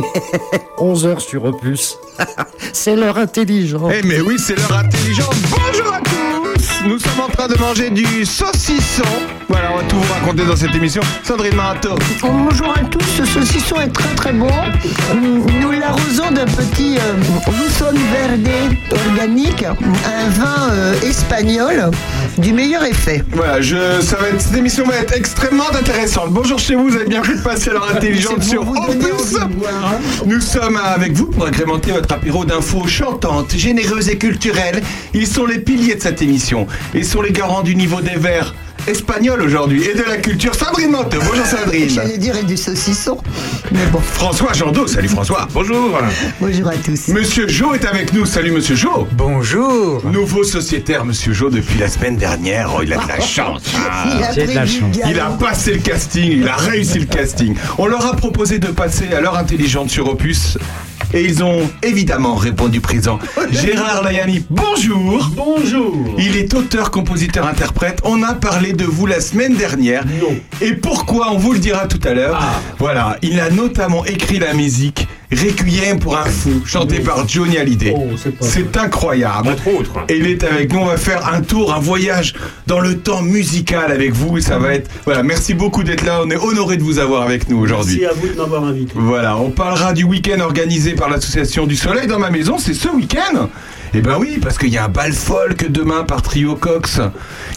11h sur Opus. c'est l'heure intelligente. Eh mais oui, c'est l'heure intelligente. Bonjour à tous Nous sommes en train de manger du saucisson. Voilà, on va tout vous raconter dans cette émission. Sandrine Marato. Bonjour à tous, ce saucisson est très très bon. Nous l'arrosons d'un petit euh, Verde organique, un vin euh, espagnol du meilleur effet. Voilà, je, ça va être, cette émission va être extrêmement intéressante. Bonjour chez vous, vous avez bien fait de passer l'heure intelligente sur Opus. Nous sommes avec vous pour agrémenter votre apéro d'infos chantantes, généreuses et culturelles. Ils sont les piliers de cette émission et sont les garants du niveau des verts espagnols aujourd'hui et de la culture. Sandrine Manteau, bonjour Sandrine. J'allais dire et du saucisson. Mais bon, François Jandot, salut François. Bonjour. bonjour à tous. Monsieur Jo est avec nous, salut Monsieur Jo. Bonjour Nouveau sociétaire, Monsieur Jo, depuis la semaine dernière. Oh, il a de la chance. Il a de la chance. Il a passé le casting, il a réussi le casting. On leur a proposé de passer à l'heure intelligente sur Opus. Et ils ont évidemment répondu présent. Gérard Layani, bonjour Bonjour. Il est auteur, compositeur, interprète. On a parlé de vous la semaine dernière. Non. Et pourquoi On vous le dira tout à l'heure. Ah. Voilà, il a notamment écrit la musique Requiem pour un fou, chanté par Johnny Hallyday. Oh, c'est incroyable. Entre autres. Et il est avec nous. On va faire un tour, un voyage dans le temps musical avec vous. Et ça va être. Voilà, merci beaucoup d'être là. On est honoré de vous avoir avec nous aujourd'hui. Merci à vous de m'avoir invité. Voilà, on parlera du week-end organisé par l'association du Soleil dans ma maison. C'est ce week-end Eh ben oui, parce qu'il y a un bal folk demain par Trio Cox.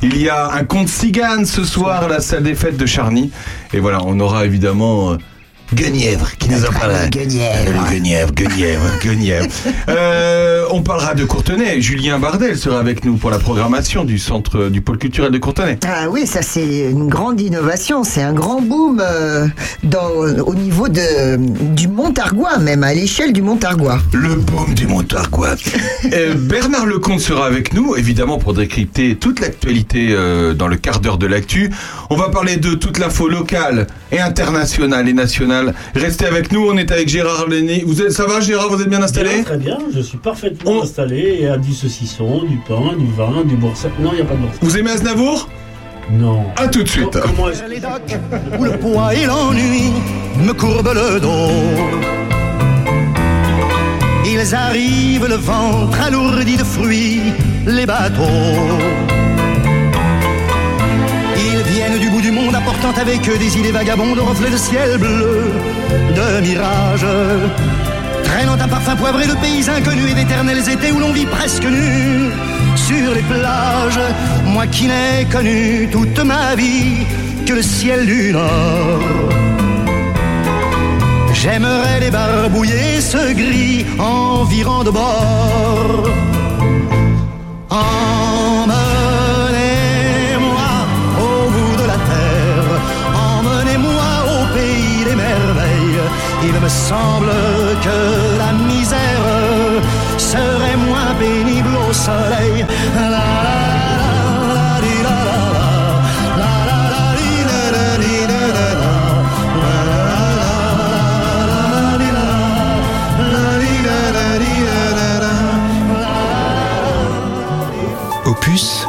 Il y a un conte cigane ce soir à la salle des fêtes de Charny. Et voilà, on aura évidemment. Euh, Guenièvre qui nous en parlera. Guenièvre. Guenièvre, Guenièvre, Guenièvre. Euh, on parlera de Courtenay. Julien Bardel sera avec nous pour la programmation du centre du pôle culturel de Courtenay. Ah oui, ça c'est une grande innovation, c'est un grand boom euh, dans, au niveau de, du Montargois, même à l'échelle du Montargois. Le baume du Montargois. Euh, Bernard Lecomte sera avec nous, évidemment, pour décrypter toute l'actualité euh, dans le quart d'heure de l'actu. On va parler de toute l'info locale et internationale et nationale. Restez avec nous, on est avec Gérard Lenné. Vous êtes, ça va Gérard, vous êtes bien installé? Bien, très bien, je suis parfaitement On- installé et à du saucisson, du pain, du vin, du boursin. Non, il n'y a pas de boursin. Vous aimez Aznavour? Non. À tout de suite. Comment est-ce les docks où le poids et l'ennui me courbent le dos. Ils arrivent le ventre alourdi de fruits, les bateaux. Monde apportant avec eux des idées vagabondes, reflets de ciel bleu, de mirages. Traînant un parfum poivré de pays inconnus et d'éternels étés où l'on vit presque nu sur les plages. Moi qui n'ai connu toute ma vie que le ciel du Nord. J'aimerais débarbouiller ce gris environ de bord. Semble que la misère serait moins pénible au soleil. La, la. Opus,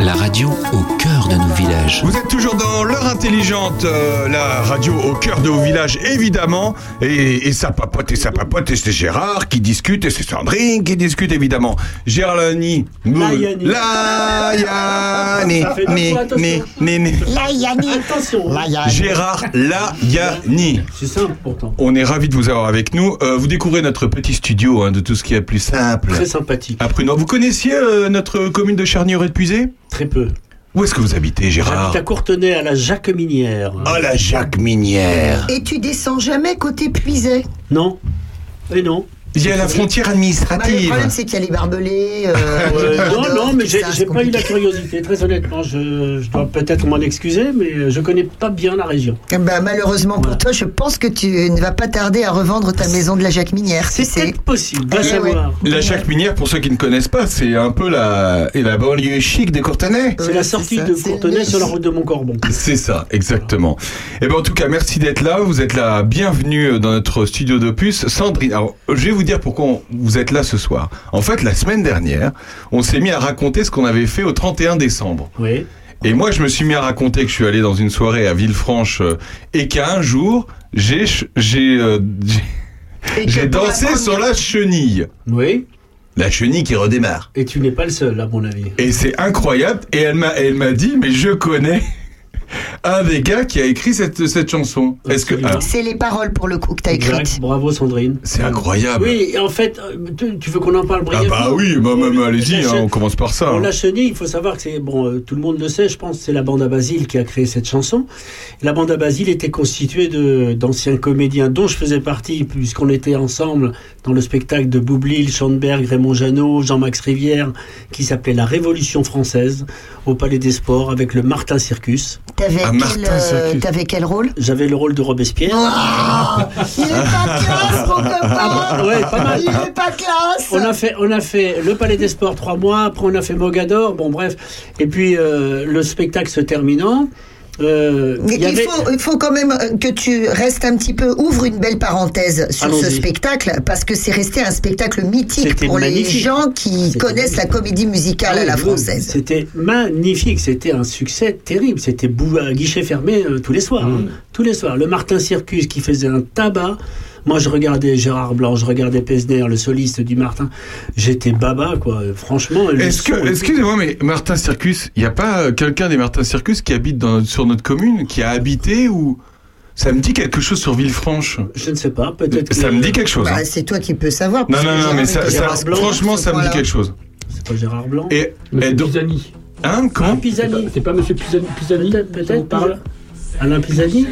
la radio au cœur de nos villages. Vous êtes toujours dans l'heure intelligente, euh, la radio au cœur de vos villages, évidemment. Et, et ça papote et ça papote, et c'est Gérard qui discute, et c'est Sandrine qui discute, évidemment. Gérard Lani. Fait deux Né, fois, attention. Gérard Layani. c'est simple pourtant. On est ravis de vous avoir avec nous. Euh, vous découvrez notre petit studio hein, de tout ce qui est plus simple. Très sympathique. À Prunois. Vous connaissiez euh, notre commune de Charnier et de Puisé Très peu. Où est-ce que vous habitez, Gérard J'habite à Courtenay à la Jacqueminière. Oh, la Jacques Minière. Et tu descends jamais côté Puisay Non Et non. Il y a la frontière Bah, Le administrative. problème, c'est qu'il y a les barbelés. euh, Euh, non, non, mais j'ai pas eu la curiosité. Très honnêtement, je, je dois peut-être m'en excuser, mais je connais pas bien la région. Bah, malheureusement pour Voilà. toi, je pense que tu ne vas pas tarder à revendre ta maison de la Jacques Minière. C'est possible, va Eh savoir. La Jacques Minière, pour ceux qui ne connaissent pas, c'est un peu la, et la banlieue chic de Courtenay. C'est Ouais, la sortie de Courtenay sur la route de Montcorbon. C'est ça, exactement. Et ben en tout cas, merci d'être là. Vous êtes là, bienvenue dans notre studio d'Opus. Sandrine, alors je vais vous dire pourquoi on- vous êtes là ce soir. En fait, la semaine dernière, on s'est mis à raconter ce qu'on avait fait au 31 décembre. Oui. Et moi, je me suis mis à raconter que je suis allé dans une soirée à Villefranche euh, et qu'à un jour, j'ai j'ai euh, j'ai- la dansé sur la chenille. Oui. La chenille qui redémarre. Et tu n'es pas le seul, à mon avis. Et c'est incroyable. Et elle m'a, elle m'a dit, mais je connais un des gars qui a écrit cette, cette chanson. Est-ce que alors, C'est les paroles pour le coup que t'as Exact. écrites. Bravo, Sandrine. c'est incroyable. Oui, et en fait, euh, tu, tu veux qu'on en parle Ah brièvement bah oui, bah, bah, bah, allez-y, La hein, on commence par ça. Bon, hein. la chenille, il faut savoir que c'est bon, euh, tout le monde le sait, je pense, c'est la bande à Basile qui a créé cette chanson. La bande à Basile était constituée de d'anciens comédiens dont je faisais partie, puisqu'on était ensemble dans le spectacle de Boublil, Schoenberg, Raymond Jeannot, Jean-Max Rivière, qui s'appelait La Révolution française au Palais des Sports avec le Martin Circus. T'avais Ah, quel, euh, t'avais quel rôle? J'avais le rôle de Robespierre. Ah, Il est pas classe, mon copain Ouais, pas mal. Il est pas classe On a fait, on a fait le Palais des Sports trois mois. Après, on a fait Mogador. Bon, bref. Et puis euh, le spectacle se terminant, euh, il avait- faut, il faut quand même euh, que tu restes un petit peu, ouvre une belle parenthèse sur ce spectacle, parce que c'est resté un spectacle mythique pour les gens qui connaissent la comédie musicale à la Oui, française. C'était magnifique, c'était un succès terrible. C'était guichet fermé euh, tous les soirs. hein. Tous les soirs. Le Martin Circus qui faisait un tabac. Moi, je regardais Gérard Blanc, je regardais Pesner, le soliste du Martin. J'étais baba, quoi. Franchement. le Est-ce que, excusez-moi, mais Martin Circus, il n'y a pas euh, quelqu'un des Martin Circus qui habite dans, sur notre commune, qui a habité ou ça me dit quelque chose sur Villefranche? Je ne sais pas, peut-être. Ça me dit quelque chose. Bah, hein. c'est toi qui peux savoir. Non, non, non, mais ça, ça- Blanc franchement, ça me dit quelque chose. C'est pas Gérard Blanc. Et, Monsieur et donc- Pisani. hein, comment? Alain Pisani. C'est pas Monsieur Pisani, Pisani Peut-être, peut-être. parle Alain Pisani?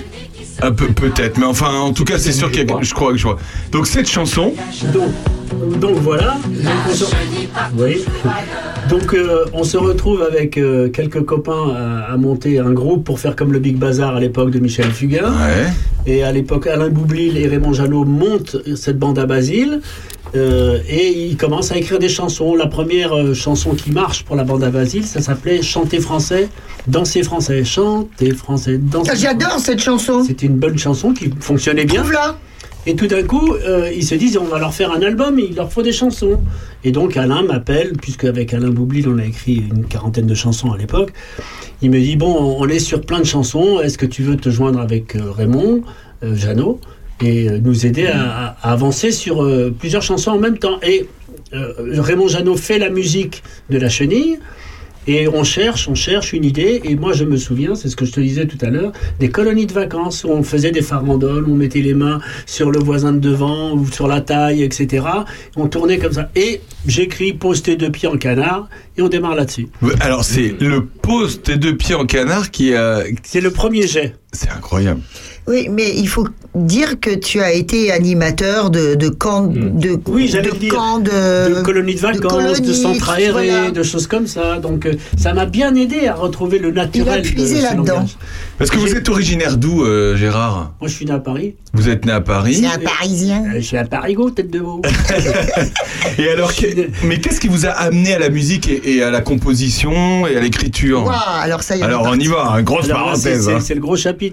Un peu, peut-être, mais enfin, en tout cas, c'est sûr qu'il y a, je crois que je vois. Donc cette chanson, Donc, donc voilà. Donc, on se... Oui. Donc euh, on se retrouve avec euh, quelques copains à, à monter un groupe pour faire comme le Big Bazar à l'époque de Michel Fugain. ouais. Et à l'époque, Alain Boublil et Raymond Jeannot montent cette bande à Basile. Euh, et ils commencent à écrire des chansons. La première euh, chanson qui marche pour la bande à Basile, ça s'appelait Chanter français, danser français, chanter français, danser. Ah, J'adore cette chanson. C'était une bonne chanson qui fonctionnait bien. Trouve-la. Et tout d'un coup, euh, ils se disent on va leur faire un album, il leur faut des chansons. Et donc Alain m'appelle, puisque avec Alain Boublil on a écrit une quarantaine de chansons à l'époque. Il me dit bon, on est sur plein de chansons, est-ce que tu veux te joindre avec Raymond, Jeannot, et euh, nous aider à, à avancer sur euh, plusieurs chansons en même temps Et euh, Raymond Jeannot fait la musique de La Chenille. Et on cherche, on cherche une idée. Et moi, je me souviens, c'est ce que je te disais tout à l'heure, des colonies de vacances où on faisait des farandoles, on mettait les mains sur le voisin de devant ou sur la taille, etc. On tournait comme ça. Et j'écris pose tes deux pieds en canard et on démarre là-dessus. Alors c'est le pose tes deux pieds en canard qui a, C'est le premier jet. C'est incroyable. Oui, mais il faut dire que tu as été animateur de, de camps de, Oui, j'allais de dire. de, de colonies de vacances, de, colonies, centres aérés, voilà. de choses comme ça. Donc euh, ça m'a bien aidé à retrouver le naturel. puisé ce là-dedans. Parce que vous êtes originaire d'où, euh, Gérard? Moi, je suis né à Paris. Vous êtes né à Paris. C'est un Parisien. Euh, Je suis à Parigot, tête de veau. Et alors, que- mais qu'est-ce qui vous a amené à la musique et, et à la composition et à l'écriture? Alors ça y est. Alors on y va, hein, grosse Alors parenthèse. c'est hein. c'est le gros chapitre.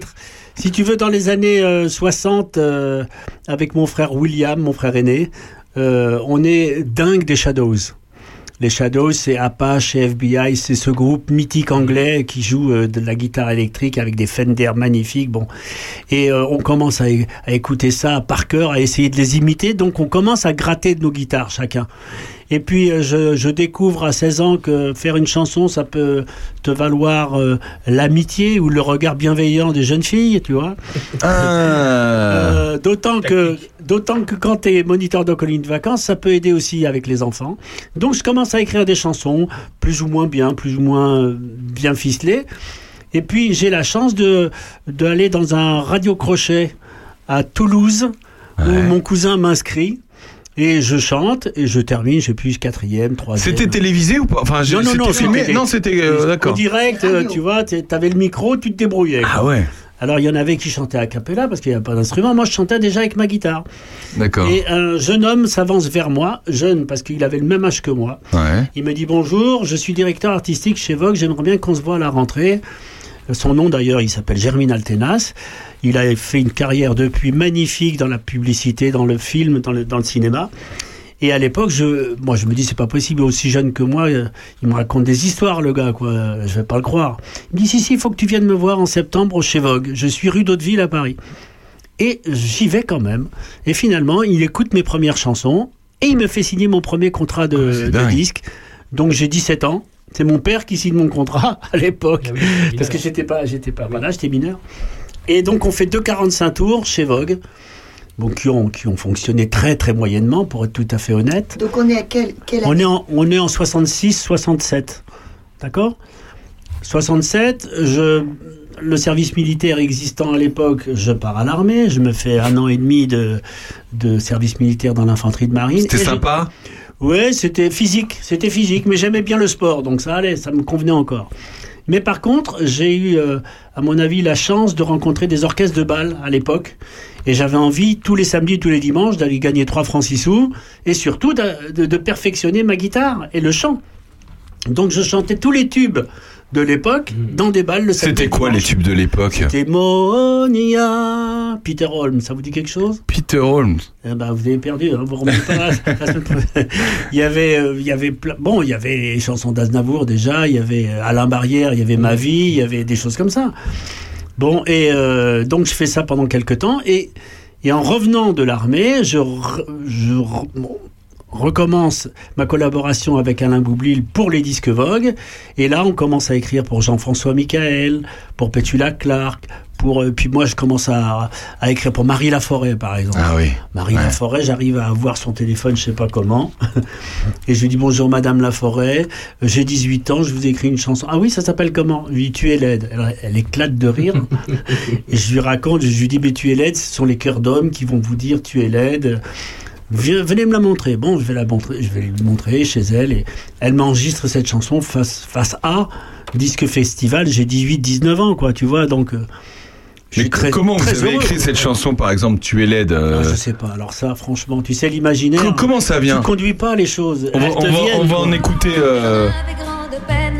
Si tu veux, dans les années euh, 60, euh, avec mon frère William, mon frère aîné, euh, on est dingue des Shadows. Les Shadows, c'est Apache et FBI, c'est ce groupe mythique anglais qui joue euh, de la guitare électrique avec des Fender magnifiques. Bon, et euh, on commence à, à écouter ça par cœur, à essayer de les imiter. Donc, on commence à gratter de nos guitares chacun. Et puis, euh, je, je découvre à 16 ans que faire une chanson, ça peut te valoir euh, l'amitié ou le regard bienveillant des jeunes filles, tu vois. Ah. Euh, d'autant que, d'autant que quand tu es moniteur de colline de vacances, ça peut aider aussi avec les enfants. Donc, je commence à écrire des chansons, plus ou moins bien, plus ou moins bien ficelées. Et puis, j'ai la chance de d'aller dans un radio crochet à Toulouse, où mon cousin m'inscrit. Et je chante et je termine, je plus, quatrième, troisième. C'était télévisé ou pas? Enfin, Non, non, non, filmé. Non, c'était euh, Au d'accord. direct, euh, tu vois, tu avais le micro, tu te débrouillais. quoi. Ah ouais, Alors il y en avait qui chantaient a cappella parce qu'il n'y avait pas d'instrument. Moi, je chantais déjà avec ma guitare. d'accord. Et un jeune homme s'avance vers moi, jeune parce qu'il avait le même âge que moi. Ouais. Il me dit bonjour, je suis directeur artistique chez Vogue, j'aimerais bien qu'on se voit à la rentrée. Son nom d'ailleurs, il s'appelle Germinal Altenas. Il a fait une carrière depuis magnifique dans la publicité, dans le film, dans le, dans le cinéma. Et à l'époque, je, moi, je me dis, c'est pas possible, aussi jeune que moi, euh, il me raconte des histoires, le gars, quoi. Je vais pas le croire. Il me dit, si, si, il faut que tu viennes me voir en septembre chez Vogue. Je suis rue d'Hauteville à Paris. Et j'y vais quand même. Et finalement, il écoute mes premières chansons et il me fait signer mon premier contrat de, Ah, de disque. Donc j'ai 17 ans. C'est mon père qui signe mon contrat à l'époque. Ah oui, parce que j'étais pas, j'étais pas, voilà, j'étais mineur. Et donc on fait 2,45 tours chez Vogue. Bon, qui ont, qui ont fonctionné très très moyennement, pour être tout à fait honnête. Donc on est à quel, quelle On année est en, on est en 66, 67. D'accord? 67, je, le service militaire existant à l'époque, je pars à l'armée. Je me fais un an et demi de, de service militaire dans l'infanterie de marine. C'était j'ai- Ouais, c'était physique, c'était physique, mais j'aimais bien le sport, donc ça allait, ça me convenait encore. Mais par contre, j'ai eu, euh, à mon avis, la chance de rencontrer des orchestres de bal à l'époque, et j'avais envie tous les samedis, tous les dimanches, d'aller gagner 3 francs 6 sous, et surtout de perfectionner ma guitare et le chant. Donc je chantais tous les tubes de l'époque dans des balles le C'était quoi les tubes de l'époque C'était Monia, Peter Holm, ça vous dit quelque chose? Peter Holmes. eh ben, vous avez perdu, hein, vous remettez pas la. Il y avait, euh, il y avait plein- bon, il y avait les chansons d'Aznavour déjà, il y avait euh, Alain Barrière, il y avait Ma vie, il y avait des choses comme ça. Bon, et euh, donc je fais ça pendant quelques temps, et, et en revenant de l'armée, je, recommence ma collaboration avec Alain Boublil pour les disques Vogue, et là on commence à écrire pour Jean-François Michael, pour Petula Clark, pour, euh, puis moi je commence à, à écrire pour Marie Laforêt par exemple. Ah oui. Marie Ouais. Laforêt, j'arrive à avoir son téléphone, je sais pas comment. Et je lui dis bonjour Madame Laforêt, j'ai 18 ans, je vous ai écrit une chanson. Ah oui, ça s'appelle comment? Lui tu es laide. Elle, elle éclate de rire. et je lui raconte, je lui dis mais tu es laide, ce sont les cœurs d'hommes qui vont vous dire tu es laide. Viens- venez me la montrer. Bon, je vais la montrer, je vais lui montrer chez elle et elle m'enregistre cette chanson face face à disque festival. J'ai 18-19 ans quoi, tu vois donc. euh, Mais très- comment vous avez heureux, écrit cette chanson, par exemple, Tu es laide euh, Ah, je sais pas. Alors ça, franchement, tu sais l'imaginaire. co- Comment ça Tu vient conduis pas les choses. on va, on va- viennent, on va en écouter. euh,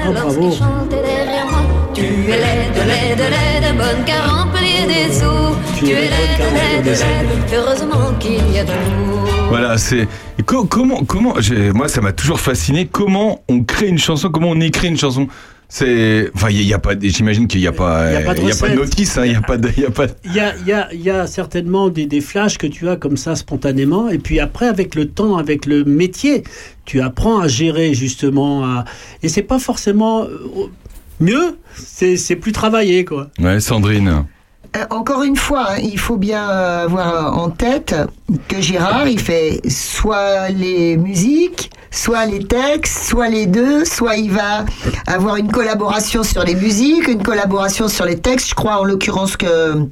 Oh, bravo. Es laide, laide, laide, bonne remplir des sous. Tu es laide, des sous. Heureusement qu'il y a de l'amour. Voilà, c'est comment comment moi ça m'a toujours fasciné comment on crée une chanson, comment on écrit une chanson. C'est enfin il y, a- il y a pas j'imagine qu'il y a pas Il y a pas de il y a pas de recette. notice hein, il y a pas de il y a pas Il y a, il y, a, il y a certainement des, des flashs que tu as comme ça spontanément, et puis après, avec le temps, avec le métier, tu apprends à gérer justement. À... Et c'est pas forcément euh, mieux, c'est c'est plus travaillé, quoi. Ouais, Sandrine. Euh, encore une fois, hein, il faut bien euh, avoir en tête que Gérard, il fait soit les musiques, soit les textes, soit les deux, soit il va avoir une collaboration sur les musiques, une collaboration sur les textes. Je crois en l'occurrence que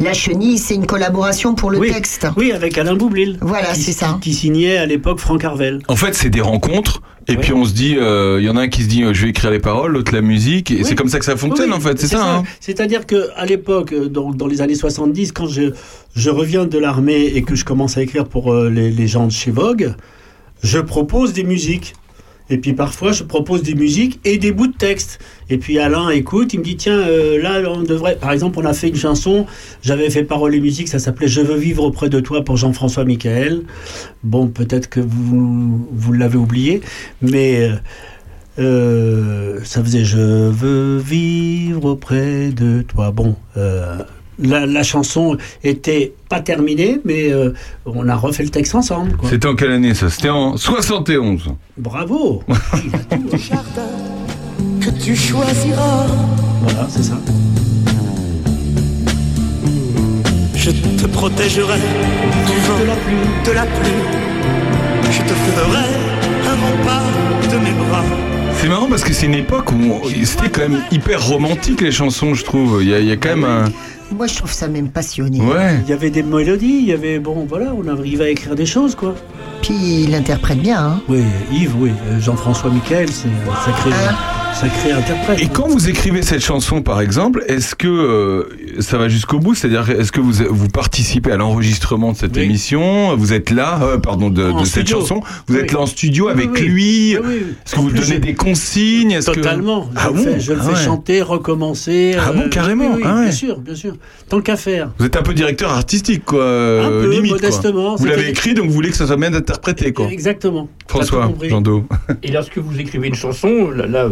La Chenille, c'est une collaboration pour le oui. texte. Oui, avec Alain Boublil. Voilà, qui- c'est ça. Qui signait à l'époque Franck Harvel. En fait, c'est des rencontres. Et Ouais. puis on se dit, euh, il y en a un qui se dit, euh, je vais écrire les paroles, l'autre la musique. Et Oui. c'est comme ça que ça fonctionne, Oui, en fait. C'est ça. hein. C'est-à-dire que à l'époque, euh, dans, dans les années 70, quand je, je reviens de l'armée et que je commence à écrire pour euh, les, les gens de chez Vogue, je propose des musiques. Et puis parfois, je propose des musiques et des bouts de texte. Et puis Alain écoute, il me dit tiens, euh, là, on devrait. Par exemple, on a fait une chanson, j'avais fait paroles et musique, ça s'appelait Je veux vivre auprès de toi pour Jean-François Michael. Bon, peut-être que vous, vous l'avez oublié, mais. euh, euh, ça faisait Je veux vivre auprès de toi. Bon, la, la chanson était pas terminée, mais euh, on a refait le texte ensemble. C'était en quelle année ça? C'était en 71. Bravo jardin que tu choisiras. Voilà, c'est ça. Je te protégerai du vent, de la pluie, de la pluie. Je te ferai un rempart de mes bras. C'est marrant parce que c'est une époque où c'était quand même hyper romantique les chansons, je trouve. Il y a, il y a quand même un. Moi, je trouve ça même passionné. Ouais. Il y avait des mélodies, il y avait. Bon, voilà, on arrivait à écrire des choses, quoi. Puis il interprète bien. Hein. Oui, Yves, oui. euh, Jean-François Michael, c'est un sacré, sacré interprète. Et quand vous écrivez cette chanson, par exemple, est-ce que euh, ça va jusqu'au bout C'est-à-dire, est-ce que vous, vous participez à l'enregistrement de cette Oui. émission? Vous êtes là, euh, pardon, de, cette studio. chanson? Vous êtes là en studio Oui, avec oui. lui? Oui, oui. Est-ce que vous plus, donnez je- des consignes? Que- Totalement. Ah je bon le fais, je le Ah fais ouais. chanter, recommencer. Ah bon, carrément, oui, oui, ah ouais. Bien sûr, bien sûr. Tant qu'à faire. Vous êtes un peu directeur artistique, quoi. Un euh, peu, limite, quoi. modestement. Vous l'avez écrit, donc vous voulez que ça soit bien interprété, quoi. Exactement. François, T'as tout compris. Jean Do. Et lorsque vous écrivez une chanson, là, là,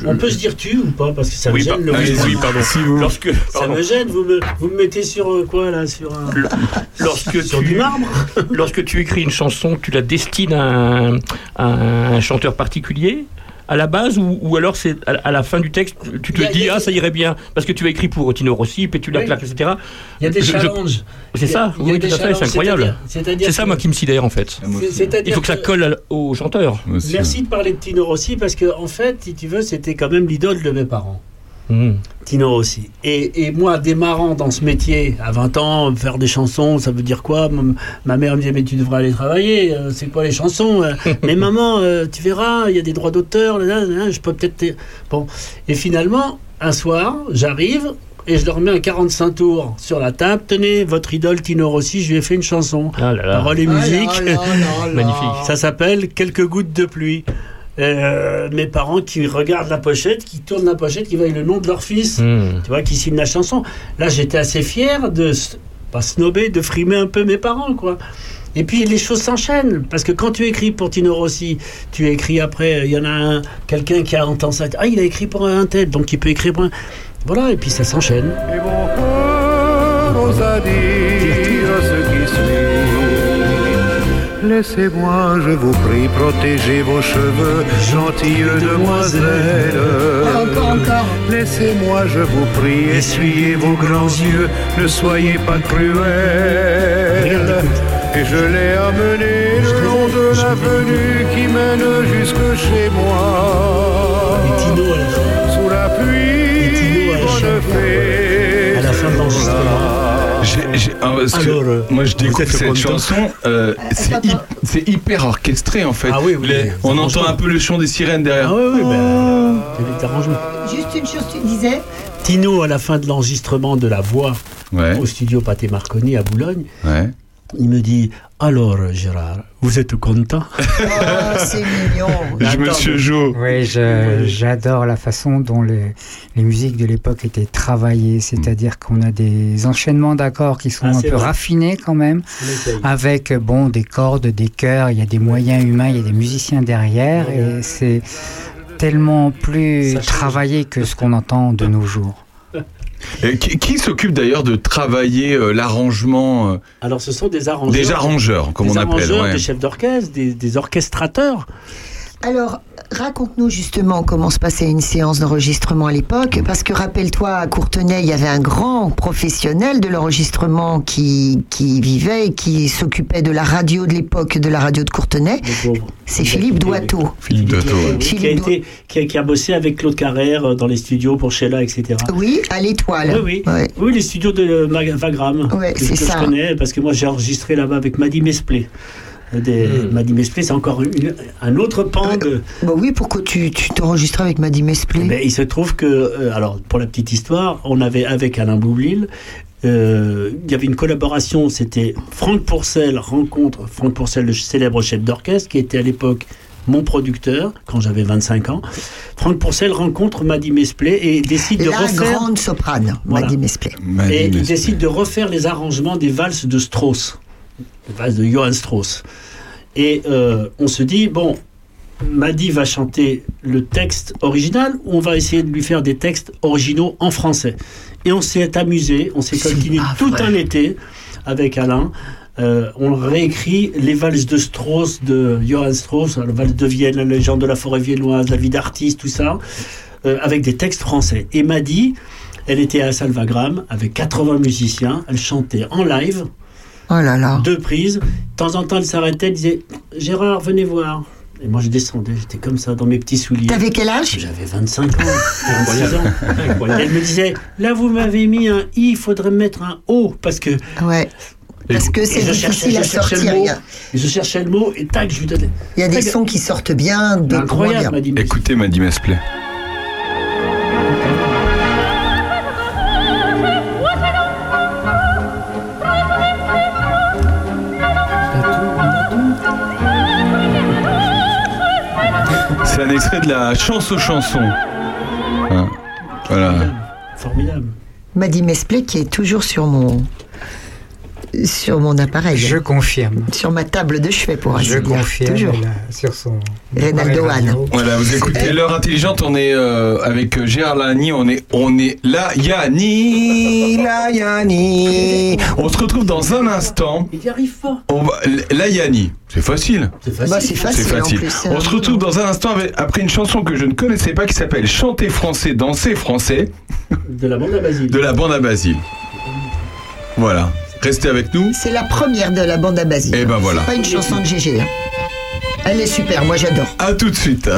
je- On peut se dire tu ou pas Parce que ça me gêne le vous- Lorsque, Ça me gêne, vous me, vous me mettez sur euh, quoi là Sur, un, lorsque sur tu, du marbre lorsque tu écris une chanson, tu la destines à un, à un chanteur particulier à la base ou, ou alors c'est à, à la fin du texte tu te a- dis ah ça irait bien parce que tu as écrit pour Tino Rossi puis tu la Oui. claques etc Il y a des Je- challenges. c'est ça a oui tout à fait c'est incroyable c'est-à-dire- c'est ça moi qui me sidère en fait c'est-à-dire il faut que ça colle au chanteur Merci de parler de Tino Rossi parce que en fait, si tu veux, c'était quand même l'idole de mes parents. Hmm. Tino Rossi. Et, et moi, démarrant dans ce métier à 20 ans, faire des chansons, ça veut dire quoi? Ma mère me disait, mais tu devrais aller travailler, euh, c'est quoi les chansons euh? Mais maman, euh, tu verras, il y a des droits d'auteur, là, là, là, je peux peut-être... Bon. Et finalement, un soir, j'arrive et je leur mets un 45 tours sur la table. Tenez, votre idole Tino Rossi, je lui ai fait une chanson. ah là là Paroles et musique. Magnifique. Ça s'appelle Quelques gouttes de pluie. Euh, mes parents qui regardent la pochette, qui tournent la pochette, qui voient le nom de leur fils, Hmm. tu vois, qui signe la chanson. Là, j'étais assez fier de, pas snober, de frimer un peu mes parents, quoi. Et puis les choses s'enchaînent, parce que quand tu écris pour Tino Rossi, tu écris après, il y en a un, quelqu'un qui a entendu ça, ah, il a écrit pour un tel, donc il peut écrire pour un... Voilà, et puis ça s'enchaîne. Et mon Laissez-moi, je vous prie, protéger vos cheveux, gentille demoiselle. Encore, encore. Laissez-moi, je vous prie, essuyez vos grands yeux, ne soyez pas écoute. Et je l'ai amené le long de l'avenue qui mène jusque chez moi. Sous la pluie, elle bonne chante fée. à la fin de l'enregistrement. J'ai- ah, parce Alors, euh, moi je découvre cette chanson, euh, c'est hy- c'est hyper orchestré en fait. Ah oui, oui, Les- oui. on entend un peu le chant des sirènes derrière. Ah oui, oui, ben, arrangements. Juste une chose, tu disais Tino, à la fin de l'enregistrement de la voix Ouais, au studio Pathé Marconi à Boulogne, ouais. Il me dit Alors Gérard, vous êtes content? Oh, c'est mignon. Je Monsieur Jo. Oui, j'adore la façon dont les, les musiques de l'époque étaient travaillées, c'est-à-dire qu'on a des enchaînements d'accords qui sont Ah, un peu vrai. raffinés quand même, avec bon des cordes, des chœurs, il y a des moyens humains, il y a des musiciens derrière, et c'est tellement plus travaillé que ce qu'on entend de nos jours. Et Qui, qui s'occupe d'ailleurs de travailler euh, l'arrangement euh, Alors ce sont des arrangeurs. Des arrangeurs, comme des on appelle. arrangeurs, ouais. des chefs d'orchestre, des, des orchestrateurs. Alors, raconte-nous justement comment se passait une séance d'enregistrement à l'époque, parce que rappelle-toi, à Courtenay, il y avait un grand professionnel de l'enregistrement qui, qui vivait et qui s'occupait de la radio de l'époque, de la radio de Courtenay. C'est Philippe Doiteau. Philippe Doiteau. Oui, qui, a Philippe été, qui, a, qui a bossé avec Claude Carrère euh, dans les studios pour Sheila, etc. Oui, à l'étoile. Oui, oui. Ouais. Oui, les studios de Vagram. Que, c'est ça. je connais parce que moi j'ai enregistré là-bas avec Maddy Mesplé. Des, Hmm. Maddy Mesplé, c'est encore une- un autre pan de. Bah oui, pourquoi tu tu t'enregistres avec Maddy Mesplé Ben, il se trouve que, euh, alors pour la petite histoire, on avait avec Alain Boublil, euh, il y avait une collaboration, c'était Franck Pourcel rencontre Franck Pourcel, le célèbre chef d'orchestre, qui était à l'époque mon producteur quand j'avais 25 ans. Franck Pourcel rencontre Maddy Mesplé et décide de La refaire. grande soprane, Voilà. Maddy Mesplé. Et il Mesplé. décide de refaire les arrangements des valses de Strauss, valses de Johann Strauss. Et euh, on se dit, bon, Maddy va chanter le texte original ou on va essayer de lui faire des textes originaux en français. Et on s'est amusé, on s'est coltiné tout un été avec Alain. Euh, on réécrit les valses de Strauss, de Johann Strauss, la valse de Vienne, la légende de la forêt viennoise, la vie d'artiste, tout ça, euh, avec des textes français. Et Maddy, elle était à Salvagram avec 80 musiciens, elle chantait en live, Oh là là. deux prises. De temps en temps, elle s'arrêtait, elle disait Gérard, venez voir. Et moi, je descendais, j'étais comme ça dans mes petits souliers. T'avais quel âge? J'avais 25 ans, 26 ans. Elle me disait Là, vous m'avez mis un I, il faudrait mettre un O, parce que. Ouais. Parce que c'est difficile à je cherchais sortir. mot, je cherchais le mot, et tac, je lui donnais. il y a des Tac. sons qui sortent bien, d'autres moins Incroyable, bien. m'a dit. Écoutez Maddy Mesplé. C'est un extrait de la chanson chanson. Hein, Voilà. Formidable. Maddy Mesplé qui est toujours sur mon Sur mon appareil. Je confirme. Sur ma table de chevet, pour ainsi Je dire. confirme. Toujours. sur son. Reynaldo. Voilà, vous écoutez l'heure intelligente, on est euh, avec euh, Gérard Lani, on est, on est là, Yanni, la Yanni. On se retrouve dans un instant. Il n'y arrive pas. On va, Yanni, c'est facile. C'est facile. Bah, c'est facile, C'est facile. en plus. On se retrouve dans un instant avec- après une chanson que je ne connaissais pas qui s'appelle Chanter français, danser français De la bande à Basile. de la bande à Basile. Voilà. Restez avec nous. C'est la première de la bande à Basile. Eh ben voilà. C'est pas une chanson de GG. hein. Elle est super, moi j'adore. À tout de suite.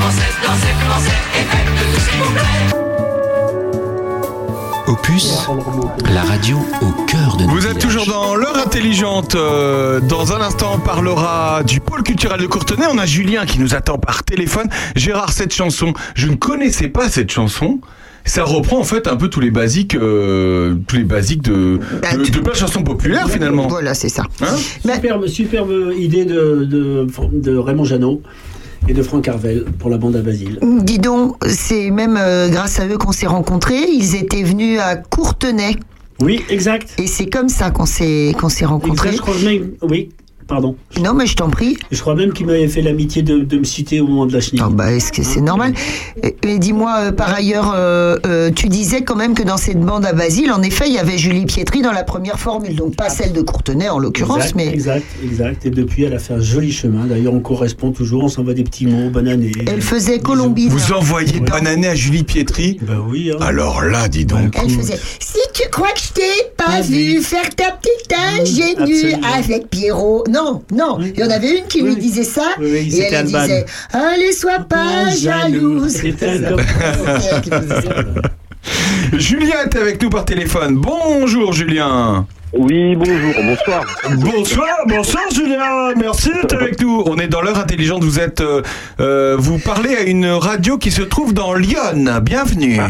Chantez français, dansez français, et faites de tout s'il vous plaît. Opus, la radio au cœur de nos Vous êtes villages. toujours dans l'heure intelligente. Euh, Dans un instant, on parlera du pôle culturel de Courtenay. On a Julien qui nous attend par téléphone. Gérard, cette chanson, je ne connaissais pas cette chanson. Ça reprend en fait un peu tous les basiques, euh, tous les basiques de, Bah, de, de plein de chansons populaires finalement. Voilà, c'est ça. Hein? Superbe, superbe idée de, de, de Raymond Jeannot et de Franck Harvel pour la bande à Basile. Dis donc, c'est même euh, grâce à eux qu'on s'est rencontrés. Ils étaient venus à Courtenay. Oui, exact. Et c'est comme ça qu'on s'est qu'on s'est Exact, rencontrés. je crois oui, pardon. Non, mais je t'en prie. Je crois même qu'il m'avait fait l'amitié de, de me citer au moment de la chenille. Ah bah, est-ce que c'est normal Et, et dis-moi, euh, par ailleurs, euh, euh, tu disais quand même que dans cette bande à Basile, en effet, il y avait Julie Pietri dans la première formule, donc pas celle de Courtenay en l'occurrence, exact, mais exact, exact. Et depuis, elle a fait un joli chemin. D'ailleurs, on correspond toujours, on s'envoie des petits mots, bonne année. elle faisait Colombine. Vous envoyez Ouais. bonne année à Julie Pietri? Bah oui, hein. Alors là, dis donc. Elle faisait Si tu crois que je t'ai pas vu faire ta petite ingénue Absolument. avec Pierrot. Non, non. Il y en avait une qui lui disait ça. Oui, oui, et elle Alban. disait Allez, sois pas jalouse. Julien est avec nous par téléphone. Bonjour Julien. Oui, bonjour, bonsoir. Bonsoir, bonsoir Julien, merci d'être avec nous. On est dans l'heure intelligente, vous êtes, euh, euh, vous parlez à une radio qui se trouve dans Lyon. Bienvenue.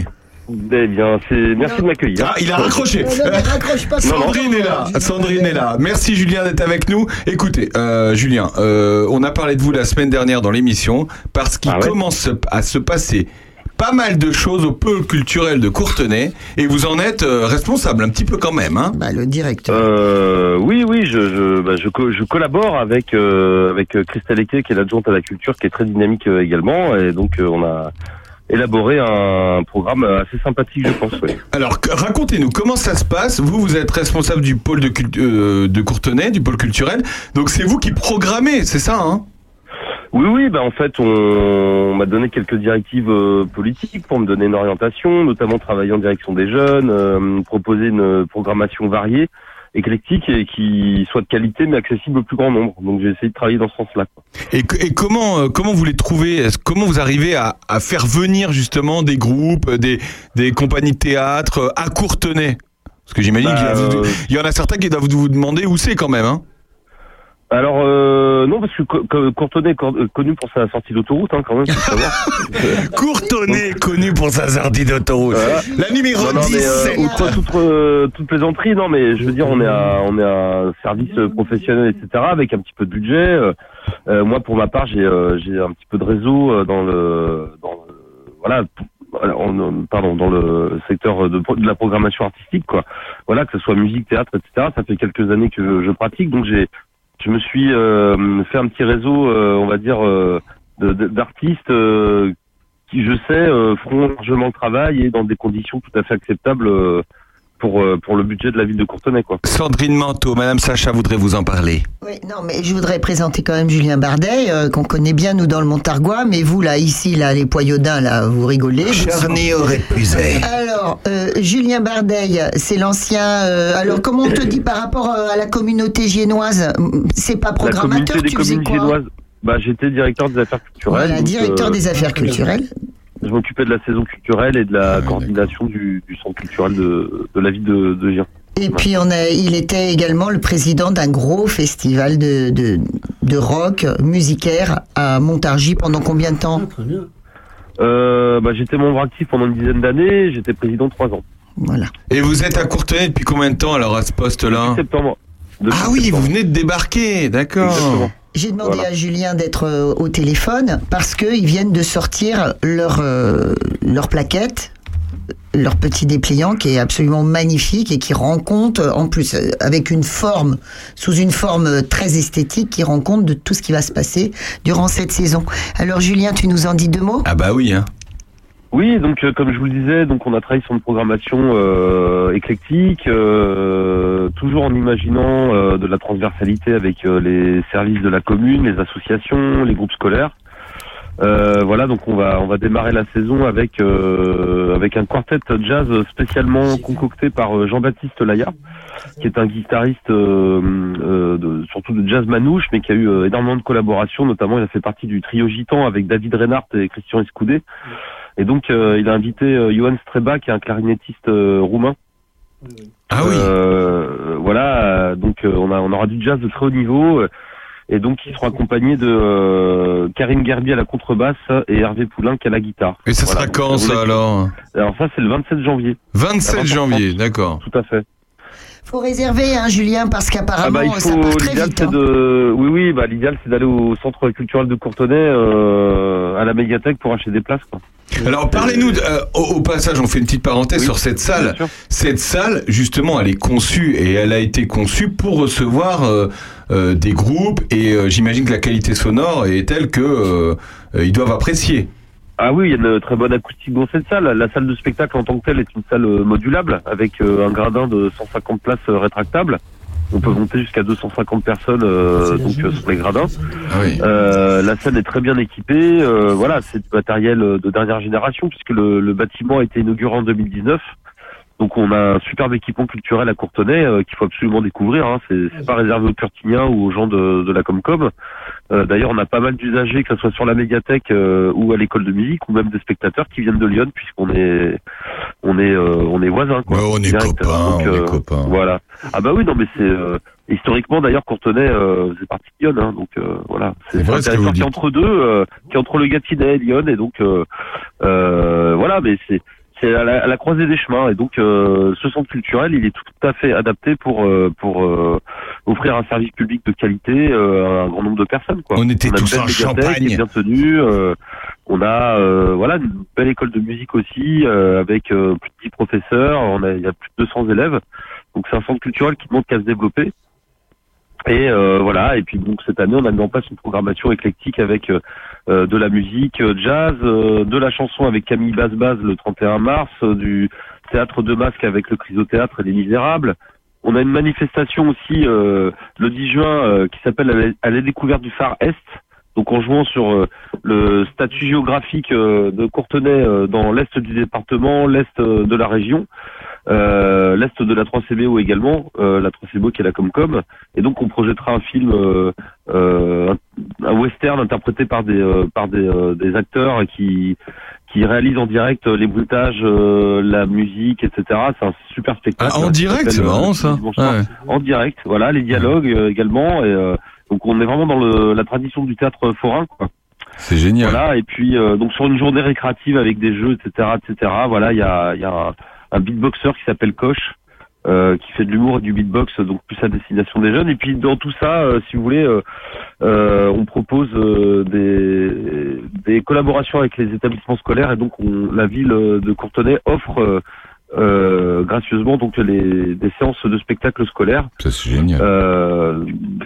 Eh bien, c'est merci de m'accueillir. Ah, il a raccroché. Non, non, mais raccroche pas Sandrine est là. Sandrine est là. Merci Julien d'être avec nous. Écoutez, euh, Julien, euh, on a parlé de vous la semaine dernière dans l'émission parce qu'il Ah ouais commence à se passer pas mal de choses au pôle culturel de Courtenay et vous en êtes euh, responsable un petit peu quand même. Hein Bah, le directeur. Euh, oui, oui, je, je, bah, je, co- je collabore avec euh, avec Christelle Eke, qui est l'adjointe à la culture, qui est très dynamique euh, également, et donc euh, on a élaboré un programme assez sympathique, je pense. Oui. Alors racontez-nous comment ça se passe? Vous, vous êtes responsable du pôle de, euh, de Courtenay, du pôle culturel. Donc c'est vous qui programmez, c'est ça hein? Oui, oui, bah en fait, on, on m'a donné quelques directives euh, politiques pour me donner une orientation, notamment travailler en direction des jeunes, euh, proposer une programmation variée, éclectique et qui soit de qualité mais accessible au plus grand nombre. Donc j'ai essayé de travailler dans ce sens-là. Et, et comment euh, comment vous les trouvez? Comment vous arrivez à, à faire venir justement des groupes, euh, des, des compagnies de théâtre euh, à Courtenay? Parce que j'imagine Bah, qu'il y euh, y en a certains qui doivent vous demander où c'est quand même. Hein Alors euh, non parce que Co- Co- Courtenay est euh, connu pour sa sortie d'autoroute hein, quand même. Faut savoir. Courtonnet, connu pour sa sortie d'autoroute. Voilà. La numéro Non, non, mais, 17. euh, outre toute, euh, toute plaisanterie, non, mais je veux dire, on est à, on est à service euh, professionnel, etc., avec un petit peu de budget. Moi, pour ma part, j'ai, euh, j'ai un petit peu de réseau dans le, dans le, voilà, pardon, dans le secteur de, la programmation artistique, quoi. Voilà, que ce soit musique, théâtre, etc. Ça fait quelques années que je, je pratique, donc j'ai, je me suis euh, fait un petit réseau, euh, on va dire, euh, d'artistes. euh, qui, je sais, euh, feront largement le travail et dans des conditions tout à fait acceptables pour, euh, pour le budget de la ville de Courtenay. Quoi. Sandrine Manteau, Madame Sacha voudrait vous en parler. Oui, non, mais je voudrais présenter quand même Julien Bardet, euh, qu'on connaît bien nous dans le Montargois, mais vous là, ici, là, les Poyaudins, là, vous rigolez. Charny aurait puisé. Alors, euh, Julien Bardet, c'est l'ancien. euh, alors, comment on te dit par rapport à la communauté giennoise C'est pas La programmateur, communauté des tu faisais communes quoi? génoises, bah, j'étais directeur des affaires culturelles. Voilà, donc, directeur euh, des affaires culturelles. Je m'occupais de la saison culturelle et de Ah la coordination du, du centre culturel de, de la ville de, de Gien. Et puis, on a, il était également le président d'un gros festival de, de, de rock musicaire à Montargis pendant combien de temps? Euh, bah, j'étais membre actif pendant une dizaine d'années, j'étais président trois ans. Voilà. Et vous êtes à Courtenay depuis combien de temps alors à ce poste-là? Septembre. Ah oui, vous venez de débarquer, d'accord. J'ai demandé Voilà. à Julien d'être euh, au téléphone parce qu'ils viennent de sortir leur, euh, leur plaquette, leur petit dépliant qui est absolument magnifique et qui rend compte, en plus euh, avec une forme, sous une forme euh, très esthétique, qui rend compte de tout ce qui va se passer durant cette saison. Alors Julien, tu nous en dis deux mots? Ah bah oui, hein. Oui, donc euh, comme je vous le disais, donc on a travaillé sur une programmation euh, éclectique, euh, toujours en imaginant euh, de la transversalité avec euh, les services de la commune, les associations, les groupes scolaires. Euh, voilà, donc on va on va démarrer la saison avec euh, avec un quartet jazz spécialement concocté par Jean-Baptiste Laya, qui est un guitariste euh, euh, de- surtout de jazz manouche, mais qui a eu énormément de collaborations, notamment il a fait partie du trio gitan avec David Reinhardt et Christian Escoudé. Et donc, euh, il a invité euh, Johan Streba, qui est un clarinettiste euh, roumain. Ah oui. voilà, euh, donc euh, on, a, on aura du jazz de très haut niveau. euh, et donc, ils seront accompagnés de euh, Karine Gerbi à la contrebasse et Hervé Poulain qui à la guitare. Et ça Voilà, sera quand ça alors Alors ça, c'est le 27 janvier. 27 À 20h30. janvier, d'accord. Tout à fait. Faut réserver, hein, Julien, parce Ah qu'apparemment bah il ça faut part très l'idéal vite. c'est hein. de oui oui bah l'idéal c'est d'aller au centre culturel de Courtenay euh, à la médiathèque pour acheter des places quoi. Alors parlez-nous, euh, au, au passage, on fait une petite parenthèse sur cette salle. Cette salle, justement, elle est conçue et elle a été conçue pour recevoir euh, euh, des groupes et j'imagine que la qualité sonore est telle que ils doivent apprécier. Ah oui, il y a une très bonne acoustique dans cette salle. La salle de spectacle en tant que telle est une salle modulable avec un gradin de 150 places rétractables. On peut monter jusqu'à 250 personnes euh, donc euh, sur les gradins. Euh, la salle est très bien équipée. euh, voilà, c'est du matériel euh, de dernière génération puisque le, le bâtiment a été inauguré en 2019. Donc on a un superbe équipement culturel à Courtenay euh, qu'il faut absolument découvrir. Hein. C'est c'est pas réservé aux Curtiniens ou aux gens de, de la Comcom. Euh, D'ailleurs, on a pas mal d'usagers, que ce soit sur la médiathèque euh, ou à l'école de musique, ou même des spectateurs qui viennent de Lyon, puisqu'on est on est euh, on est voisins. Quoi, on est copains, Donc, on est euh, copains. Voilà. Ah bah oui, non mais c'est euh, historiquement d'ailleurs Courtenay euh, c'est partie de Lyon, hein, donc euh, voilà. C'est vrai un ce que vous territoire qui est entre deux, euh, qui est entre le Gâtinais et Lyon, et donc euh, voilà, mais c'est c'est à la, à la croisée des chemins. Et donc euh, ce centre culturel il est tout à fait adapté pour euh, pour euh, offrir un service public de qualité euh, à un grand nombre de personnes quoi. On était a une tous en Champagne. bien tenue euh, on a euh, voilà une belle école de musique aussi euh, avec euh, plus de 10 professeurs. On a il y a plus de 200 élèves. Donc c'est un centre culturel qui demande qu'à se développer. Et euh, voilà. Et puis donc cette année on a mis en place une programmation éclectique avec de la musique euh, jazz, euh, de la chanson avec Camille Baz-Baz le 31 mars, euh, du théâtre de masque avec le Chrysothéâtre et les Misérables. On a une manifestation aussi euh, le 10 juin euh, qui s'appelle à la- découverte du phare Est. Donc en jouant sur euh, le statut géographique euh, de Courtenay euh, dans l'est du département, l'est euh, de la région, euh, l'est de la 3CBO également, euh, la 3CBO qui est la Comcom. Et donc on projettera un film, euh, un, western interprété par des par des, des acteurs qui qui réalisent en direct les bruitages, la musique, etc. C'est un super spectacle. Ah, en direct, c'est marrant, ça. Ouais. En direct, voilà, les dialogues également. Et, Donc on est vraiment dans le, la tradition du théâtre forain, quoi. C'est génial. Voilà, et puis euh, donc sur une journée récréative avec des jeux, etc., etc. Voilà, il y a, il y a un, beatboxer qui s'appelle Coche, euh, qui fait de l'humour et du beatbox, donc plus à destination des jeunes. Et puis dans tout ça, euh, si vous voulez, euh, euh, on propose euh, des, des collaborations avec les établissements scolaires, et donc on, la ville de Courtenay offre euh, gracieusement donc les, des séances de spectacles scolaires. Ça c'est génial. Euh,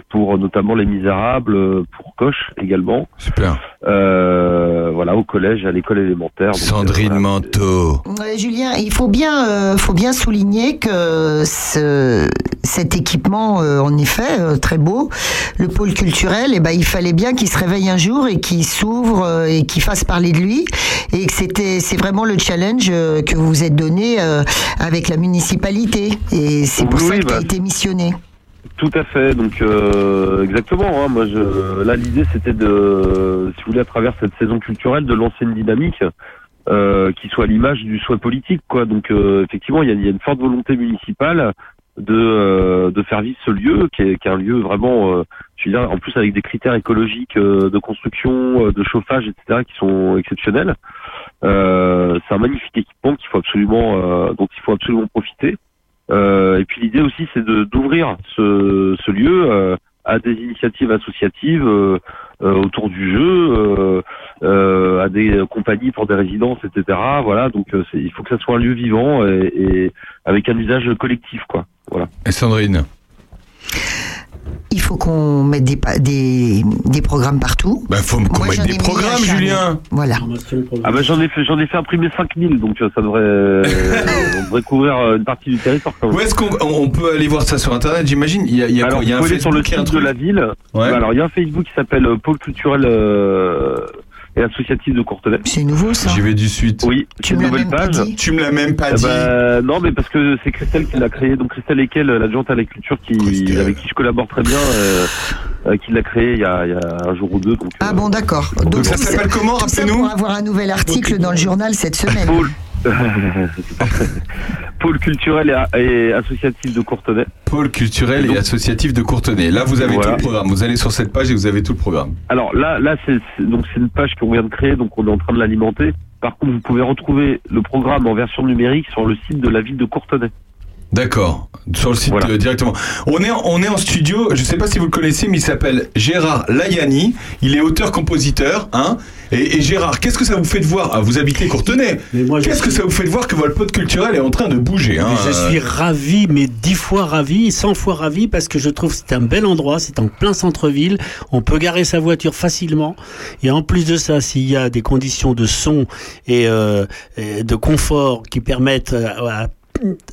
pour notamment les Misérables, pour Coche également. Super. Euh, voilà, au collège, à l'école élémentaire. Donc, Sandrine voilà. Manteau. Ouais, Julien, il faut bien, euh, faut bien souligner que ce, cet équipement, euh, en effet, euh, très beau, le pôle culturel, eh ben, il fallait bien qu'il se réveille un jour et qu'il s'ouvre euh, et qu'il fasse parler de lui, et que c'était, c'est vraiment le challenge euh, que vous vous êtes donné euh, avec la municipalité, et c'est pour Oui, ça que tu as bah, été missionné. Tout à fait. Donc euh, exactement. hein, moi, je, là, l'idée, c'était de, si vous voulez, à travers cette saison culturelle, de lancer une dynamique euh, qui soit à l'image du souhait politique, quoi. Donc euh, effectivement, il y a, il y a une forte volonté municipale de euh, de faire vivre ce lieu, qui est, qui est un lieu vraiment, euh, je veux dire, en plus avec des critères écologiques euh, de construction, euh, de chauffage, etc., qui sont exceptionnels. Euh, c'est un magnifique équipement qu'il faut absolument, euh, dont il faut absolument profiter. Euh, et puis l'idée aussi, c'est d'ouvrir ce, ce lieu euh, à des initiatives associatives euh, autour du jeu, à des compagnies pour des résidences, etc. Voilà, donc il faut que ça soit un lieu vivant et, et avec un usage collectif, quoi. Voilà. Et Sandrine? Il faut qu'on mette des, pa- des, des programmes partout. Bah faut qu'on mette des programmes. Julien. Voilà. Ah bah j'en ai fait j'en ai fait imprimer 5000 donc euh, ça devrait euh, on devrait couvrir euh, une partie du territoire quand même. Où est-ce qu'on on on peut aller voir ça sur internet J'imagine? Il y a, il y a Alors, quoi? Il y a vous un aller sur le Facebook, site de la ville. Ouais. Bah, alors il y a un Facebook qui s'appelle Pôle culturel euh, et associatif de Courtenay. C'est nouveau ça. J'y vais du suite. Oui, Tu me l'as nouvelle même pas page. dit. Tu me l'as même pas Eh dit. ben, non, mais parce que c'est Christelle qui l'a créé. Donc Christelle Ekel, l'adjointe à la culture, qui, Christelle. avec qui je collabore très bien, euh, euh, qui l'a créé il y, a, il y a un jour ou deux. Donc, Ah euh, bon, d'accord. Donc ça s'appelle comment Rappelez-nous. pour avoir un nouvel article dans le journal cette semaine. Pôle, culturel et, associatif de Courtenay. Pôle culturel et associatif de Courtenay. Là, vous avez Voilà. tout le programme. Vous allez sur cette page et vous avez tout le programme. Alors là, là, c'est c'est- donc c'est une page qu'on vient de créer, donc on est en train de l'alimenter. Par contre, vous pouvez retrouver le programme en version numérique sur le site de la ville de Courtenay. D'accord. Sur le site Voilà. euh, directement. On est, en, on est en studio. Je sais pas si vous le connaissez, mais il s'appelle Gérard Layani. Il est auteur-compositeur, hein. Et, et Gérard, qu'est-ce que ça vous fait de voir? Ah, Vous habitez Courtenay. Qu'est-ce que ça vous fait de voir que votre pote culturel est en train de bouger hein, je euh, suis ravi, mais dix fois ravi, cent fois ravi, parce que je trouve que c'est un bel endroit, c'est en plein centre-ville, on peut garer sa voiture facilement, et en plus de ça, s'il y a des conditions de son et, euh, et de confort qui permettent à, à-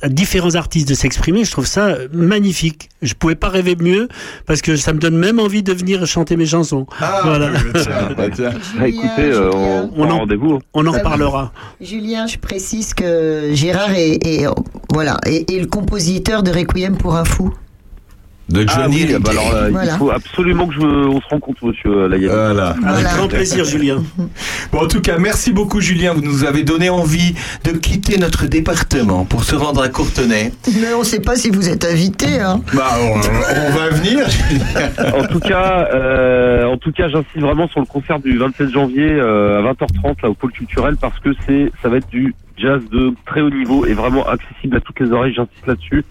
à différents artistes de s'exprimer, je trouve ça magnifique. Je pouvais pas rêver mieux, parce que ça me donne même envie de venir chanter mes chansons. Ah, Voilà. tiens, bah, tiens. Écoutez, on, en- rendez-vous. On en Ça va. reparlera. Julien, je précise que Gérard est, est, voilà, est, est le compositeur de Requiem pour un fou. De Ah Johnny oui, bah alors, euh, Voilà. il faut absolument que je, on se rencontre, monsieur Layani. Voilà. Avec Voilà. grand plaisir, Julien. Bon, en tout cas, merci beaucoup, Julien. Vous nous avez donné envie de quitter notre département pour se rendre à Courtenay. Mais on ne sait pas si vous êtes invité. Hein. Bah, on, on va venir. En tout cas, euh, en tout cas, j'insiste vraiment sur le concert du 27 janvier euh, à 20h30 là au pôle culturel parce que c'est, ça va être du jazz de très haut niveau et vraiment accessible à toutes les oreilles. J'insiste là-dessus.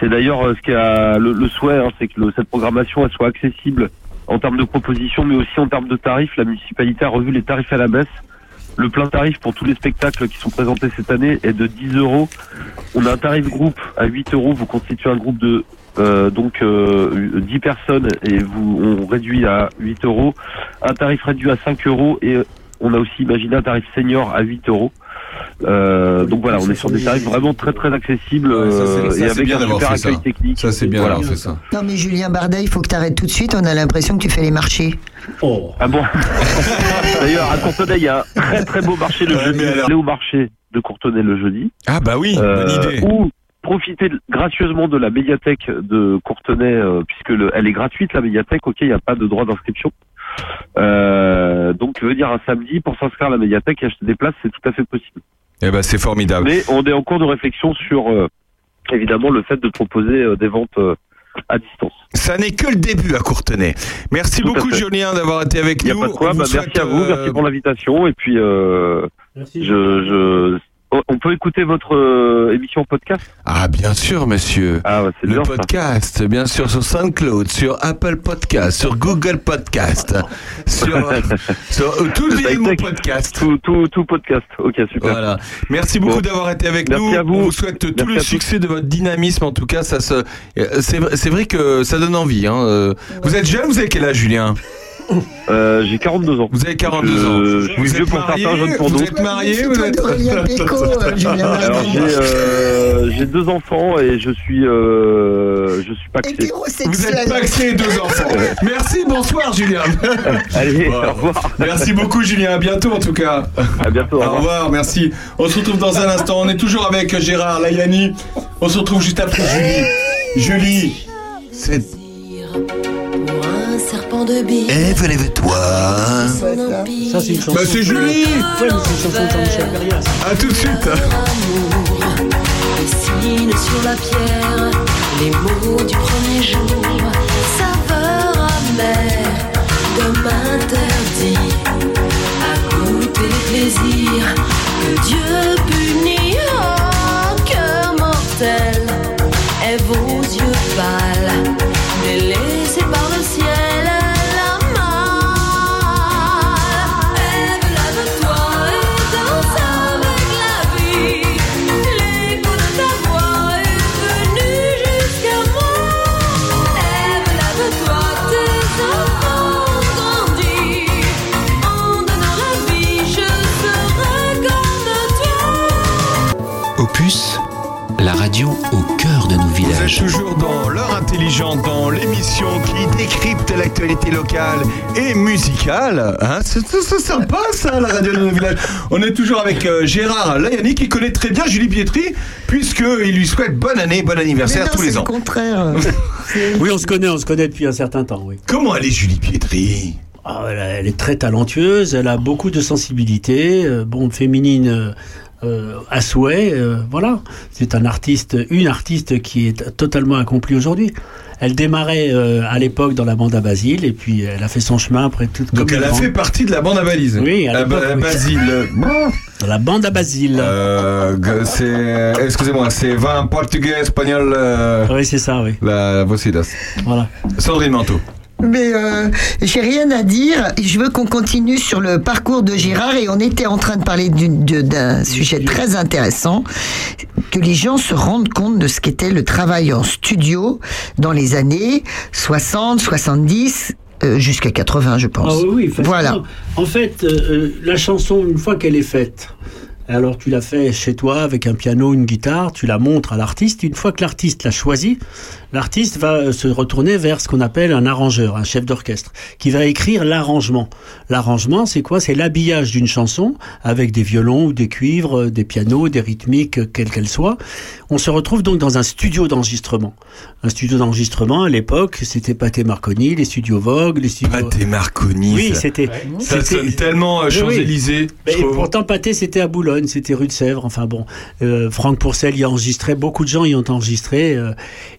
C'est d'ailleurs euh, ce qui a le, souhait, hein, c'est que cette programmation soit accessible en termes de propositions, mais aussi en termes de tarifs. La municipalité a revu les tarifs à la baisse. Le plein tarif pour tous les spectacles qui sont présentés cette année est de 10 euros. On a un tarif groupe à 8 euros. Vous constituez un groupe de euh, donc euh, 10 personnes et vous on réduit à 8 euros. Un tarif réduit à 5 euros et on a aussi imaginé un tarif senior à 8 euros. Euh, donc voilà, on est sur des tarifs vraiment très très accessibles Ouais, ça, c'est- euh, ça, et avec bien un super fait ça. accueil technique. Ça, c'est bien Voilà. d'avoir fait ça. Non, mais Julien Bardet, il faut que tu arrêtes tout de suite. On a l'impression que tu fais les marchés. Oh. Ah bon D'ailleurs, à Courtenay, il y a un très très beau marché le jeudi. alors- Allez au marché de Courtenay le jeudi. Ah, bah oui, Euh, bonne idée. Ou profiter gracieusement de la médiathèque de Courtenay, euh, puisque le- elle est gratuite la médiathèque. Ok, il n'y a pas de droit d'inscription. Euh, donc venir un samedi pour s'inscrire à la médiathèque et acheter des places, c'est tout à fait possible. Eh ben, c'est formidable. Mais on est en cours de réflexion sur euh, évidemment le fait de proposer euh, des ventes euh, à distance. Ça n'est que le début à Courtenay. Merci Tout beaucoup. Julien d'avoir été avec Il n'y a nous. pas de quoi. Bah, merci à vous. euh, Merci pour l'invitation. Et puis, euh, Merci. je, je, on- on peut écouter votre euh, émission podcast? Ah bien sûr monsieur. Ah, ouais, c'est Le bien ça. podcast, bien sûr, sur SoundCloud, sur Apple Podcast, sur Google Podcast, sur, sur euh, tout les podcast. Tout, tout, tout podcast. Ok, super. Voilà. Merci beaucoup Bon. d'avoir été avec Merci nous. à vous. On vous souhaite tout le succès de votre dynamisme. En tout cas, ça se, euh, c'est, vrai- c'est vrai que ça donne envie. Hein. euh. Vous êtes jeune, vous avez quel âge, Julien? Euh, J'ai 42 ans. Vous avez 42 Je- ans. je suis Vous vieux êtes pour marié, certains, jeune pour vous d'autres. êtes marié, vous êtes... Péco, euh, Alors j'ai euh, j'ai deux enfants et je suis euh, je suis paxé. Vous êtes paxé, deux enfants. Merci, bonsoir, Julien. Allez, au revoir. Merci beaucoup, Julien. À bientôt, en tout cas. À bientôt. Au Au revoir. revoir, merci. On se retrouve dans un instant. On est toujours avec Gérard Layani. On se retrouve juste après Julie. Julie, c'est. Serpent de bille. Ève, lève-toi. Ça, c'est une chanson. Bah, c'est Julie. Ouais, mais c'est une chanson de Jean-Michel Perrias. À tout de suite. Amour dessine sur la pierre les mots du premier jour, saveur amère de m'interdit à goûter que Dieu radio au cœur de nos Vous êtes villages. toujours dans l'heure intelligente, dans l'émission qui décrypte l'actualité locale et musicale. Hein, c'est, sympa ça, la radio de nos villages. On est toujours avec euh, Gérard Layani qui connaît très bien Julie Pietri, puisqu'il lui souhaite bonne année, bon anniversaire non, tous c'est les le ans. contraire. Oui, on se connaît, on se connaît depuis un certain temps, oui. Comment elle est Julie Pietri? Ah, elle est très talentueuse, elle a beaucoup de sensibilité, euh, bon, féminine euh, euh, à souhait, euh, voilà. C'est un artiste, une artiste qui est totalement accomplie aujourd'hui. Elle démarrait euh, à l'époque dans la bande à Basile et puis elle a fait son chemin après tout. Donc comme elle a fait partie de la bande à balise. Oui, à la, la oui. Basile. Dans la bande à Basile. Euh, c'est, excusez-moi, c'est vin portugais, espagnol. Oui, c'est ça, oui. la Vocidas. Voilà. Sandrine Manteau. Mais euh, j'ai rien à dire. Je veux qu'on continue sur le parcours de Gérard et on était en train de parler d'un sujet très intéressant, que les gens se rendent compte de ce qu'était le travail en studio dans les années 60, 70, euh, jusqu'à 80, je pense. Ah oui, oui. Voilà. En fait, euh, euh, la chanson, une fois qu'elle est faite, alors tu la fais chez toi avec un piano, une guitare, tu la montres à l'artiste. Une fois que l'artiste l'a choisie, l'artiste va euh, se retourner vers ce qu'on appelle un arrangeur, un chef d'orchestre, qui va écrire l'arrangement. L'arrangement, c'est quoi? C'est l'habillage d'une chanson avec des violons ou des cuivres, euh, des pianos, des rythmiques, euh, quelles qu'elles soient. On se retrouve donc dans un studio d'enregistrement. Un studio d'enregistrement, à l'époque, c'était Pathé Marconi, les studios Vogue, les studios... Pâté Marconi. Oui, ça- c'était. Ça c'était- sonne tellement Oui, oui. Champs-Élysées. Pourtant, Pâté, c'était à Boulogne, c'était rue de Sèvres. Enfin bon, euh, Franck Pourcel y a enregistré, beaucoup de gens y ont enregistré. euh,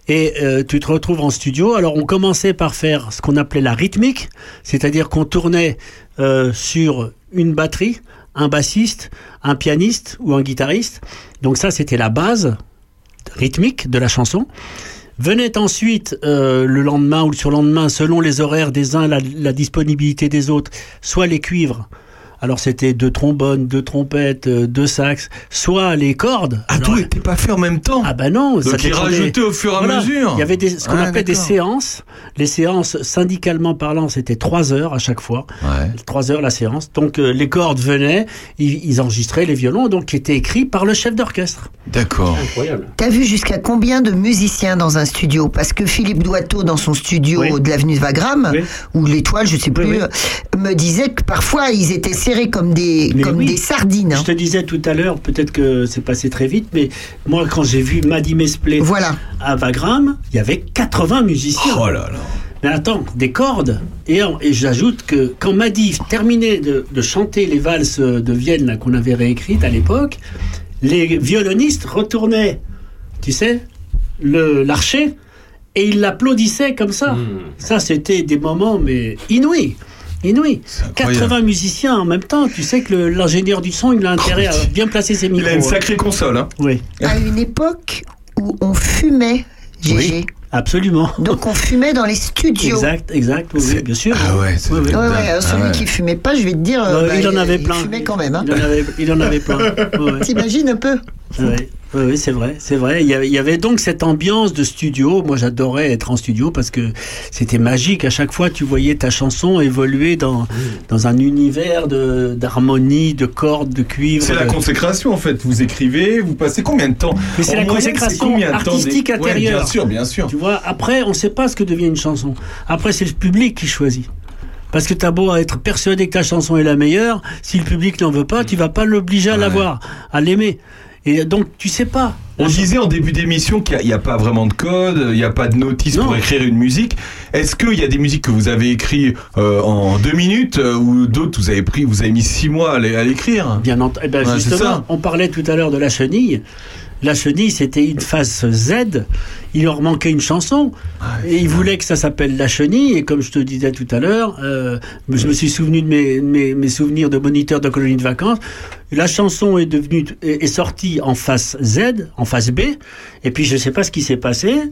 et euh, tu te retrouves en studio. Alors, on commençait par faire ce qu'on appelait la rythmique, c'est-à-dire qu'on tournait sur une batterie, un bassiste, un pianiste ou un guitariste. Donc ça, c'était la base rythmique de la chanson. Venait ensuite le lendemain ou le surlendemain, selon les horaires des uns, la disponibilité des autres, soit les cuivres. Alors c'était deux trombones, deux trompettes, euh, deux sax, soit les cordes. Ah, tout n'était pas fait en même temps. Ah ben non, Donc, il dépendait- rajoutait au fur et à mesure. Il y avait des, ce qu'on Ah, appelait des séances. Les séances, syndicalement parlant, c'était trois heures à chaque fois. Ouais. Trois heures la séance. Donc euh, les cordes venaient, ils, ils enregistraient les violons, donc qui étaient écrits par le chef d'orchestre. D'accord. Incroyable. T'as vu jusqu'à combien de musiciens dans un studio? Parce que Philippe Doiteau, dans son studio Oui. de l'avenue de Wagram, Oui. ou l'Étoile, je sais plus, oui. euh, me disait que parfois ils étaient serrés comme des, Mais comme oui. des sardines. hein. Je te disais tout à l'heure, peut-être que c'est passé très vite, mais moi quand j'ai vu Maddy Mesplé Voilà. à Wagram, il y avait 80 musiciens. Oh là là. Mais attends, des cordes. Et, et j'ajoute que quand Maddy terminait de, de chanter les valses de Vienne là, qu'on avait réécrites à l'époque, les violonistes retournaient, tu sais, le- l'archer, et il l'applaudissait comme ça. Hmm. Ça, c'était des moments, mais inouïs. Inouïs. incroyable. 80 musiciens en même temps. Tu sais que l'ingénieur du son, il a intérêt à bien placer ses micros. Il a une hein. sacrée console. Hein. Oui. À une époque où on fumait, GG. Oui, absolument. Donc on fumait dans les studios. Exact, exact, oui, oui, bien sûr. Ah ouais, c'est Oui, oui. Ouais, ouais, alors celui Ah ouais. qui fumait pas, je vais te dire, euh, bah, il en avait plein. Il fumait quand même. Hein. Il en avait, il en avait plein. T'imagines un peu Ouais, ouais, c'est vrai, c'est vrai. Il y, avait, donc cette ambiance de studio. Moi, j'adorais être en studio parce que c'était magique. À chaque fois, tu voyais ta chanson évoluer dans, dans un univers d'harmonie, de cordes, de cuivre. C'est la consécration en fait. Vous écrivez, vous passez combien de temps Mais c'est la moyenne, consécration artistique des- Ouais, intérieure. bien sûr, bien sûr. Tu vois, après, on ne sait pas ce que devient une chanson. Après, c'est le public qui choisit. Parce que t'as beau être persuadé que ta chanson est la meilleure, si le public n'en veut pas, tu vas pas l'obliger à Ouais. l'avoir, à l'aimer. Et donc, tu sais pas. On disait en début d'émission qu'il n'y a, pas vraiment de code, il n'y a pas de notice Non. pour écrire une musique. Est-ce qu'il y a des musiques que vous avez écrites euh, en deux minutes euh, ou d'autres vous avez pris, vous avez mis six mois à l'é- à l'écrire? Bien entendu. Eh ben, Ouais, justement, on parlait tout à l'heure de la chenille. La chenille, c'était une phase Z. Il leur manquait une chanson. et ils voulaient que ça s'appelle La Chenille. Et comme je te disais tout à l'heure, euh, je me suis souvenu de mes, mes, mes souvenirs de moniteur de colonie de vacances. La chanson est devenue, est, est sortie en face Z, en face B. Et puis, je sais pas ce qui s'est passé.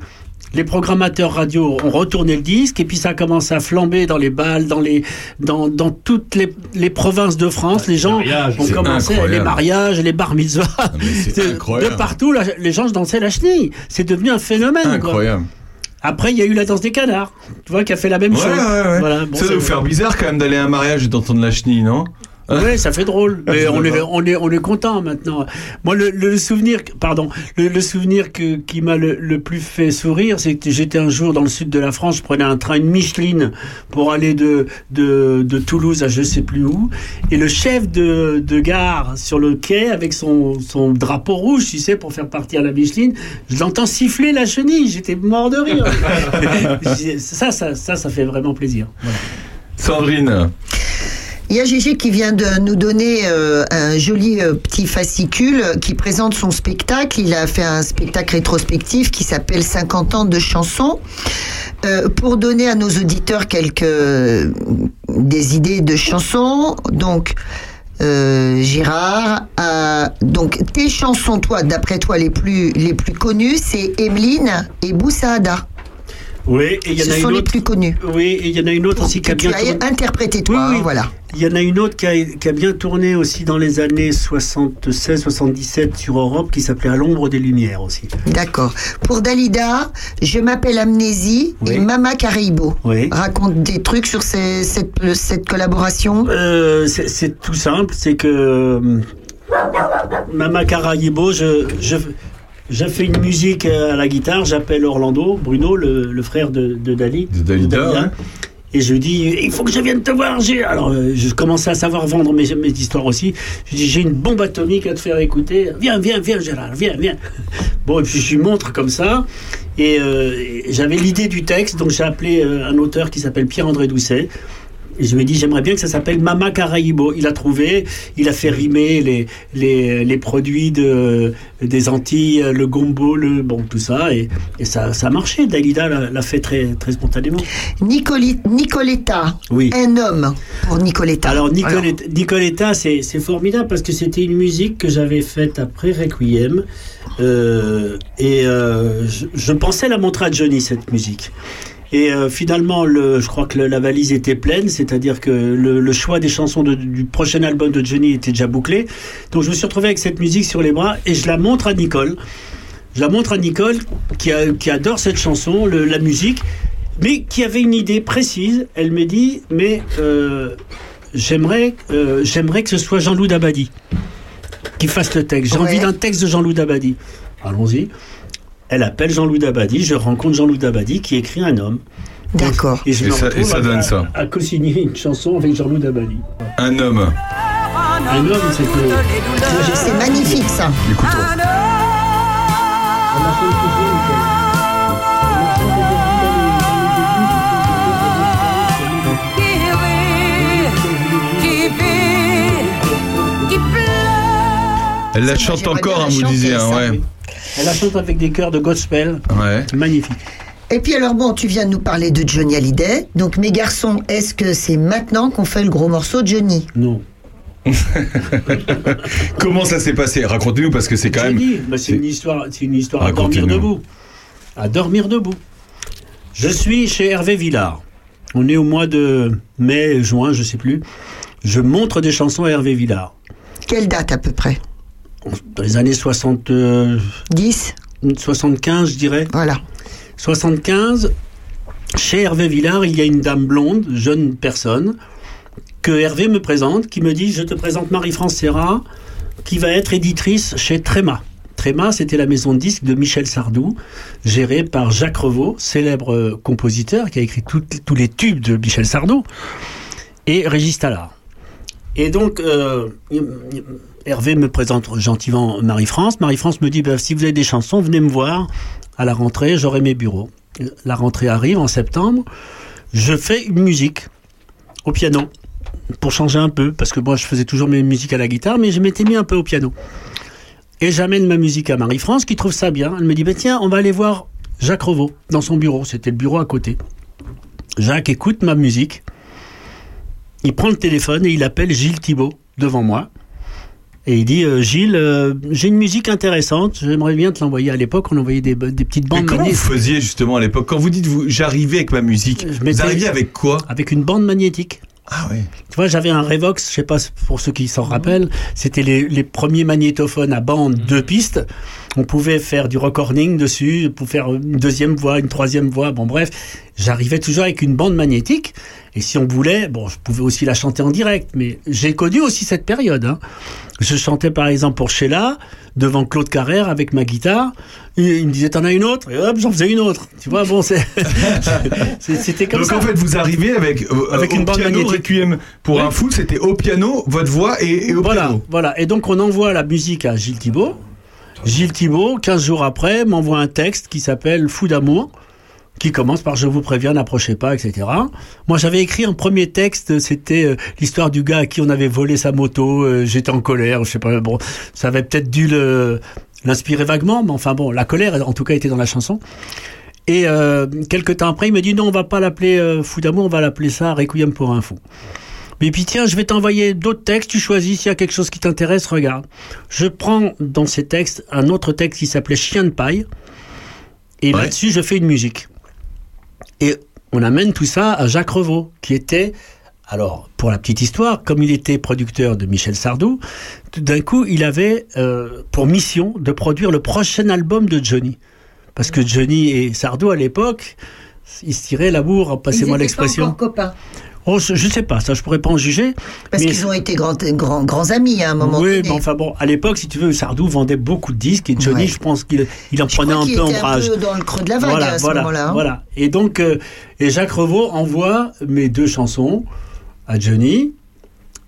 Les programmateurs radio ont retourné le disque et puis ça a commencé à flamber dans les balles, dans les, dans, dans toutes les, les provinces de France. Les gens ont commencé incroyable. les mariages, les bar mitzvahs. c'est De- partout, la- les gens dansaient la chenille. C'est devenu un phénomène. quoi. Incroyable. Après, il y a eu la danse des canards, tu vois, qui a fait la même Ouais, chose. ouais, ouais. Voilà, bon, ça doit vous faire bizarre quand même d'aller à un mariage et d'entendre la chenille, non? Ouais, ça fait drôle. Ah, Mais on est, on est, on est content maintenant. Moi, le, le souvenir, pardon, le, le souvenir que, qui m'a le, le plus fait sourire, c'est que j'étais un jour dans le sud de la France, je prenais un train, une Micheline, pour aller de, de, de Toulouse à je sais plus où, et le chef de, de gare sur le quai avec son, son drapeau rouge, tu sais, pour faire partir la Micheline, je l'entends siffler la chenille. J'étais mort de rire. ça, ça, ça, ça fait vraiment plaisir. Voilà. Sandrine, Il y a Gégé qui vient de nous donner euh, un joli euh, petit fascicule qui présente son spectacle. Il a fait un spectacle rétrospectif qui s'appelle 50 ans de chansons. Euh, pour donner à nos auditeurs quelques des idées de chansons, donc Gérard, tes chansons, toi, d'après toi, les plus les plus connues, c'est Emeline et Boussaada. Oui, et il y en Ce a sont une les autre. plus connus. Oui, et il y en a une autre aussi qui a bien tourné. interprété toi, Oui, oui. hein, voilà. Il y en a une autre qui a, qui a bien tourné aussi dans les années 76-77 sur Europe qui s'appelait À l'ombre des lumières aussi. D'accord. Pour Dalida, je m'appelle Amnésie Oui. et Mama Caribo. Oui. Raconte des trucs sur ces- cette, cette collaboration. Euh, c'est tout simple, c'est que euh, Mama Carayibo, je, je, je fais une musique à la guitare, j'appelle Orlando, Bruno, le, le frère de, de Dali. De Dalida, ouais. Et je lui dis, il faut que je vienne te voir. j'ai- Alors, euh, je commençais à savoir vendre mes, mes histoires aussi. Je lui dis, j'ai une bombe atomique à te faire écouter. Viens, viens, viens, Gérard, viens, viens. Bon, et puis je lui montre comme ça. Et, euh, j'avais l'idée du texte, donc j'ai appelé euh, un auteur qui s'appelle Pierre-André Doucet. Et je ai dit, j'aimerais bien que ça s'appelle Mama Caraïbo. Il a trouvé, il a fait rimer les, les, les produits de, des Antilles, le gombo, le, bon, tout ça. Et, et ça, ça a marché. Dalida l'a fait très, très spontanément. Nicoli- Nicoletta, Oui. un homme pour Nicoletta. Alors Nicoletta, Nicoletta, c'est c'est formidable parce que c'était une musique que j'avais faite après Requiem euh, et euh, je, je pensais la montrer à Johnny cette musique. Et euh, finalement, le, je crois que le- la valise était pleine, c'est-à-dire que le, le choix des chansons de- du prochain album de Johnny était déjà bouclé. Donc je me suis retrouvé avec cette musique sur les bras et je la montre à Nicole. Je la montre à Nicole qui, a- qui adore cette chanson, la musique, mais qui avait une idée précise. Elle me dit, mais euh, j'aimerais, euh, j'aimerais que ce soit Jean-Loup Dabadi qui fasse le texte. J'ai Ouais. envie d'un texte de Jean-Loup Dabadi. Allons-y. Elle appelle Jean-Loup Dabadi, je rencontre Jean-Loup Dabadi qui écrit un homme. D'accord. Et je Et ça- et donne à, ça. à co-signer une chanson avec Jean-Loup Dabadi. un homme. Un homme, c'est que. C'est magnifique ça. Écoutons. Elle la chante encore, hein, la vous disiez, hein, ça, ouais. Elle la chante avec des chœurs de gospel. Ouais. Magnifique. Et puis alors bon, tu viens de nous parler de Johnny Hallyday. Donc mes garçons, est-ce que c'est maintenant qu'on fait le gros morceau de Johnny? Non. Comment ça s'est passé? Racontez-nous parce que c'est quand même. bah, c'est une histoire, c'est une histoire à dormir debout. À dormir debout. Je suis chez Hervé Villard. On est au mois de mai, juin, je sais plus. Je montre des chansons à Hervé Villard. Quelle date à peu près? Dans les années 60, euh, 10 75, je dirais. Voilà. 75, chez Hervé Villard, il y a une dame blonde, jeune personne, que Hervé me présente, qui me dit Je te présente Marie-France Serra, qui va être éditrice chez Tréma. Tréma, c'était la maison de disques de Michel Sardou, gérée par Jacques Revaux, célèbre compositeur qui a écrit tout- tous les tubes de Michel Sardou, et Régis Tallard. Et donc, euh, Hervé me présente gentiment Marie-France. Marie-France me dit bah, si vous avez des chansons, venez me voir à la rentrée, j'aurai mes bureaux. La rentrée arrive en septembre. Je fais une musique au piano pour changer un peu, parce que moi je faisais toujours mes musiques à la guitare, mais je m'étais mis un peu au piano. Et j'amène ma musique à Marie-France qui trouve ça bien. Elle me dit bah, tiens, on va aller voir Jacques Revaux dans son bureau. C'était le bureau à côté. Jacques écoute ma musique. Il prend le téléphone et il appelle Gilles Thibault devant moi. Et il dit euh, Gilles, euh, j'ai une musique intéressante, j'aimerais bien te l'envoyer. À l'époque, on envoyait des, des petites Mais bandes comment vous faisiez justement à l'époque Quand vous dites vous, j'arrivais avec ma musique, vous mettais- arriviez avec quoi Avec une bande magnétique. Ah oui. Tu vois, j'avais un Revox, je sais pas pour ceux qui s'en rappellent, c'était les, les premiers magnétophones à bande deux pistes. On pouvait faire du recording dessus, pour faire une deuxième voix, une troisième voix. Bon, bref, j'arrivais toujours avec une bande magnétique. Et si on voulait, bon, je pouvais aussi la chanter en direct. Mais j'ai connu aussi cette période. hein. Je chantais par exemple pour Sheila, devant Claude Carrère avec ma guitare. Et il me disait, t'en as une autre? Et hop, j'en faisais une autre. Tu vois, bon, c'est- c'était comme Donc ça. en fait, vous arrivez avec, euh, Avec au une bande piano. Requiem pour Oui. un fou, c'était au piano, votre voix et, et au voilà, piano. Voilà, et donc on envoie la musique à Gilles Thibault. Gilles Thibault, 15 jours après, m'envoie un texte qui s'appelle Fou d'amour, qui commence par Je vous préviens, n'approchez pas, etc. Moi j'avais écrit un premier texte, c'était euh, l'histoire du gars à qui on avait volé sa moto, euh, j'étais en colère, je sais pas, bon, ça avait peut-être dû le- l'inspirer vaguement, mais enfin bon, la colère en tout cas était dans la chanson. Et euh, quelques temps après, il me dit non, on va pas l'appeler euh, Fou d'amour, on va l'appeler ça Requiem pour un fou. Mais puis tiens, je vais t'envoyer d'autres textes, tu choisis s'il y a quelque chose qui t'intéresse, regarde. Je prends dans ces textes un autre texte qui s'appelait Chien de paille, et là-dessus je fais une musique. Et on amène tout ça à Jacques Revaux, qui était, alors pour la petite histoire, comme il était producteur de Michel Sardou, tout d'un coup il avait euh, pour mission de produire le prochain album de Johnny. Parce que Johnny et Sardou à l'époque, ils se tiraient l'amour, passez-moi Ils étaient pas l'expression. encore copains. Oh, je, je sais pas, ça je pourrais pas en juger. Parce mais- qu'ils ont été grands, grands, grands amis à un moment oui, donné. mais enfin bon, à l'époque, si tu veux, Sardou vendait beaucoup de disques et Johnny, Ouais. je pense qu'il il en Je prenait crois un qu'il peu était ombrage. un peu dans le creux de la vague voilà, à ce voilà, moment-là. hein. voilà. Et donc, euh, et Jacques Revaux envoie mes deux chansons à Johnny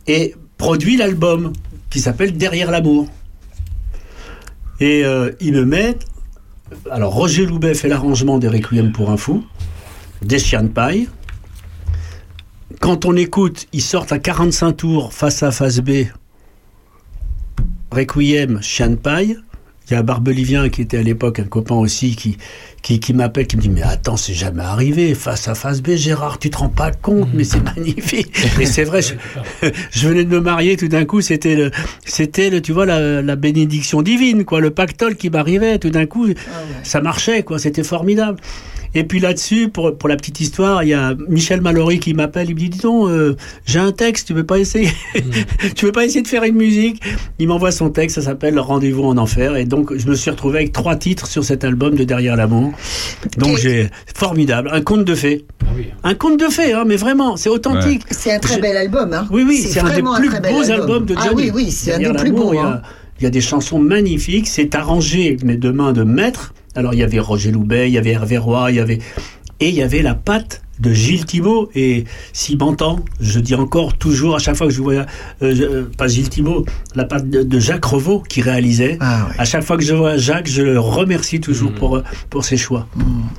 et produit l'album qui s'appelle Derrière l'amour. Et euh, il me met. Alors, Roger Loubet fait l'arrangement des Requiem pour un fou, des chiens de paille. Quand on écoute, ils sortent à 45 tours face A, face B. Requiem, chien. Il y a Barbelivien qui était à l'époque un copain aussi qui, qui, qui m'appelle, qui me dit Mais attends, c'est jamais arrivé, face à face B, Gérard, tu te rends pas compte, mais c'est magnifique. Et c'est vrai, je, je venais de me marier tout d'un coup, c'était le, c'était le, tu vois, la, la bénédiction divine, quoi, le pactole qui m'arrivait, tout d'un coup, ça marchait, quoi, c'était formidable. Et puis là-dessus, pour, pour la petite histoire, il y a Michel Mallory qui m'appelle, il me dit, dis donc, euh, j'ai un texte, tu veux pas essayer Tu veux pas essayer de faire une musique? Il m'envoie son texte, ça s'appelle Rendez-vous en enfer, et donc je me suis retrouvé avec trois titres sur cet album de Derrière l'amour. Donc j'ai formidable, un conte de fées. Un conte de fées, hein, mais vraiment, c'est authentique. C'est un très bel album. Hein. oui, oui, c'est un des vraiment plus beaux album. albums de Ah Johnny. oui, oui, c'est un des Derrière plus l'amour, beaux. Il y, a, hein. il y a des chansons magnifiques, c'est arrangé, mais de main de maître. Alors il y avait Roger Loubet, il y avait Hervé Roy, il y avait et il y avait la patte de Gilles Thibault et s'il m'entend, je dis encore toujours à chaque fois que je vois euh, je- euh, pas Gilles Thibault, la patte de, de Jacques Revaux qui réalisait. Ah À chaque fois que je vois Jacques, je le remercie toujours Mm. pour pour ses choix.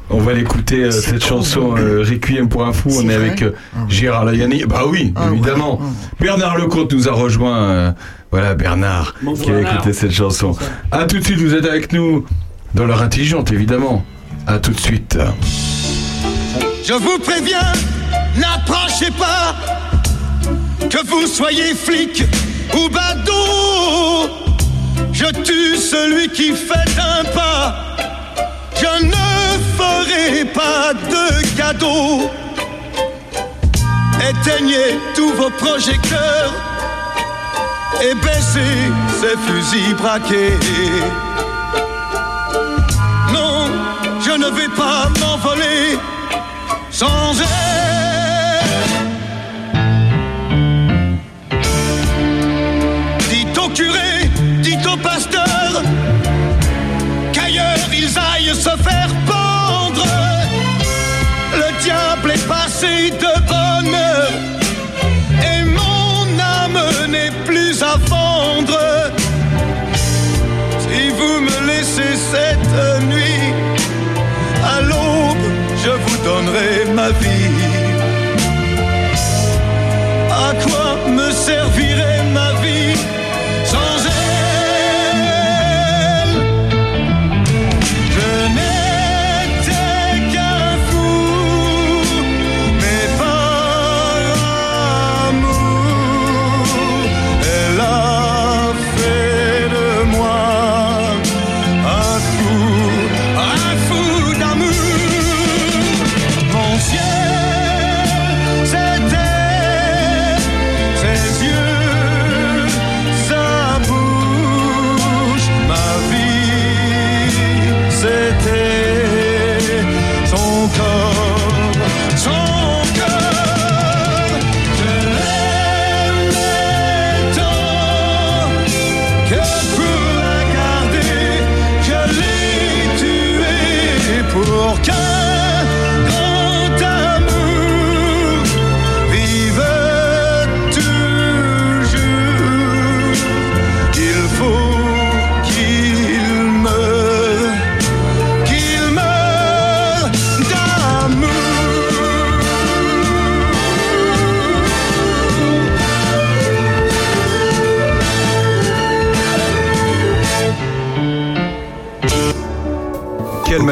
On va l'écouter euh, cette chanson euh, Requiem pour un fou. On est avec euh, Gérard Layani. Bah oui, Ah évidemment. Bernard Lecomte nous a rejoint. euh, voilà Bernard qui a écouté cette chanson. À tout de suite, vous êtes avec nous dans l'heure intelligente évidemment. À tout de suite. Je vous préviens, n'approchez pas, que vous soyez flic ou badaud. Je tue celui qui fait un pas. Je ne ferai pas de cadeau. Éteignez tous vos projecteurs et baissez ces fusils braqués. Non, je ne vais pas m'envoler Dites au curé, dites au pasteur qu'ailleurs ils aillent se faire pendre. Le diable est passé de bonne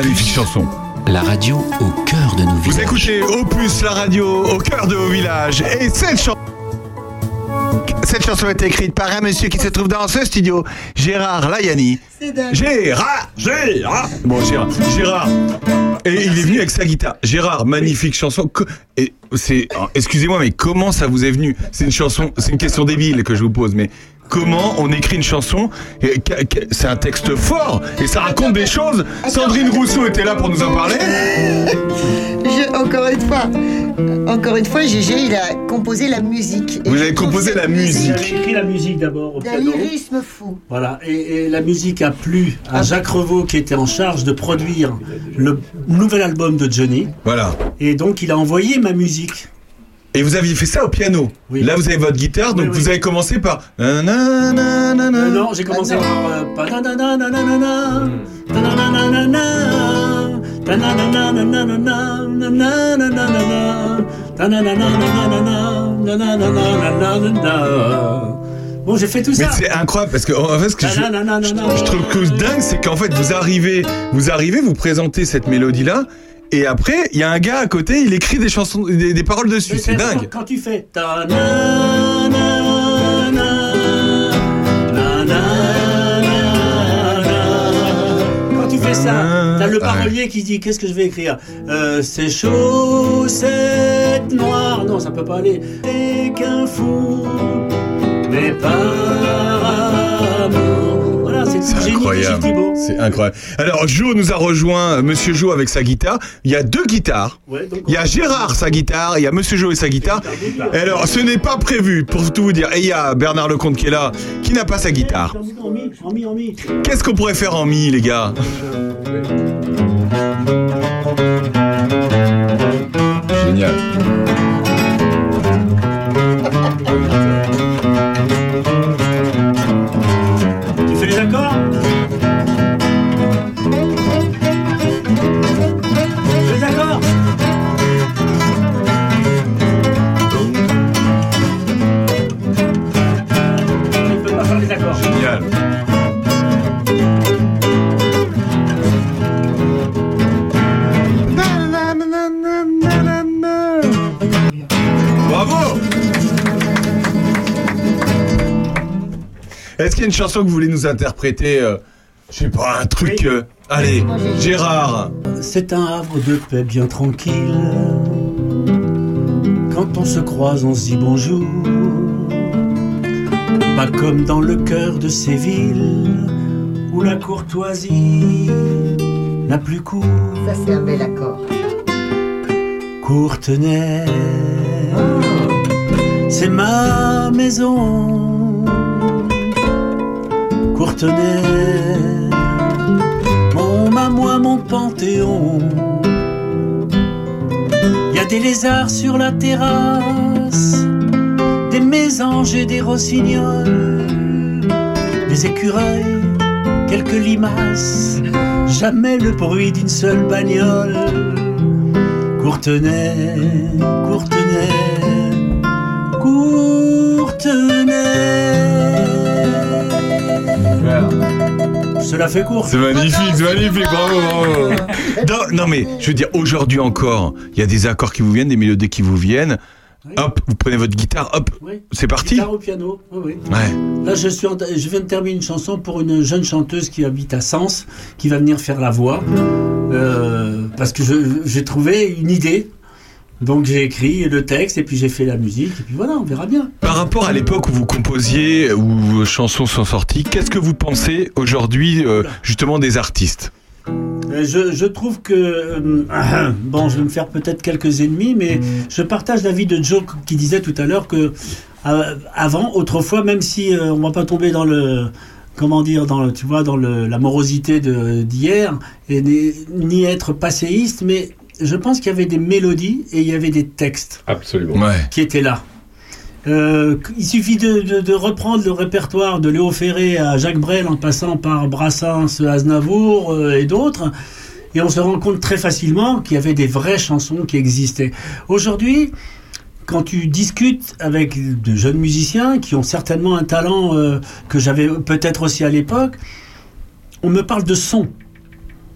magnifique chanson. La radio au cœur de nos Vous villages. écoutez Opus, la radio au cœur de vos villages. Et cette chanson. Cette chanson a été écrite par un monsieur qui se trouve dans ce studio, Gérard Layani. Gérard Gérard Bon, Gérard. Gérard. Et il est venu avec sa guitare. Gérard, magnifique chanson. C'est, excusez-moi, mais comment ça vous est venu? C'est une chanson, c'est une question débile que je vous pose, mais comment on écrit une chanson C'est un texte fort et ça raconte des choses. Sandrine Rousseau était là pour nous en parler. Je- encore une fois, encore une fois, Gégé, il a composé la musique. Et Vous avez composé la musique. Avait écrit la musique d'abord au piano. lyrisme fou. Voilà, et, et la musique a plu Ah. à Jacques Revaux qui était en charge de produire le nouvel album de Johnny. Voilà. Et donc il a envoyé ma musique. Et vous aviez fait ça au piano. Là, vous avez votre guitare, donc Oui, oui. vous avez commencé par. Euh, non, j'ai commencé par. euh. Bon, j'ai fait tout Mais ça. c'est incroyable parce que en fait, ce que je, Nananana. je- je trouve que dingue, c'est qu'en fait, vous arrivez, vous arrivez, vous présentez cette mélodie-là, et après, il y a un gars à côté, il écrit des chansons, des, des paroles dessus. C'est dingue. Quand tu fais ta na na na quand tu fais ça, t'as le parolier qui dit qu'est-ce que je vais écrire? Euh, C'est chaussettes noires. Non, ça peut pas aller. Et qu'un fou, mais par amour. C'est incroyable. C'est incroyable. Alors, Jo nous a rejoint, euh, Monsieur Jo avec sa guitare. Il y a deux guitares. Ouais, donc Il y a Gérard sa guitare, il y a Monsieur Jo et sa guitare. Et alors, ce n'est pas prévu, pour tout vous dire. Et il y a Bernard Lecomte qui est là, qui n'a pas sa guitare. Qu'est-ce qu'on pourrait faire en mi, les gars? Génial. Une chanson que vous voulez nous interpréter euh, Je sais pas, un truc. euh, allez, Gérard. C'est un havre de paix bien tranquille. Quand on se croise, on se dit bonjour. Pas comme dans le cœur de ces villes où la courtoisie n'a plus cours. Ça, c'est un bel accord. Courtenay, c'est ma maison. Courtenay, mon mamois, mon panthéon. Y a des lézards sur la terrasse, des mésanges et des rossignols, des écureuils, quelques limaces, jamais le bruit d'une seule bagnole. Courtenay, Courtenay, Courtenay. Cela fait court. C'est magnifique, c'est magnifique, bravo, bravo. Non, non, mais je veux dire, aujourd'hui encore, il y a des accords qui vous viennent, des mélodies qui vous viennent. Hop, vous prenez votre guitare, hop, c'est parti. Guitare au piano, oui, oui. Ouais. Là, je, suis en- je viens de terminer une chanson pour une jeune chanteuse qui habite à Sens, qui va venir faire la voix, euh, parce que j'ai trouvé une idée. Donc j'ai écrit le texte et puis j'ai fait la musique et puis voilà, on verra bien. Par rapport à l'époque où vous composiez, où vos chansons sont sorties, qu'est-ce que vous pensez aujourd'hui, euh, justement, des artistes? Euh, Je, je trouve que euh, bon, je vais me faire peut-être quelques ennemis, mais je partage l'avis de Joe qui disait tout à l'heure que euh, avant, autrefois, même si on va pas tomber dans le comment dire dans le, tu vois dans le, la morosité d'hier et ni, ni être passéiste, mais je pense qu'il y avait des mélodies et il y avait des textes Absolument. Ouais. qui étaient là. Euh, il suffit de, de- de reprendre le répertoire de Léo Ferré à Jacques Brel en passant par Brassens, Aznavour euh, et d'autres, et on se rend compte très facilement qu'il y avait des vraies chansons qui existaient. Aujourd'hui, quand tu discutes avec de jeunes musiciens qui ont certainement un talent euh, que j'avais peut-être aussi à l'époque, on me parle de son.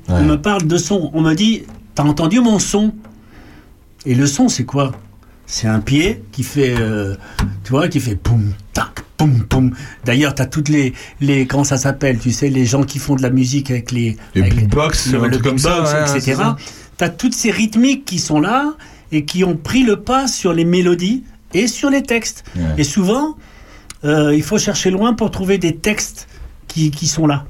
On me parle de son. On me dit, t'as entendu mon son? Et le son, c'est quoi? C'est un pied qui fait, euh, tu vois, qui fait poum, tac, poum, poum. D'ailleurs, t'as toutes les, les, comment ça s'appelle, tu sais, les gens qui font de la musique avec les, Les avec beatbox, le, le comme ça, ouais, etc. T'as toutes ces rythmiques qui sont là et qui ont pris le pas sur les mélodies et sur les textes. Et souvent, euh, il faut chercher loin pour trouver des textes qui, qui sont là.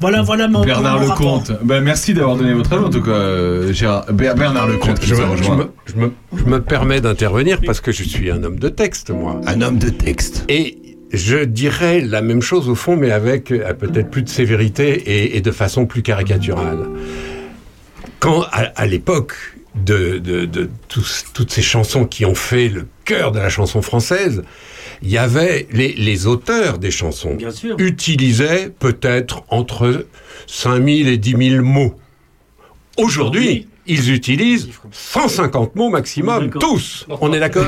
Voilà, voilà mon, Bernard mon. Lecomte. Ben, merci d'avoir donné votre avis, en tout cas, euh, Gérard. Ber- Bernard Lecomte Je, me- je me, je me- je me permets d'intervenir parce que je suis un homme de texte, moi. Un homme de texte. Et je dirais la même chose au fond, mais avec euh, peut-être plus de sévérité et, et de façon plus caricaturale. Quand, à, à l'époque de, de, de tous- toutes ces chansons qui ont fait le cœur de la chanson française, il y avait les, les auteurs des chansons Bien sûr. utilisaient peut-être entre 5000 et 10 000 mots. Aujourd'hui, ils utilisent 150 mots maximum, tous. On est d'accord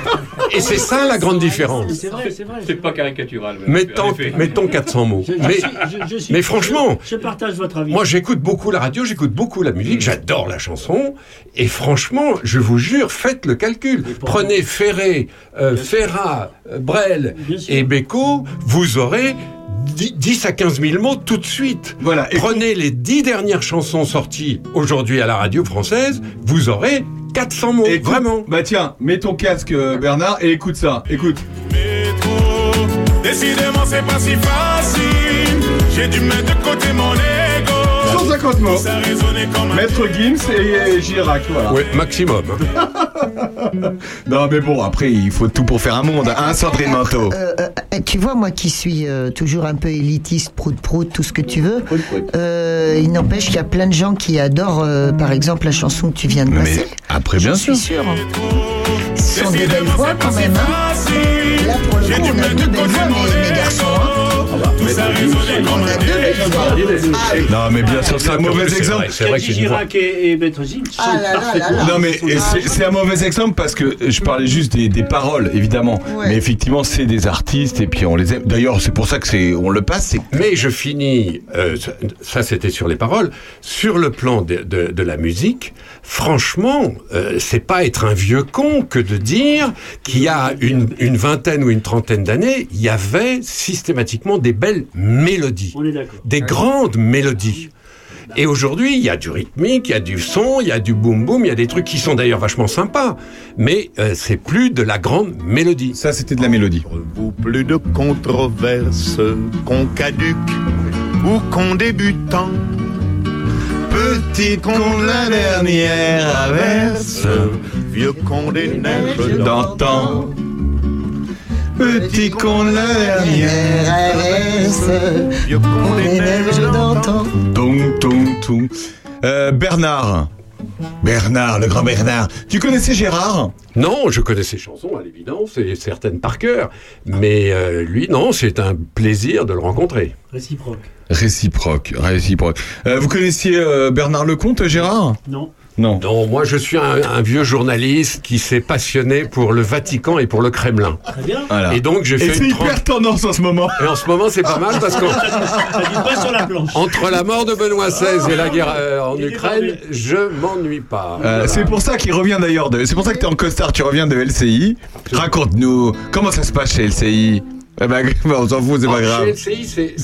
Et c'est ça la grande différence. C'est vrai, c'est vrai. C'est pas caricatural. Mettons, mettons 400 mots. Mais, suis- je- je suis- mais franchement, je, je partage votre avis. moi j'écoute beaucoup la radio, j'écoute beaucoup la musique, j'adore la chanson. Et franchement, je vous jure, faites le calcul. Prenez Ferré, euh, Ferrat, euh, Brel et Beko, vous aurez 10 10 à 15 000 mots tout de suite. Voilà. Et Prenez les 10 dernières chansons sorties aujourd'hui à la radio française, vous aurez 400 mots. Écoute- Vraiment. Bah tiens, mets ton casque, euh, Bernard, et écoute ça. Écoute. métro. Décidément, c'est pas si facile. J'ai dû mettre de côté mon. 150 mots. Maître Gims et, Girac, voilà. Oui, maximum. Non, mais bon, après, il faut tout pour faire un monde. Hein, Sandrine Manteau Euh, euh, tu vois, moi qui suis euh, toujours un peu élitiste, prout-prout, tout ce que tu veux, euh, il n'empêche qu'il y a plein de gens qui adorent, euh, par exemple, la chanson que tu viens de Mais passer. après, bien sûr. suis sûr. Ce sont des belles voix quand même. Hein. facile. Là, pour le J'ai coup, dû on a mettre deux de belles voix, mes, mes garçons. Hein. Tout ça résonnait comme un dieu. Non, mais bien sûr, c'est un mauvais exemple. c'est vrai que. Chirac et, Ah là là là parfaitement. là. Non mais c'est un mauvais exemple parce que je parlais juste des, des paroles évidemment Ouais. mais effectivement c'est des artistes et puis on les aime d'ailleurs c'est pour ça que c'est on le passe Mais je finis, euh, ça, ça, c'était sur les paroles, sur le plan de, de- de la musique, franchement, euh, c'est pas être un vieux con que de dire qu'il y a une, une vingtaine ou une trentaine d'années, il y avait systématiquement des belles mélodies, On est des grandes mélodies. Et aujourd'hui, il y a du rythmique, il y a du son, il y a du boom boom, il y a des trucs qui sont d'ailleurs vachement sympas, mais euh, c'est plus de la grande mélodie. ça c'était de la mélodie. Vous plus de controverses qu'on caduque ou qu'on débutant. petit con La dernière averse, vieux con des neiges d'antan petit con la dernière vieux con des neiges d'antan. Tung, tung. Euh, Bernard Bernard le grand Bernard tu connaissais Gérard? Non, je connais ses chansons à l'évidence et certaines par cœur, mais euh, lui, non, c'est un plaisir de le rencontrer. Réciproque. réciproque réciproque Euh, vous connaissiez euh, Bernard Lecomte Gérard? Non. Non Non, moi je suis un, un vieux journaliste qui s'est passionné pour le Vatican et pour le Kremlin. Très bien. voilà Et donc j'ai et fait c'est une hyper trente- tendance en ce moment Et en ce moment, c'est pas mal parce planche. entre la mort de Benoît XVI et la guerre euh, en Ukraine, je m'ennuie pas. Euh, Voilà. c'est pour ça qu'il revient d'ailleurs de. C'est pour ça que t'es en costard, tu reviens de LCI. Raconte-nous comment ça se passe chez LCI. Eh ben, on s'en fout, c'est pas chez grave. LCI, c'est-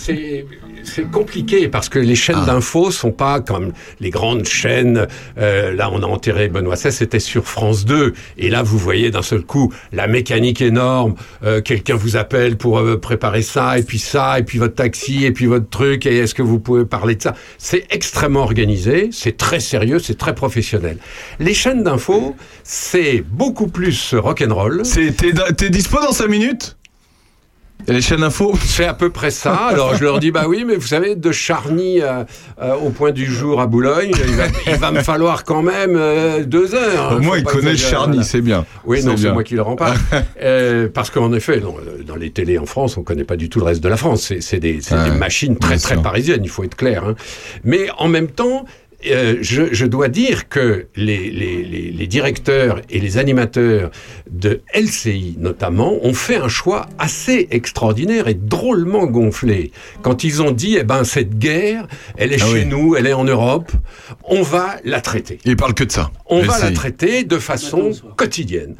c'est compliqué parce que les chaînes Ah. d'infos sont pas comme les grandes chaînes. Euh, là, on a enterré Benoît XVI, c'était sur France 2. Et là, vous voyez d'un seul coup la mécanique énorme. Euh, Quelqu'un vous appelle pour euh, préparer ça, et puis ça, et puis votre taxi, et puis votre truc. Et est-ce que vous pouvez parler de ça? C'est extrêmement organisé, c'est très sérieux, c'est très professionnel. Les chaînes d'infos, c'est beaucoup plus rock'n'roll. C'est- T'es t'es dispo dans 5 minutes? Et les chaînes info C'est à peu près ça. Alors je leur dis bah oui, mais vous savez de Charny euh, euh, au point du jour à Boulogne, il va, il va me falloir quand même euh, deux heures. hein. Au moins, Faut il pas connaît exagérer, Charny, c'est bien. Oui, non, c'est moi qui le rends pas. Euh, parce qu'en effet, non, dans les télés en France, on connaît pas du tout le reste de la France. C'est des, machines très très parisiennes, il faut être clair. hein. Mais en même temps, euh, je, je dois dire que les, les, les, les directeurs et les animateurs de LCI notamment ont fait un choix assez extraordinaire et drôlement gonflé quand ils ont dit eh ben cette guerre elle est Ah chez oui. nous elle est en Europe on va la traiter Il parle que de ça. on va la traiter de façon quotidienne.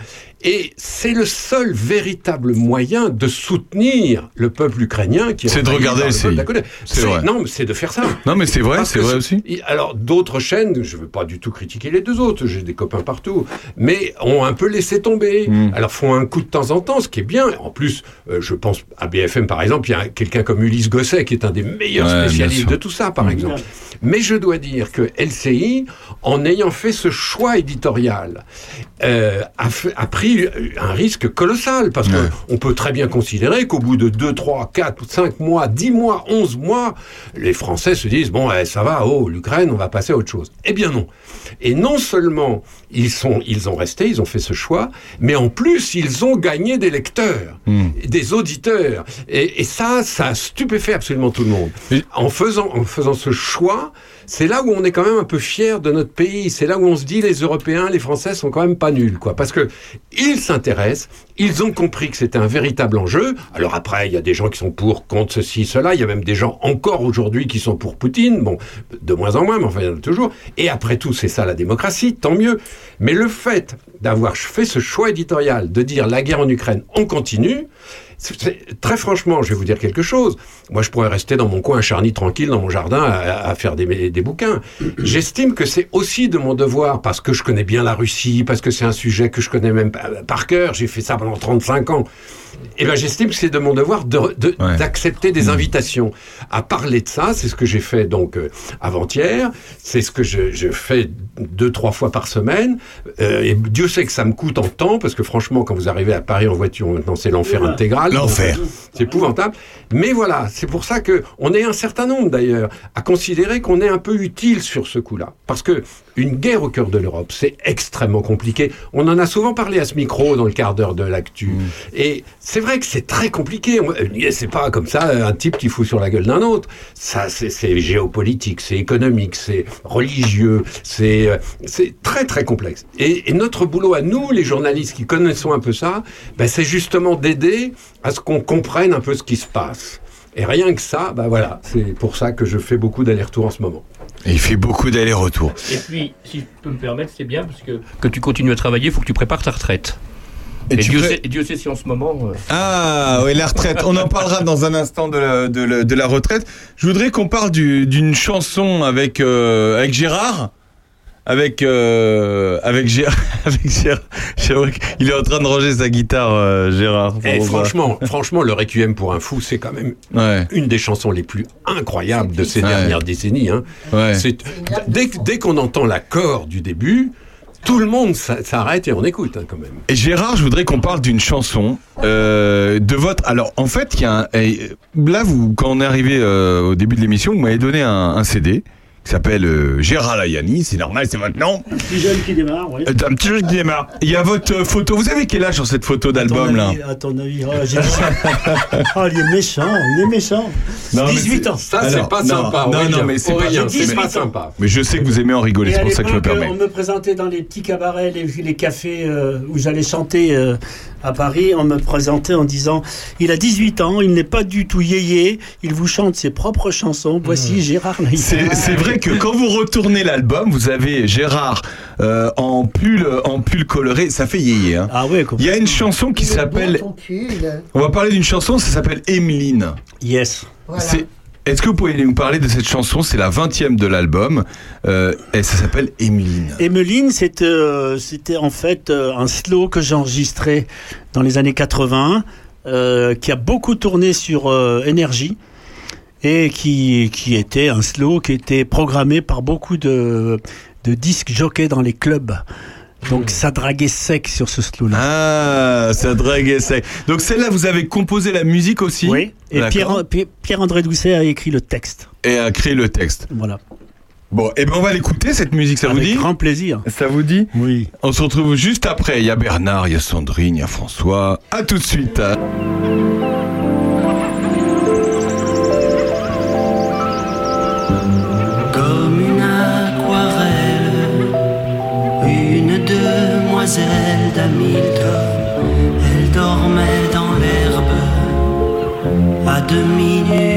Et c'est le seul véritable moyen de soutenir le peuple ukrainien qui est C'est de regarder le côté. C'est vrai. Non, mais c'est de faire ça. Non, mais c'est vrai, c'est vrai aussi. Alors, d'autres chaînes, je ne veux pas du tout critiquer les deux autres, j'ai des copains partout, mais ont un peu laissé tomber. Mm. Alors, font un coup de temps en temps, ce qui est bien. En plus, euh, je pense à BFM, par exemple, il y a quelqu'un comme Ulysse Gosset, qui est un des meilleurs Ouais, spécialistes de tout ça, par exemple. Mais je dois dire que LCI, en ayant fait ce choix éditorial, euh, a, fait- a pris un risque colossal, parce Ouais. qu'on peut très bien considérer qu'au bout de 2, 3, 4, 5 mois, 10 mois, 11 mois, les Français se disent, bon, eh, ça va, oh, l'Ukraine, on va passer à autre chose. Eh bien non. Et non seulement ils, sont, ils ont resté, ils ont fait ce choix, mais en plus, ils ont gagné des lecteurs, Hmm. des auditeurs. Et, et ça, ça a stupéfait absolument tout le monde. Et- En faisant, en faisant ce choix, c'est là où on est quand même un peu fier de notre pays. C'est là où on se dit les Européens, les Français sont quand même pas nuls, quoi. Parce que ils s'intéressent, ils ont compris que c'était un véritable enjeu. Alors après, il y a des gens qui sont pour, contre ceci, cela. Il y a même des gens encore aujourd'hui qui sont pour Poutine. Bon, de moins en moins, mais enfin, il y en a toujours. Et après tout, c'est ça la démocratie, tant mieux. Mais le fait d'avoir fait ce choix éditorial, de dire la guerre en Ukraine, on continue, très franchement, je vais vous dire quelque chose. Moi, je pourrais rester dans mon coin à Charny tranquille, dans mon jardin, à, faire des, des bouquins. J'estime que c'est aussi de mon devoir, parce que je connais bien la Russie, parce que c'est un sujet que je connais même pas- par cœur. J'ai fait ça pendant 35 ans. Eh ben, j'estime que c'est de mon devoir de- de- Ouais. d'accepter des invitations à parler de ça. C'est ce que j'ai fait donc euh, avant-hier. C'est ce que je, je fais deux trois fois par semaine. Euh, et Dieu sait que ça me coûte en temps parce que franchement, quand vous arrivez à Paris en voiture, maintenant c'est l'enfer intégral. L'enfer. C'est épouvantable. Mais voilà, c'est pour ça que on est un certain nombre d'ailleurs à considérer qu'on est un peu utile sur ce coup-là, parce que une guerre au cœur de l'Europe, c'est extrêmement compliqué. On en a souvent parlé à ce micro dans le quart d'heure de l'actu, et C'est vrai que c'est très compliqué. Euh, C'est pas comme ça un type qui fout sur la gueule d'un autre. Ça, c'est géopolitique, c'est économique, c'est religieux, c'est euh, c'est très très complexe. Et, et notre boulot à nous, les journalistes qui connaissons un peu ça, ben, c'est justement d'aider à ce qu'on comprenne un peu ce qui se passe. Et rien que ça, ben voilà, c'est pour ça que je fais beaucoup d'allers-retours en ce moment. Et il fait beaucoup d'allers-retours. Et puis, si je peux me permettre, c'est bien parce que que tu continues à travailler, il faut que tu prépares ta retraite. Et Dieu, sait, et Dieu sait si en ce moment. euh, Ah, oui, la retraite. On en parlera dans un instant de la, de la, de la retraite. Je voudrais qu'on parle du- d'une chanson avec, euh, avec Gérard. Avec, euh, avec, Gérard, avec Gérard. Gérard. Il est en train de ranger sa guitare, euh, Gérard. Et voir. franchement, franchement, le Requiem pour un fou, c'est quand même Ouais. une des chansons les plus incroyables de ces Ouais. dernières décennies. hein. Ouais. C'est- Dès, dès qu'on entend l'accord du début, tout le monde s'a- s'arrête et on écoute hein, quand même. Et Gérard, je voudrais qu'on parle d'une chanson euh, de votre. Alors, en fait, il y a un. Là, vous, quand on est arrivé euh, au début de l'émission, vous m'avez donné un CD qui s'appelle euh, Gérard Layani. C'est normal, c'est maintenant. Un petit jeune qui démarre, oui. Euh, Un petit jeu qui démarre. Il y a votre euh, photo. Vous avez quel âge sur cette photo d'album là À ton avis, oh, j'ai- oh, il est méchant, il est méchant. Non, mais 18 c'est- ans. Ça, c'est pas non, sympa. non, non, mais c'est pas- pas 18 ans. sympa. Mais je sais que vous aimez en rigoler, c'est pour ça que je me permets. On me présentait dans les petits cabarets, les, les cafés euh, où j'allais chanter euh, à Paris. On me présentait en disant Il a 18 ans, il n'est pas du tout yéyé, il vous chante ses propres chansons. Voici Gérard Layani. C'est c'est que quand vous retournez l'album, vous avez Gérard euh, en pull en pull coloré, ça fait yéyé. Hein. Ah ouais, Il y a une chanson qui s'appelle. On va parler d'une chanson, ça s'appelle Emeline. Yes. C'est- Est-ce que vous pouvez nous parler de cette chanson? C'est la 20 de l'album. Euh, et ça s'appelle Emeline. Emeline, c'était euh, c'était en fait euh, un slow que j'ai enregistré dans les années 80, euh, qui a beaucoup tourné sur euh, énergie et qui, qui était un slow qui était programmé par beaucoup de, de disques jockeys dans les clubs. Donc ça draguait sec sur ce slow-là. Ah, ça drague sec. Donc celle-là, vous avez composé la musique aussi Oui, et. Pierre- Pierre-André Doucet a écrit le texte. Et a créé le texte. Voilà. Bon, et ben on va l'écouter cette musique, ça vous Avec dit grand plaisir. Ça vous dit Oui. On se retrouve juste après. Il y a Bernard, il y a Sandrine, il y a François. À tout de suite. À demi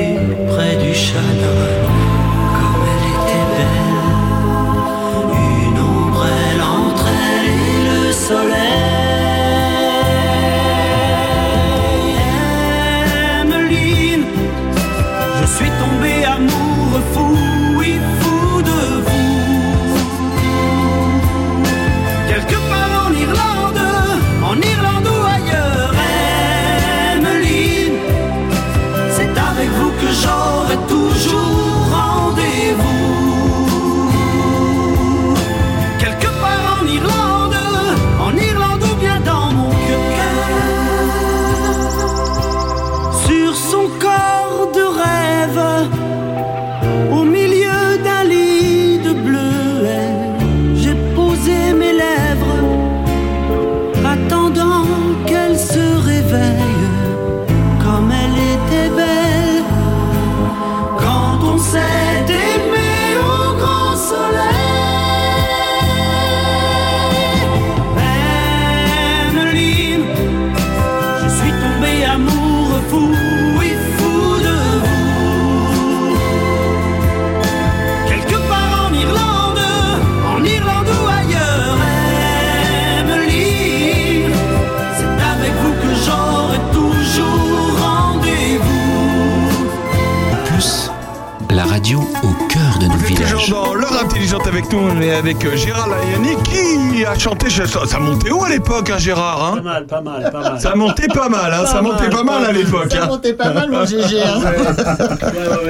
Ça, ça montait haut à l'époque, hein, Gérard Pas hein mal, pas mal, pas mal. Ça montait pas mal, hein, ça Pas montait mal, pas mal pas à l'époque. Ça hein. montait pas mal, mon GG. Hein.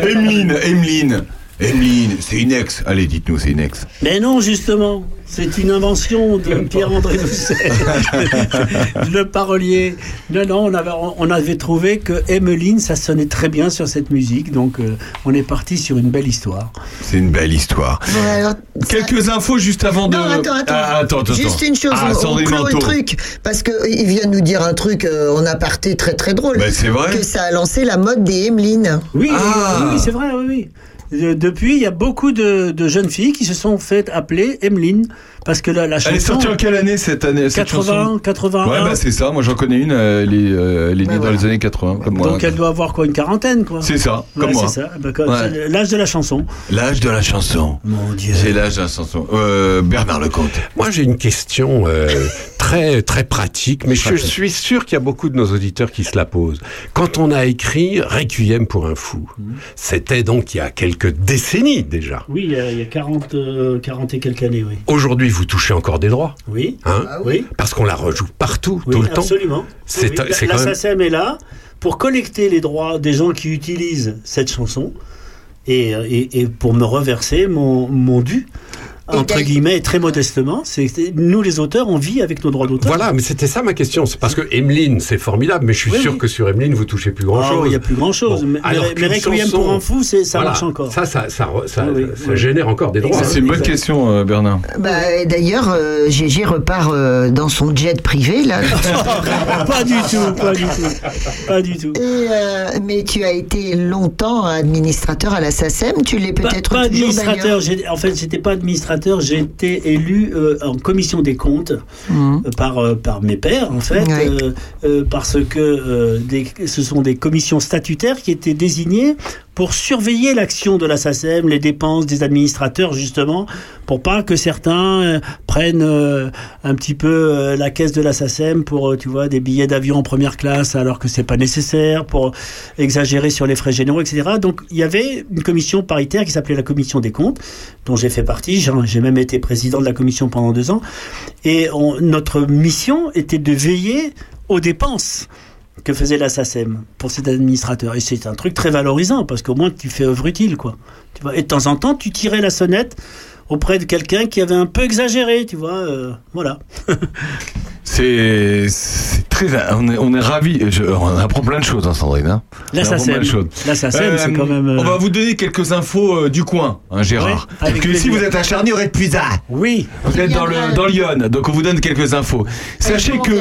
Emeline, Emeline. Emeline, c'est une ex. Allez, dites-nous, c'est une ex. Mais non, justement, c'est une invention de Pierre-André Doucet, le parolier. Non, non, on avait, on avait trouvé que Emmeline, ça sonnait très bien sur cette musique, donc euh, on est parti sur une belle histoire. C'est une belle histoire. Bon, alors, Quelques infos juste avant de. Non, attends, attends. Ah, attends, attends, Juste une chose, Ah, on- on, Sandrine clôt le Manteau. truc, parce qu'il vient de nous dire un truc euh, en aparté très très drôle. Ben, c'est vrai. Que ça a lancé la mode des Emeline. Oui, Ah. oui, oui, c'est vrai, oui, oui. Euh, Depuis, il y a beaucoup de, de jeunes filles qui se sont faites appeler Emeline, parce que la, la chanson... Elle est sortie en quelle année cette année cette 80, chanson? 81. Ouais, bah c'est ça. Moi, j'en connais une. euh, Elle est, euh, elle est née dans les années 80, comme moi. Donc elle doit avoir quoi, une quarantaine, quoi. C'est ça, comme Ouais, moi. C'est ça, Bah, Ouais. c'est l'âge de la chanson. L'âge de la chanson. Mon Dieu. C'est l'âge de la chanson. Euh, Bernard Lecomte. Moi, j'ai une question euh, très très pratique, mais je suis sûr qu'il y a beaucoup de nos auditeurs qui se la posent. Quand on a écrit Requiem pour un fou, c'était donc il y a quelques décennies déjà. Oui, il y a, il y a 40, euh, 40 et quelques années, oui. Aujourd'hui, vous touchez encore des droits, Oui. hein oui. Parce qu'on la rejoue partout, Oui, tout le temps. absolument. C'est Oui, c'est la, la même. SACEM est là pour collecter les droits des gens qui utilisent cette chanson et, euh, et, et pour me reverser mon, mon dû. Entre guillemets, très modestement, c'est nous les auteurs, on vit avec nos droits d'auteur. Voilà, mais c'était ça ma question. C'est parce que Emeline, c'est formidable, mais je suis Oui, sûr oui. que sur Emeline, vous touchez plus grand Ah chose. oui, il n'y a plus grand chose. mais alors mais Requiem chanson- pour un fou, ça Voilà. marche encore. Ça, ça, ça, ça- Oui, ça oui. génère encore des droits. C'est une bonne Exact. question, euh, Bernard. Bah, D'ailleurs, euh, Gégé repart euh, dans son jet privé, là. pas du tout, pas du tout. Pas du tout. Et, euh, mais tu as été longtemps administrateur à la SACEM, tu l'es peut-être pas administrateur, en fait, j'étais pas administrateur, j'ai été élu euh, en commission des comptes Mhm. euh, par, euh, par mes pairs, en fait, parce que des- ce sont des commissions statutaires qui étaient désignées pour surveiller l'action de la SACEM, les dépenses des administrateurs, justement, pour pas que certains euh, prennent euh, un petit peu euh, la caisse de la SACEM pour, tu vois, des billets d'avion en première classe alors que c'est pas nécessaire, pour exagérer sur les frais généraux, etc. Donc, il y avait une commission paritaire qui s'appelait la commission des comptes, dont j'ai fait partie. J'ai même été président de la commission pendant deux ans. Et notre mission était de veiller aux dépenses que faisait la SACEM pour cet administrateur. Et c'est un truc très valorisant parce qu'au moins tu fais œuvre utile, quoi. Tu vois, et de temps en temps, tu tirais la sonnette auprès de quelqu'un qui avait un peu exagéré, tu vois. euh, voilà. C'est c'est très. On est, on est ravis. Je- on apprend plein de choses, hein, Sandrine. hein. La On apprend SACEM. plein de choses. La SACEM, c'est quand même, euh, On va vous donner quelques infos euh, du coin, hein, Gérard. Ouais, Parce que plaisir. vous êtes à Charny, de Puisa. Oui. Vous êtes dans le dans Lyon, donc on vous donne quelques infos. Sachez On que.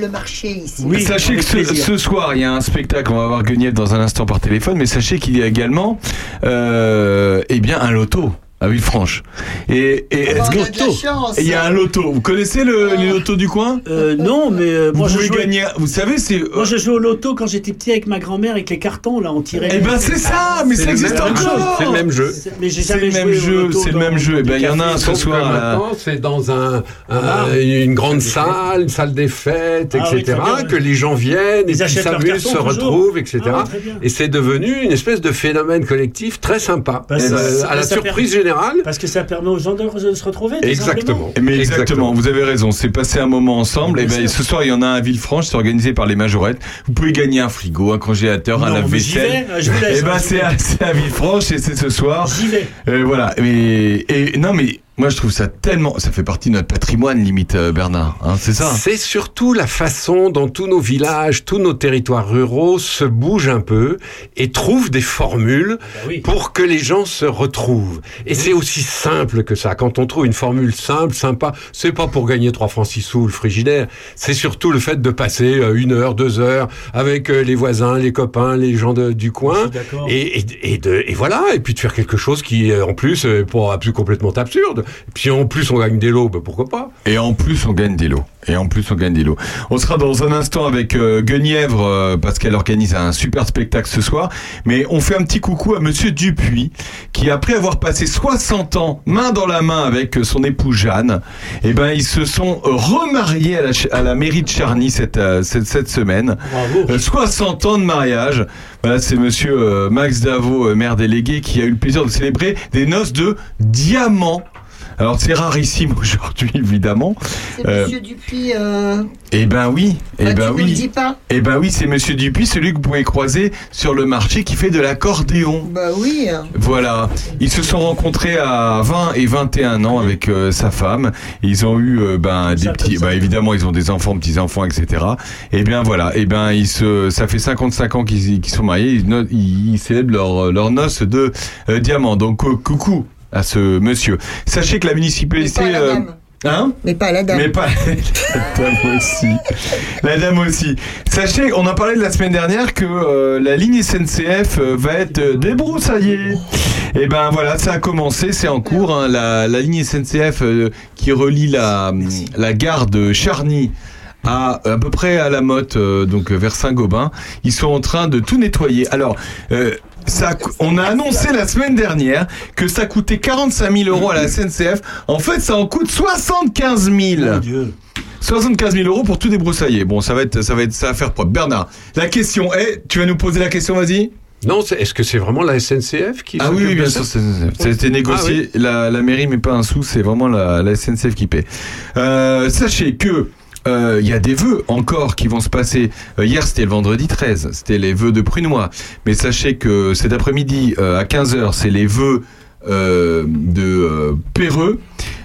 le marché ici. sachez que ce, ce soir, il y a un spectacle, on va voir Guenièvre dans un instant par téléphone, mais sachez qu'il y a également euh, eh bien, un loto à Villefranche. Et, et Oh, est-ce on que- il y a un loto. Vous connaissez le, les lotos du coin? Euh, non, mais euh, Vous moi je jouais. gagner. Vous savez, c'est. Moi, je jouais au loto quand j'étais petit avec ma grand-mère avec les cartons, là, on tirait. Eh ben, c'est ça, mais C'est ça le existe même encore. c'est le même jeu. C'est- Mais j'ai C'est jamais le même joué au jeu, loto c'est le même jeu. Eh ben, il y en a un ce soir. c'est dans un, un- Ah. une grande salle, une salle des fêtes, Ah etc., que les gens viennent, Ils et s'amusent, se retrouvent, etc. Ah et c'est devenu une espèce de phénomène collectif très sympa. Euh, ça- à la surprise permet- Parce que ça permet aux gens de, de se retrouver. Exactement. Mais exactement, vous avez raison, c'est passé un moment ensemble. Et Bien ben, ce soir, il y en a un à Villefranche, c'est organisé par les majorettes. Vous pouvez gagner un frigo, un congélateur, un Non, j'y lave-vaisselle. Et ben, hein, j'y c'est à, à Villefranche et c'est ce soir. J'y vais. Euh, voilà. Et, et non, mais moi, je trouve ça tellement, ça fait partie de notre patrimoine, limite, euh, Bernard. Hein, c'est ça? C'est surtout la façon dont tous nos villages, tous nos territoires ruraux se bougent un peu et trouvent des formules Bah oui. pour que les gens se retrouvent. Et c'est aussi simple que ça. Quand on trouve une formule simple, sympa, c'est pas pour gagner 3 francs 6 sous le frigidaire. C'est surtout le fait de passer euh, une heure, deux heures avec euh, les voisins, les copains, les gens de- du coin. Et, et, et, de, et voilà. Et puis de faire quelque chose qui, en plus, est pas plus complètement absurde. Et puis en plus, on gagne des lots, ben pourquoi pas? Et en plus, on gagne des lots. Et en plus, on gagne des lots. On sera dans un instant avec euh, Guenièvre euh, parce qu'elle organise un super spectacle ce soir. Mais on fait un petit coucou à Monsieur Dupuis qui, après avoir passé 60 ans main dans la main avec euh, son épouse Jeanne, eh ben ils se sont remariés à la, à la mairie de Charny cette, euh, cette, cette semaine. Bravo. Euh, 60 ans de mariage. Voilà, c'est Monsieur euh, Max Davo, euh, maire délégué, qui a eu le plaisir de célébrer des noces de diamant. Alors c'est rarissime aujourd'hui, évidemment. C'est Euh, Monsieur Dupuis. euh, eh ben oui, eh bah, ben tu nous oui. le dis pas Eh ben oui, c'est Monsieur Dupuis, celui que vous pouvez croiser sur le marché qui fait de l'accordéon. Bah oui. Voilà, ils se sont rencontrés à 20 et 21 ans avec euh, sa femme. Ils ont eu euh, ben des petits, bah évidemment ils ont des enfants, petits enfants, etc. Et bien voilà, et ben ils se, ça fait 55 ans qu'ils sont mariés. Ils, no- ils, ils célèbrent leur leur noce de euh, diamant. Donc euh, coucou à ce monsieur. Sachez que la municipalité. Mais pas à la euh, dame. Hein Mais pas la dame. mais pas la dame aussi. La dame aussi. Sachez, on en parlait la semaine dernière que euh, la ligne SNCF euh, va être débroussaillée. Et ben voilà, ça a commencé, c'est en cours. hein. la, la ligne SNCF euh, qui relie la, la gare de Charny à à peu près à la motte, donc vers Saint-Gobain. Ils sont en train de tout nettoyer. Alors, ça, on a annoncé la semaine dernière que ça coûtait 45 000 euros à la SNCF. En fait, ça en coûte 75 000. 75 000 euros pour tout débroussailler. Bon, ça va être, ça va être, ça va faire propre. Bernard, la question est, tu vas nous poser la question, vas-y. Non, est-ce que c'est vraiment la SNCF qui Ah oui, oui, bien sûr, été négocié. Ah la, la mairie met pas un sou, c'est vraiment la, la SNCF qui paie. Euh, sachez que euh, il y a des vœux encore qui vont se passer. Euh, hier, c'était le vendredi 13, c'était les vœux de Prunois. Mais sachez que cet après-midi, euh, à 15h, c'est les vœux de Péreux.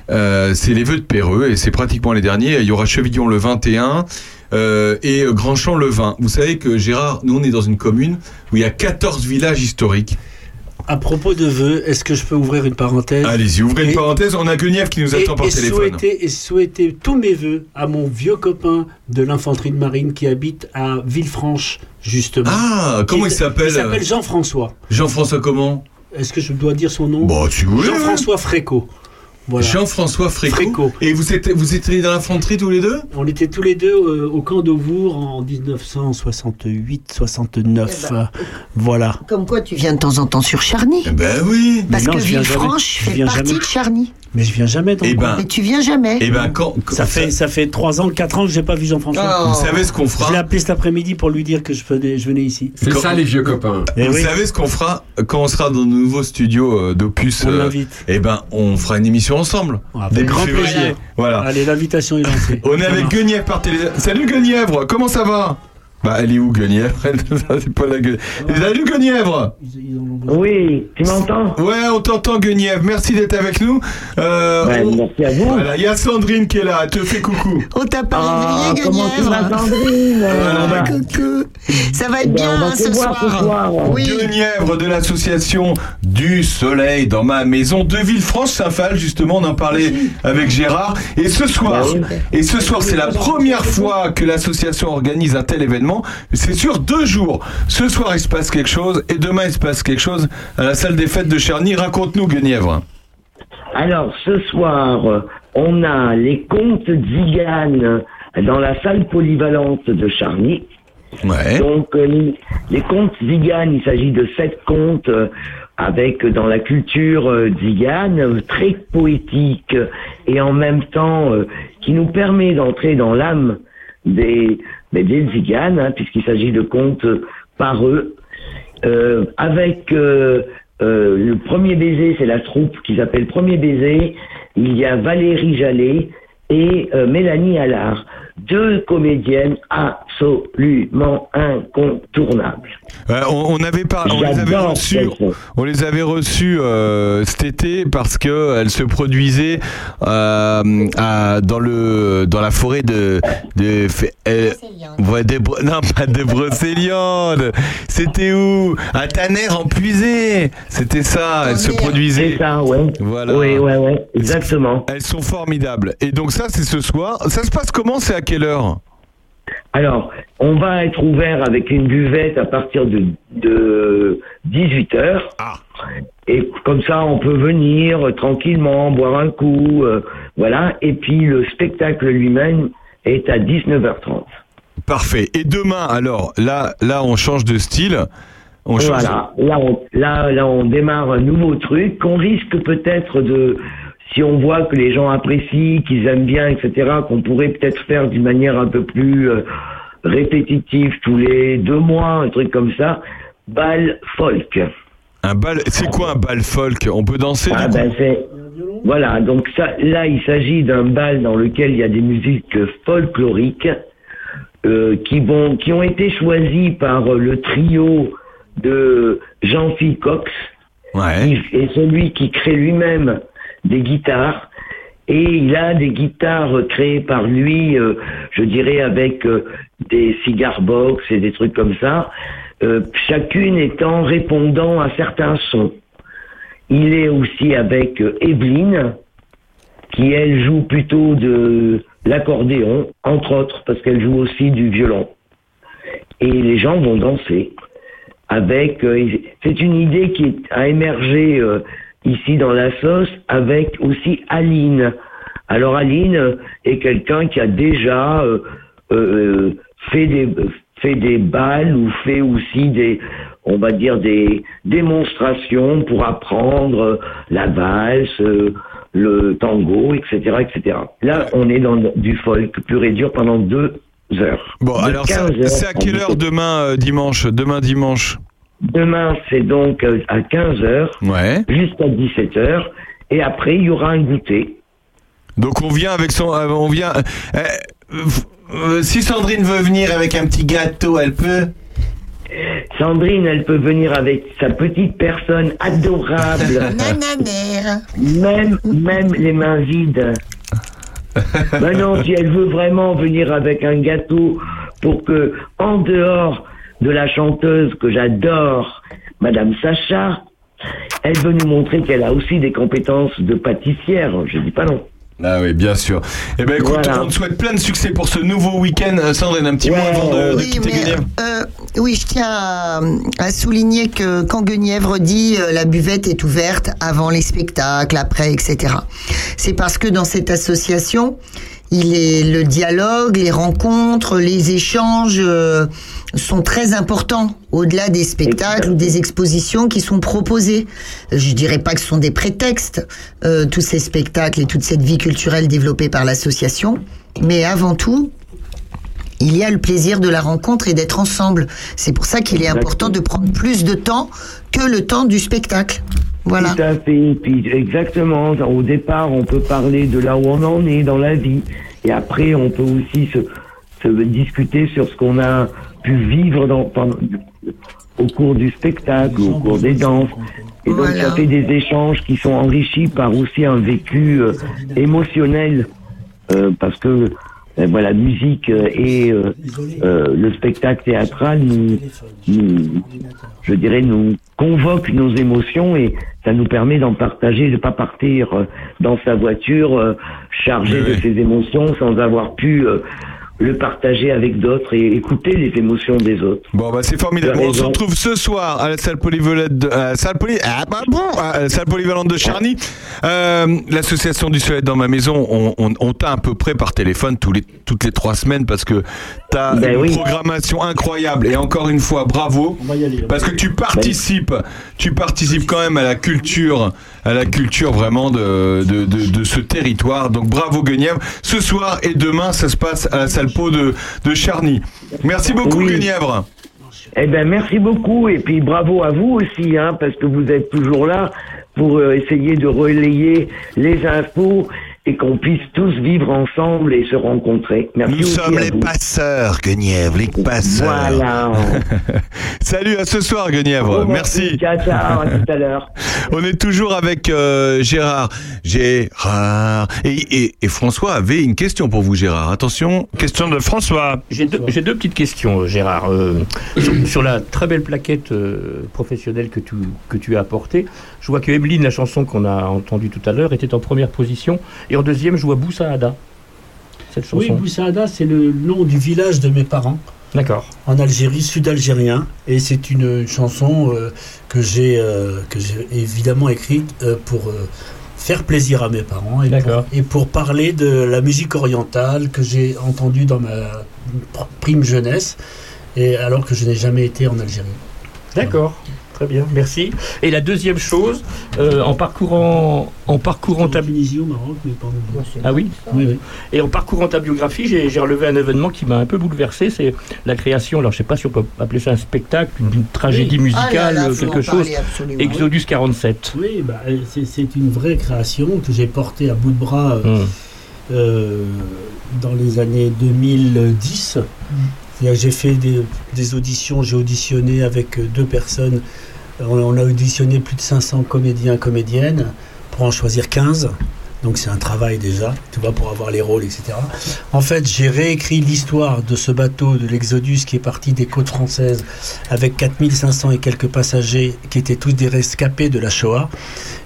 C'est les vœux de Péreux et c'est pratiquement les derniers. Il y aura Chevillon le 21 euh, et Grandchamp le 20. Vous savez que Gérard, nous on est dans une commune où il y a 14 villages historiques. À propos de vœux, est-ce que je peux ouvrir une parenthèse Allez-y, ouvrez une parenthèse. On a Guenièvre qui nous et, attend par et téléphone. Souhaiter, et souhaiter tous mes voeux à mon vieux copain de l'infanterie de marine qui habite à Villefranche, justement. Ah, comment il s'appelle Il s'appelle Jean-François. Jean-François comment? Est-ce que je dois dire son nom? Vous voulez. Jean-François Fréco. Voilà. Jean-François Fréco. Fréco. Et vous étiez, vous étiez dans l'infanterie tous les deux? On était tous les deux euh, au camp d'Auvour en 1968-69. Eh ben, voilà. Comme quoi, tu viens de temps en temps sur Charny. Ben oui. Parce Mais non, que je viens Villefranche. Je fait viens partie jamais. de Charny. Mais je viens jamais dans Eh le ben. Et tu viens jamais. Eh ben, quand, quand- Ça fait, ça fait 3 ans, 4 ans que j'ai pas vu Jean-François. Oh. Vous savez ce qu'on Je fera l'ai appelé cet après-midi pour lui dire que je venais, je venais ici. C'est Quand- ça les vieux copains. Eh Vous oui. savez ce qu'on fera quand on sera dans nos nouveaux studios euh, d'Opus On euh, l'invite. Eh ben, on fera une émission ensemble. Ah, avec Début grand février. plaisir. Voilà. Allez, l'invitation est lancée. On est avec. Guenièvre par télé. Salut Guenièvre, comment ça va? Bah, elle est où Guenièvre C'est pas la Guenièvre. Salut Guenièvre Oui, tu m'entends? Ouais, on t'entend Guenièvre. Merci d'être avec nous. Euh, Ouais, on- Merci à vous. Voilà, il y a Sandrine qui est là, elle te fait coucou. On t'a pas Ah, réveillé, comment tu vas, Guenièvre Sandrine? Voilà, bah, Coucou. Ça va être Ben, on bien va hein, ce soir. soir. Oui. Guenièvre de l'association du Soleil dans ma maison de Villefranche-Saint-Phal, justement, on en parlait avec Gérard. Et ce soir, Bah et ce soir, c'est la première fois que l'association organise un tel événement. C'est sur deux jours. Ce soir, il se passe quelque chose, et demain, il se passe quelque chose à la salle des fêtes de Cherny. Raconte-nous, Guenièvre. Alors, ce soir, on a les contes Zigane dans la salle polyvalente de Charny. Ouais. Donc, euh, les contes Zigane, il s'agit de sept contes euh, avec, euh, dans la culture euh, Zigane, très poétique et en même temps qui nous permet d'entrer dans l'âme des, des, des Ziganes, hein, puisqu'il s'agit de contes euh, par eux. Euh, avec euh, euh, le premier baiser, c'est la troupe qui s'appelle Premier baiser. Il y a Valérie Jallet et euh, Mélanie Allard, deux comédiennes absolument incontournables. Euh, on, on avait on les avait reçus, celle-ci. on les avait reçus euh, cet été parce que elles se produisaient euh, à- dans le dans la forêt de de euh, non pas de Brocéliande. C'était où? À Tanner en Puisée. C'était ça. Elles se produisaient. C'est ça, ouais. Voilà. Oui, ouais, ouais, exactement. Elles sont formidables. Et donc ça, c'est ce soir. Ça se passe comment C'est à quelle heure? Alors, on va être ouvert avec une buvette à partir de, de 18 heures. Ah. Et comme ça, on peut venir euh, tranquillement, boire un coup, euh, voilà. Et puis, le spectacle lui-même est à 19h30. Parfait. Et demain, alors, là, là, on change de style. On change. Voilà, là on, là, là on démarre un nouveau truc qu'on risque peut-être de, si on voit que les gens apprécient, qu'ils aiment bien, etc., qu'on pourrait peut-être faire d'une manière un peu plus euh, répétitive tous les deux mois, un truc comme ça, bal folk. Un bal. C'est quoi un bal folk? On peut danser Ah du coup? ben c'est Voilà, donc ça, là, il s'agit d'un bal dans lequel il y a des musiques folkloriques euh, qui, vont, qui ont été choisies par euh, le trio de Jean-Phil Cox, qui est celui qui crée lui-même des guitares. Et il a des guitares créées par lui, euh, je dirais, avec euh, des cigar box et des trucs comme ça, euh, chacune étant répondant à certains sons. Il est aussi avec euh, Evelyne, qui elle joue plutôt de l'accordéon, entre autres, parce qu'elle joue aussi du violon. Et les gens vont danser avec. euh, c'est une idée qui a émergé euh, ici dans la sauce avec aussi Aline. Alors Aline est quelqu'un qui a déjà euh, euh, fait des fait des balles ou fait aussi des on va dire des démonstrations pour apprendre euh, la valse, le tango, etc., etc. Là, on est dans du folk pur et dur pendant deux heures. Bon, De alors ça- 15 heures c'est à quelle heure 17 demain euh, dimanche Demain dimanche? Demain, c'est donc euh, à 15h jusqu'à 17h. Et après, il y aura un goûter. Donc on vient avec son, euh, on vient. euh, euh, si Sandrine veut venir avec un petit gâteau, elle peut. Sandrine, elle peut venir avec sa petite personne adorable. même, même les mains vides. Non, si elle veut vraiment venir avec un gâteau pour que, en dehors de la chanteuse que j'adore, Madame Sacha, elle veut nous montrer qu'elle a aussi des compétences de pâtissière. Je dis pas non. Ah oui, bien sûr. Eh ben écoute, Voilà. on te souhaite plein de succès pour ce nouveau week-end. Euh, Sandrine, un petit mot avant de, de Oui, quitter mais, Guenièvre. euh, oui, je tiens à, à souligner que quand Guenièvre dit euh, la buvette est ouverte avant les spectacles, après, etc. C'est parce que dans cette association, il est le dialogue, les rencontres, les échanges euh, sont très importants au-delà des spectacles ou des expositions qui sont proposées. Je dirais pas que ce sont des prétextes euh, tous ces spectacles et toute cette vie culturelle développée par l'association, mais avant tout, il y a le plaisir de la rencontre et d'être ensemble. C'est pour ça qu'il est important de prendre plus de temps que le temps du spectacle. Voilà. Tout à fait. Puis exactement, au départ, on peut parler de là où on en est dans la vie. Et après, on peut aussi se, se discuter sur ce qu'on a pu vivre dans, pendant- au cours du spectacle, au cours des danses. Et donc, ça fait des échanges qui sont enrichis par aussi un vécu euh, émotionnel. Euh, parce que euh, voilà, la musique et le spectacle théâtral nous, nous, je dirais, nous convoque nos émotions et ça nous permet d'en partager, de pas partir euh, dans sa voiture euh, chargé de ses émotions sans avoir pu euh, le partager avec d'autres et écouter les émotions des autres. Bon, bah c'est formidable. On se retrouve ce soir à la salle polyvalente de, salle poly- ah, bah bon, à la salle polyvalente de Charny. Euh, L'association du Soleil dans ma maison, on, on, on t'a à peu près par téléphone tous les, toutes les trois semaines parce que t'as Ben une oui. programmation incroyable. Et encore une fois, bravo. Parce que tu participes, tu participes quand même à la culture, à la culture vraiment de, de, de, de ce territoire. Donc bravo Guenièvre. Ce soir et demain, ça se passe à la salle Po de, de Charny. Merci beaucoup Oui. Guenièvre. Eh ben merci beaucoup et puis bravo à vous aussi hein, parce que vous êtes toujours là pour euh, essayer de relayer les infos et qu'on puisse tous vivre ensemble et se rencontrer. Merci Nous aussi sommes à les vous. passeurs, Guenièvre, les passeurs. Voilà. Salut, à ce soir, Guenièvre. Bon, Merci. Ciao, ciao, à tout à l'heure. On est toujours avec euh, Gérard. Gérard. Et, et- et François avait une question pour vous, Gérard. Attention, question de François. J'ai deux, petites questions, euh, Gérard. Euh, sur, sur la très belle plaquette euh, professionnelle que tu, que tu as apportée, je vois que Evelyne, la chanson qu'on a entendue tout à l'heure, était en première position. Et en deuxième, je vois Boussaada. Cette chanson. Oui, Boussaada, c'est le nom du village de mes parents. D'accord. En Algérie, sud-algérien. Et c'est une chanson euh, que j'ai euh, que j'ai évidemment écrite euh, pour faire plaisir à mes parents et pour, et pour parler de la musique orientale que j'ai entendue dans ma prime jeunesse, et alors que je n'ai jamais été en Algérie. D'accord. Très bien, merci. Et la deuxième chose, euh, en parcourant, en parcourant ta Tunisie au Maroc, mais pas en ah oui, Oui, oui. Et en parcourant ta biographie, j'ai j'ai relevé un événement qui m'a un peu bouleversé, c'est la création. Alors je sais pas si on peut appeler ça un spectacle, une, tragédie Oui. musicale, Ah là là, euh, quelque chose. Exodus 47. Oui, bah, euh, c'est- c'est une vraie création que j'ai portée à bout de bras euh, euh, dans les années 2010. C'est-à-dire que J'ai fait des, des auditions, j'ai auditionné avec deux personnes. On, on a auditionné plus de 500 comédiens, comédiennes, pour en choisir 15. Donc c'est un travail déjà, tu vois, pour avoir les rôles, etc. En fait, j'ai réécrit l'histoire de ce bateau de l'Exodus qui est parti des côtes françaises avec 4500 et quelques passagers qui étaient tous des rescapés de la Shoah,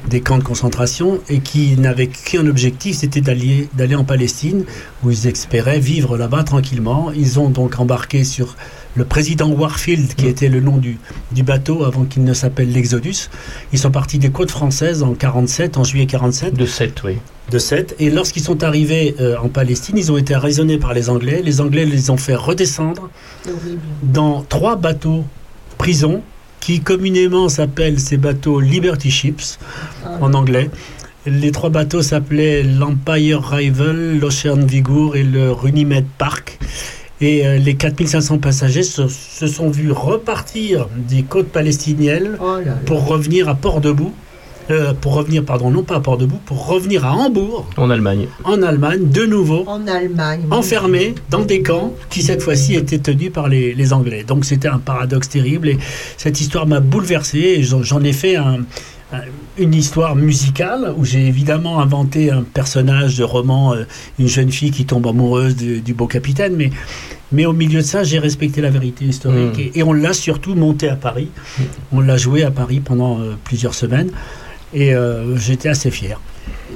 des camps de concentration, et qui n'avaient qu'un objectif, c'était d'aller d'aller en Palestine, où ils espéraient vivre là-bas tranquillement. Ils ont donc embarqué sur le président Warfield, qui était le nom du, du bateau avant qu'il ne s'appelle l'Exodus. Ils sont partis des côtes françaises en 47, en juillet 47. De 7, oui. De 7. Et lorsqu'ils sont arrivés euh, en Palestine, ils ont été raisonnés par les Anglais. Les Anglais les ont fait redescendre dans trois bateaux prison qui communément s'appellent ces bateaux Liberty Ships en anglais. Les trois bateaux s'appelaient l'Empire Rival, l'Ocean Vigour et le Runnymede Park. Et euh, les 4500 passagers se, se sont vus repartir des côtes palestiniennes pour revenir à Port-de-Bout. Euh, pour revenir, pardon, non pas à Port-de-Bout, pour revenir à Hambourg, En Allemagne. en Allemagne, de nouveau, En Allemagne. enfermés dans des camps qui cette fois-ci étaient tenus par les, les Anglais. Donc c'était un paradoxe terrible et cette histoire m'a bouleversé et j'en ai fait un- une histoire musicale où j'ai évidemment inventé un personnage de roman, euh, une jeune fille qui tombe amoureuse du, du beau capitaine, mais, mais au milieu de ça j'ai respecté la vérité historique Mm. et, et on l'a surtout monté à Paris. On l'a joué à Paris pendant euh, plusieurs semaines et euh, j'étais assez fier.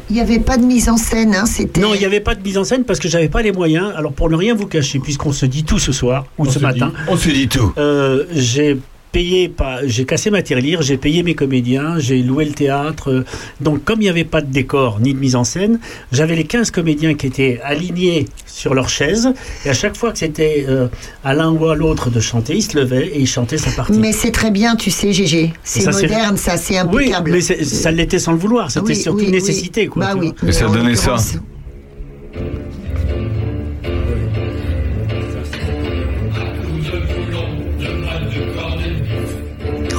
Il n'y avait pas de mise en scène, hein, c'était. Non, il n'y avait pas de mise en scène parce que j'avais pas les moyens. Alors pour ne rien vous cacher, puisqu'on se dit tout ce soir ou On ce matin, dit- on se dit tout. euh, j'ai payé, pas, j'ai cassé ma tirelire, j'ai payé mes comédiens, j'ai loué le théâtre. euh, donc comme il n'y avait pas de décor ni de mise en scène, j'avais les 15 comédiens qui étaient alignés sur leurs chaises et à chaque fois que c'était euh, à l'un ou à l'autre de chanter, ils se levaient et ils chantaient sa partie. Mais c'est très bien, tu sais, Gégé. C'est moderne, ça, c'est Oui, impeccable. mais c'est- ça l'était sans le vouloir, c'était Oui, surtout oui, une oui. nécessité. Quoi, Bah oui. Et ça Mais donnait ça.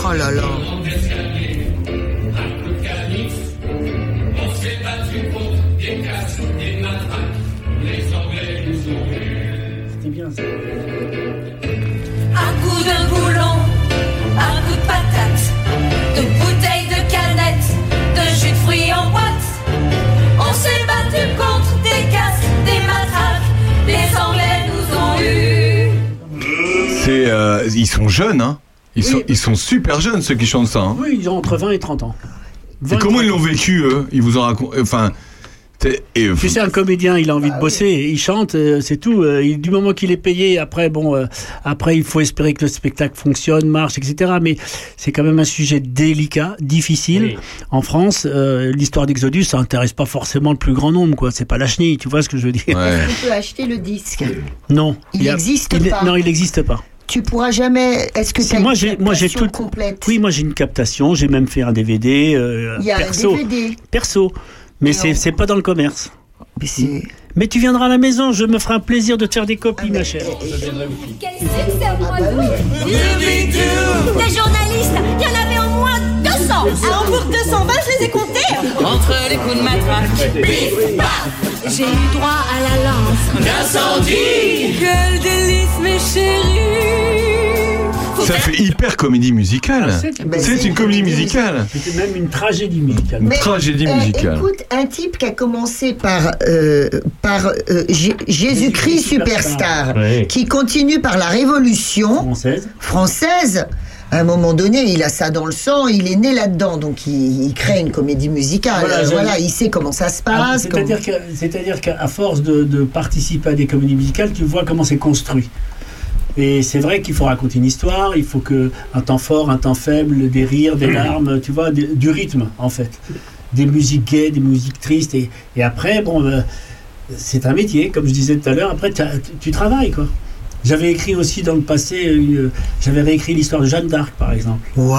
Oh là là. C'était bien ça. Un coup de boulon, un coup de patate, de bouteilles de canettes, de jus de fruits en boîte. On s'est battu contre des casques, des matraques, les Anglais nous ont eu. C'est, euh, ils sont jeunes, hein. Ils, Oui. sont, ils sont super jeunes ceux qui chantent ça. hein. Oui, ils ont entre 20 et 30 ans. Et comment ils l'ont vécu eux? Ils vous ont raconté. Enfin. Et, Tu sais, un comédien, il a envie de bosser, il chante, euh, c'est tout. Euh, il- du moment qu'il est payé, après, bon, euh, après, il faut espérer que le spectacle fonctionne, marche, etc. Mais c'est quand même un sujet délicat, difficile. Oui. En France, euh, l'histoire d'Exodus, ça intéresse pas forcément le plus grand nombre, quoi. C'est pas la chenille, tu vois ce que je veux dire Ouais. Tu peux acheter le disque. Non. Il n'existe pas. Non, il n'existe pas. Tu pourras jamais. Est-ce que Si, tu as moi, une j'ai, moi, j'ai captation tout. complète Oui, moi, j'ai une captation. J'ai même fait un DVD euh, Il y a perso. un DVD. Perso. Mais c'est, c'est pas dans le commerce. Mais c'est. Mais tu viendras à la maison, je me ferai un plaisir de te faire des copies, ma chère. Quel succès nous Des journalistes, il y en moins 200 Ah, pour 220, je les ai comptés Entre les coups de matraque Bif, baf J'ai eu droit à la lance D'incendie Quel délice mes chéris Ça fait hyper comédie musicale. Ben, C'est une comédie musicale. C'était même une tragédie musicale. Une Mais, tragédie euh, musicale. écoute, un type qui a commencé par, euh, par euh, Jésus-Christ Superstar, qui continue par la Révolution Française. française, à un moment donné, il a ça dans le sang, il est né là-dedans, donc il, il crée une comédie musicale. Voilà, il sait comment ça se Alors, passe. C'est-à-dire qu'à force de, de participer à des comédies musicales, tu vois comment c'est construit. Et c'est vrai qu'il faut raconter une histoire, il faut que un temps fort, un temps faible, des rires, des larmes, tu vois, des- du rythme en fait, des musiques gaies, des musiques tristes, et, et après bon, euh, c'est un métier, comme je disais tout à l'heure. Après, tu travailles quoi. J'avais écrit aussi dans le passé, une- j'avais réécrit l'histoire de Jeanne d'Arc, par exemple. Waouh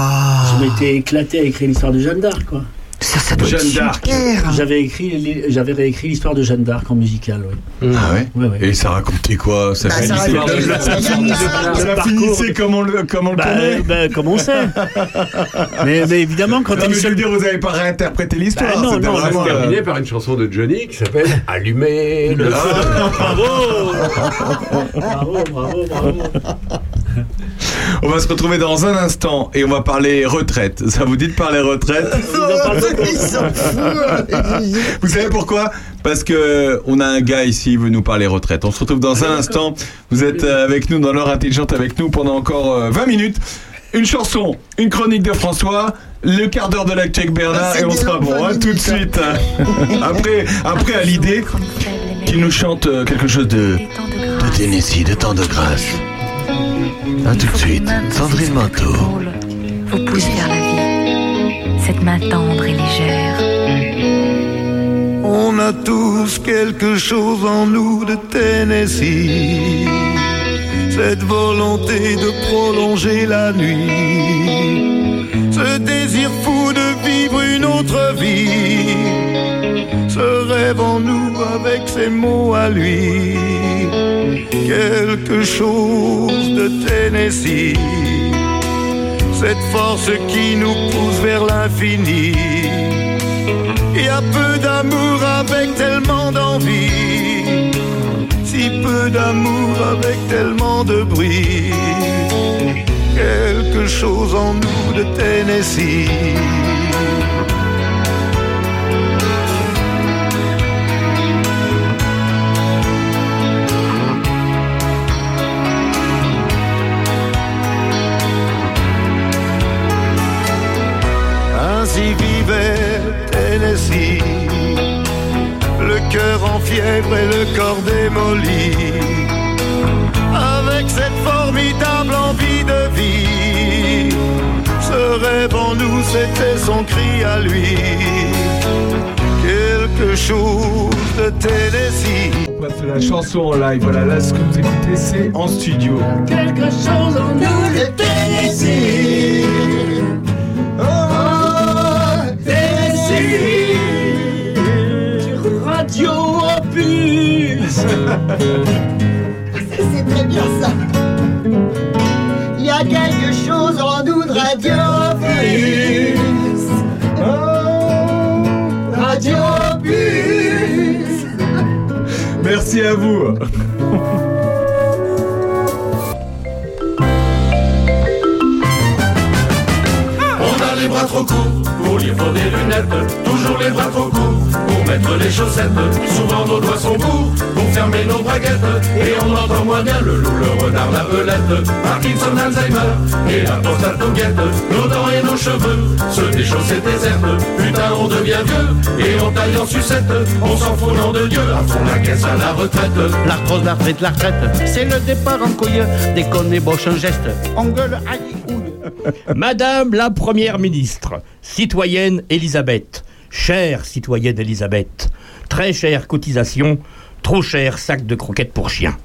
Je m'étais éclaté à écrire l'histoire de Jeanne d'Arc, quoi. Ça, ça doit Jeanne être d'Arc. super. J'avais écrit, j'avais réécrit l'histoire de Jeanne d'Arc en musical, oui. Ah ouais, Ouais, ouais. Et ça racontait quoi Ça Ah, ça finissait, racontait ça- la- ça- la- ça- le ça finissait comme on le, comme on le Bah, connaît. bah, comme on sait. mais, mais évidemment, quand Non, elle mais est je veux seule. dire, vous avez pas réinterprété l'histoire. Bah, non, non, On va vraiment, se euh, terminer par une chanson de Johnny qui s'appelle Allumer le feu. Bravo Bravo, bravo, bravo. On va se retrouver dans un instant et on va parler retraite. Ça vous dit de parler retraite. Vous savez pourquoi? Parce que on a un gars ici, il veut nous parler retraite. On se retrouve dans un instant. Vous êtes euh, avec nous dans l'heure intelligente avec nous pendant encore euh, 20 minutes. Une chanson, une chronique de François, le quart d'heure de l'actu avec Bernard Ah, et on sera bon 20 hein, tout de suite. après, après à l'idée qui nous chante euh, quelque chose de, de Tennessee, de temps de grâce. A tout de suite, Sandrine Manteau. vous pousse vers la vie. Cette main tendre et légère. On a tous quelque chose en nous de Tennessee. Cette volonté de prolonger la nuit. Ce désir fou de vivre une autre vie. Ce rêve en nous avec ses mots à lui? Quelque chose de Tennessee. Cette force qui nous pousse vers l'infini. Il y a peu d'amour avec tellement d'envie. Si peu d'amour avec tellement de bruit. Quelque chose en nous de Tennessee. La chanson en live. Voilà, là ce que vous écoutez, c'est en studio. Quelque chose en nous de Tennessee. Oh, Tennessee. Radio Opus. C'est très bien ça. Il y a quelque chose en nous de Radio Opus. Oh, Radio Opus. Merci à vous. On a les bras trop courts pour lire faut des lunettes, toujours les bras trop courts pour mettre les chaussettes. Souvent nos doigts sont courts fermer nos braguettes et on entend moins bien le loup, le renard, la belette. Parkinson, Alzheimer et la prostate nous guette. Nos dents et nos cheveux se déchaussent et désertent. Putain, on devient vieux et on taille en sucette. On s'en fout, nom de Dieu, à fond la caisse à la retraite. L'arthrose, l'arthrite, la retraite, c'est le départ en couille. Dès qu'on ébauche un geste, on gueule aïe. Madame la Première ministre, citoyenne Elisabeth, chère citoyenne Elisabeth, très chère cotisation, trop cher sac de croquettes pour chien.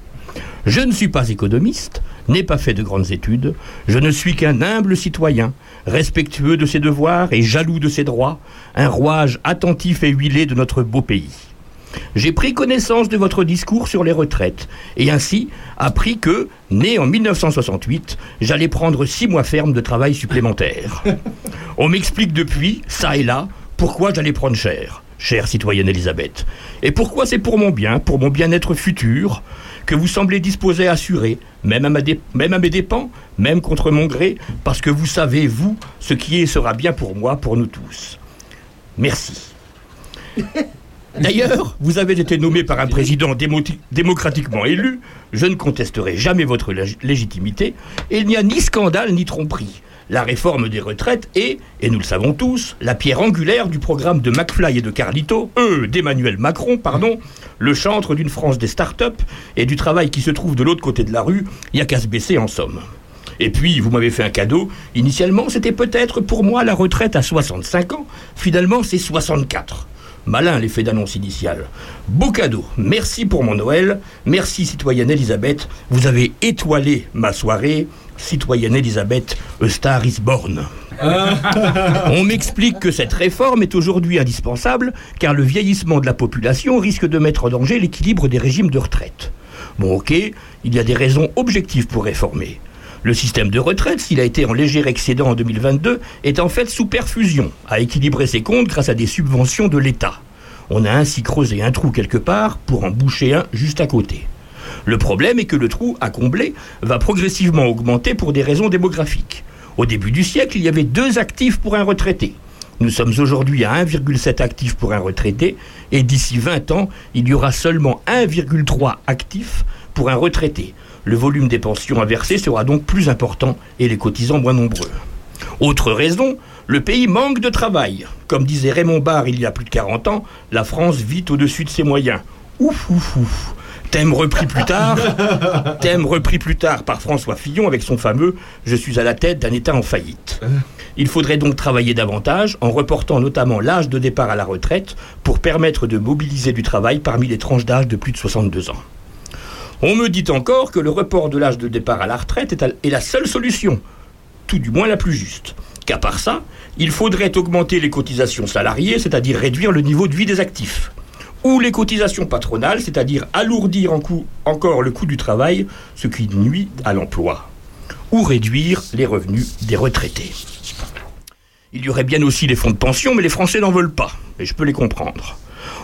Je ne suis pas économiste, n'ai pas fait de grandes études, je ne suis qu'un humble citoyen, respectueux de ses devoirs et jaloux de ses droits, un rouage attentif et huilé de notre beau pays. J'ai pris connaissance de votre discours sur les retraites et ainsi appris que, né en 1968, j'allais prendre six mois fermes de travail supplémentaires. On m'explique depuis, ça et là, pourquoi j'allais prendre cher, chère citoyenne Elisabeth, et pourquoi c'est pour mon bien, pour mon bien-être futur, que vous semblez disposé à assurer, même à, ma dé- même à mes dépens, même contre mon gré, parce que vous savez, vous, ce qui est et sera bien pour moi, pour nous tous. Merci. D'ailleurs, vous avez été nommé par un président démo- démocratiquement élu. Je ne contesterai jamais votre lég- légitimité. Et il n'y a ni scandale ni tromperie. La réforme des retraites est, et nous le savons tous, la pierre angulaire du programme de McFly et de Carlito, eux, d'Emmanuel Macron, pardon, le chantre d'une France des start-up et du travail qui se trouve de l'autre côté de la rue, il n'y a qu'à se baisser en somme. Et puis, vous m'avez fait un cadeau. Initialement, c'était peut-être pour moi la retraite à 65 ans. Finalement, c'est 64. Malin l'effet d'annonce initiale. Beau cadeau, merci pour mon Noël, merci citoyenne Elisabeth, vous avez étoilé ma soirée, citoyenne Elisabeth, star is born. On m'explique que cette réforme est aujourd'hui indispensable car le vieillissement de la population risque de mettre en danger l'équilibre des régimes de retraite. Bon ok, il y a des raisons objectives pour réformer. Le système de retraite, s'il a été en léger excédent en 2022, est en fait sous perfusion, à équilibrer ses comptes grâce à des subventions de l'État. On a ainsi creusé un trou quelque part pour en boucher un juste à côté. Le problème est que le trou à combler va progressivement augmenter pour des raisons démographiques. Au début du siècle, il y avait deux actifs pour un retraité. Nous sommes aujourd'hui à 1,7 actifs pour un retraité et d'ici 20 ans, il y aura seulement 1,3 actifs pour un retraité. Le volume des pensions à verser sera donc plus important et les cotisants moins nombreux. Autre raison, le pays manque de travail. Comme disait Raymond Barre il y a plus de 40 ans, la France vit au-dessus de ses moyens. Ouf, ouf, ouf. Thème repris plus tard, thème repris plus tard par François Fillon avec son fameux Je suis à la tête d'un État en faillite. Il faudrait donc travailler davantage en reportant notamment l'âge de départ à la retraite pour permettre de mobiliser du travail parmi les tranches d'âge de plus de 62 ans. On me dit encore que le report de l'âge de départ à la retraite est, la seule solution, tout du moins la plus juste. Qu'à part ça, il faudrait augmenter les cotisations salariées, c'est-à-dire réduire le niveau de vie des actifs. Ou les cotisations patronales, c'est-à-dire alourdir encore le coût du travail, ce qui nuit à l'emploi. Ou réduire les revenus des retraités. Il y aurait bien aussi les fonds de pension, mais les Français n'en veulent pas, et je peux les comprendre.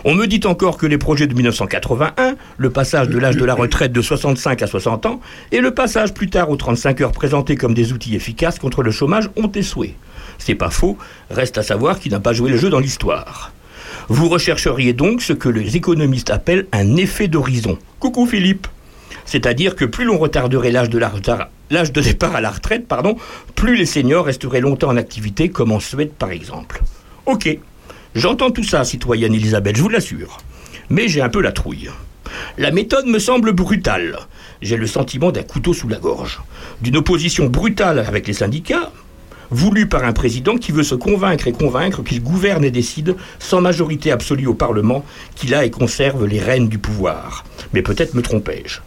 On me dit encore que les projets de 1981, le passage de l'âge de la retraite de 65 à 60 ans, et le passage plus tard aux 35 heures présentés comme des outils efficaces contre le chômage ont échoué. C'est pas faux, reste à savoir qui n'a pas joué le jeu dans l'histoire. Vous rechercheriez donc ce que les économistes appellent un effet d'horizon. Coucou Philippe c'est-à-dire que plus l'on retarderait l'âge de, la retard- l'âge de départ à la retraite, pardon, plus les seniors resteraient longtemps en activité, comme en Suède par exemple. Ok, j'entends tout ça, citoyenne Elisabeth, je vous l'assure. Mais j'ai un peu la trouille. La méthode me semble brutale. J'ai le sentiment d'un couteau sous la gorge. D'une opposition brutale avec les syndicats, voulue par un président qui veut se convaincre et convaincre qu'il gouverne et décide sans majorité absolue au Parlement, qu'il a et conserve les rênes du pouvoir. Mais peut-être me trompais-je.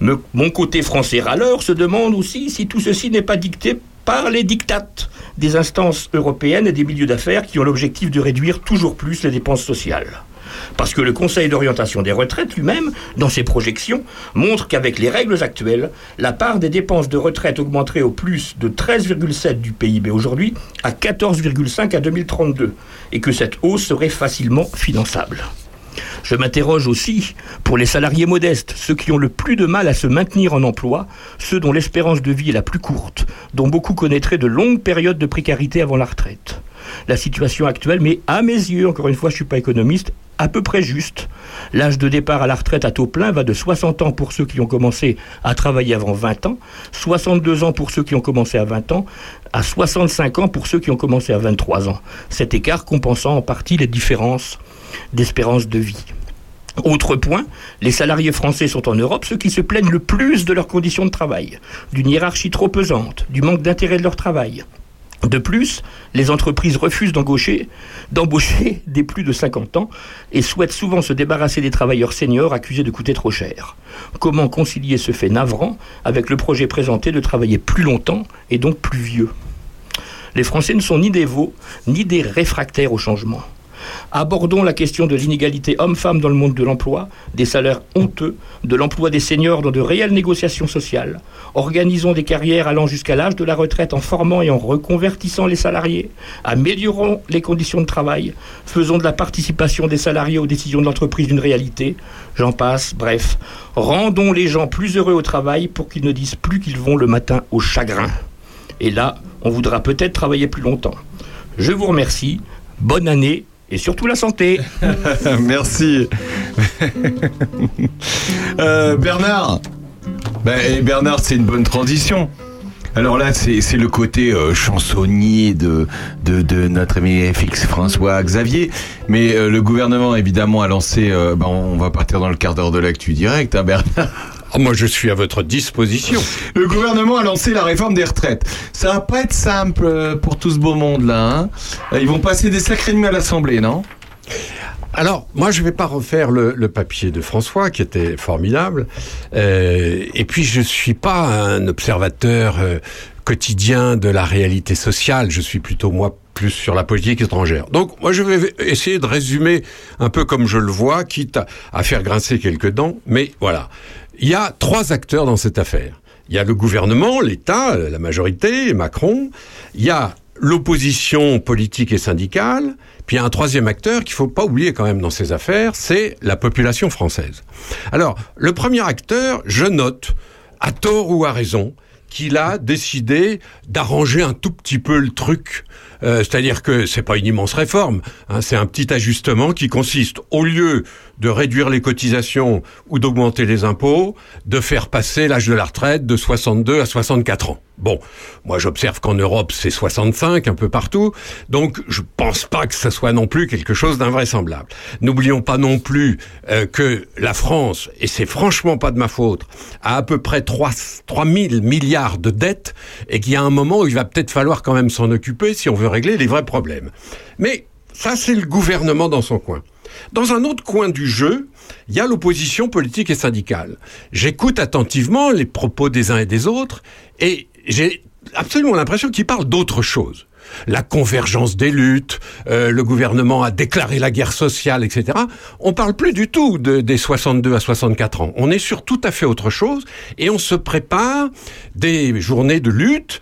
Mon côté français râleur se demande aussi si tout ceci n'est pas dicté par les dictates des instances européennes et des milieux d'affaires qui ont l'objectif de réduire toujours plus les dépenses sociales. Parce que le Conseil d'orientation des retraites lui-même, dans ses projections, montre qu'avec les règles actuelles, la part des dépenses de retraite augmenterait au plus de 13,7 du PIB aujourd'hui à 14,5 à 2032, et que cette hausse serait facilement finançable. Je m'interroge aussi pour les salariés modestes, ceux qui ont le plus de mal à se maintenir en emploi, ceux dont l'espérance de vie est la plus courte, dont beaucoup connaîtraient de longues périodes de précarité avant la retraite. La situation actuelle, mais à mes yeux, encore une fois, je ne suis pas économiste, à peu près juste. L'âge de départ à la retraite à taux plein va de 60 ans pour ceux qui ont commencé à travailler avant 20 ans, 62 ans pour ceux qui ont commencé à 20 ans, à 65 ans pour ceux qui ont commencé à 23 ans. Cet écart compensant en partie les différences d'espérance de vie. Autre point, les salariés français sont en Europe ceux qui se plaignent le plus de leurs conditions de travail, d'une hiérarchie trop pesante, du manque d'intérêt de leur travail. De plus, les entreprises refusent d'embaucher, d'embaucher des plus de 50 ans et souhaitent souvent se débarrasser des travailleurs seniors accusés de coûter trop cher. Comment concilier ce fait navrant avec le projet présenté de travailler plus longtemps et donc plus vieux? Les Français ne sont ni des veaux, ni des réfractaires au changement. Abordons la question de l'inégalité homme-femme dans le monde de l'emploi, des salaires honteux, de l'emploi des seniors dans de réelles négociations sociales. Organisons des carrières allant jusqu'à l'âge de la retraite en formant et en reconvertissant les salariés. Améliorons les conditions de travail. Faisons de la participation des salariés aux décisions de l'entreprise une réalité. J'en passe, bref. Rendons les gens plus heureux au travail pour qu'ils ne disent plus qu'ils vont le matin au chagrin. Et là, on voudra peut-être travailler plus longtemps. Je vous remercie. Bonne année et surtout la santé. Merci. Euh, Bernard. Ben, et Bernard, c'est une bonne transition. Alors là, c'est le côté euh, chansonnier de, de, notre ami FX François Xavier. Mais euh, le gouvernement, évidemment, a lancé... ben, on va partir dans le quart d'heure de l'actu direct, hein, Bernard moi, je suis à votre disposition. Le gouvernement a lancé la réforme des retraites. Ça va pas être simple euh, pour tout ce beau monde-là. hein. Euh, Ils vont passer des sacrées nuits à l'Assemblée, non? Alors, moi, je ne vais pas refaire le, le papier de François, qui était formidable. Euh, et puis, je suis pas un observateur euh, quotidien de la réalité sociale. Je suis plutôt, moi, plus sur la politique étrangère. Donc, moi, je vais essayer de résumer un peu comme je le vois, quitte à, à faire grincer quelques dents. Mais voilà. Il y a trois acteurs dans cette affaire. Il y a le gouvernement, l'État, la majorité, Macron. Il y a l'opposition politique et syndicale. Puis il y a un troisième acteur qu'il faut pas oublier quand même dans ces affaires, c'est la population française. Alors, le premier acteur, je note, à tort ou à raison, qu'il a décidé d'arranger un tout petit peu le truc. Euh, C'est-à-dire que c'est pas une immense réforme, hein, c'est un petit ajustement qui consiste, au lieu de réduire les cotisations ou d'augmenter les impôts, de faire passer l'âge de la retraite de 62 à 64 ans. Bon, moi j'observe qu'en Europe c'est 65 un peu partout, donc je pense pas que ce soit non plus quelque chose d'invraisemblable. N'oublions pas non plus euh, que la France, et c'est franchement pas de ma faute, a à peu près 3, 3 000 milliards de dettes et qu'il y a un moment où il va peut-être falloir quand même s'en occuper si on veut régler les vrais problèmes. Mais ça c'est le gouvernement dans son coin. Dans un autre coin du jeu, il y a l'opposition politique et syndicale. J'écoute attentivement les propos des uns et des autres et j'ai absolument l'impression qu'ils parlent d'autre chose. La convergence des luttes, euh, le gouvernement a déclaré la guerre sociale, etc. On parle plus du tout de, des 62 à 64 ans. On est sur tout à fait autre chose et on se prépare des journées de lutte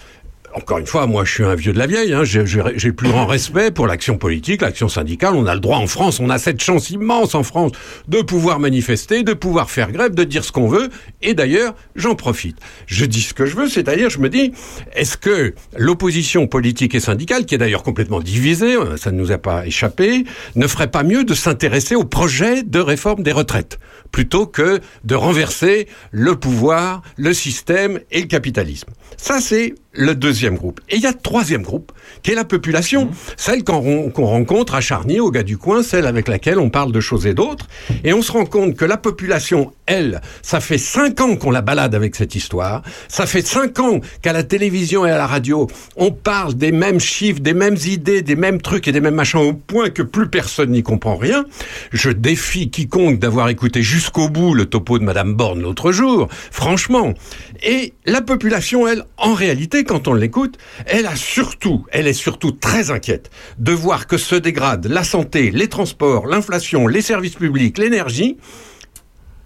encore une fois, moi je suis un vieux de la vieille, hein, j'ai plus grand respect pour l'action politique, l'action syndicale, on a le droit en France, on a cette chance immense en France de pouvoir manifester, de pouvoir faire grève, de dire ce qu'on veut, et d'ailleurs j'en profite. Je dis ce que je veux, c'est-à-dire je me dis, est-ce que l'opposition politique et syndicale, qui est d'ailleurs complètement divisée, euh, ça ne nous a pas échappé, ne ferait pas mieux de s'intéresser au projet de réforme des retraites, plutôt que de renverser le pouvoir, le système et le capitalisme? Ça c'est le deuxième groupe. Et il y a le troisième groupe, qui est la population, celle qu'on ren- qu'on rencontre à Charny, au gars du coin, celle avec laquelle on parle de choses et d'autres. Et on se rend compte que la population, elle, ça fait cinq ans qu'on la balade avec cette histoire. Ça fait cinq ans qu'à la télévision et à la radio, on parle des mêmes chiffres, des mêmes idées, des mêmes trucs et des mêmes machins au point que plus personne n'y comprend rien. Je défie quiconque d'avoir écouté jusqu'au bout le topo de Madame Borne l'autre jour. Franchement. Et la population, elle, en réalité, quand on l'écoute, elle a surtout, elle est surtout très inquiète de voir que se dégradent la santé, les transports, l'inflation, les services publics, l'énergie.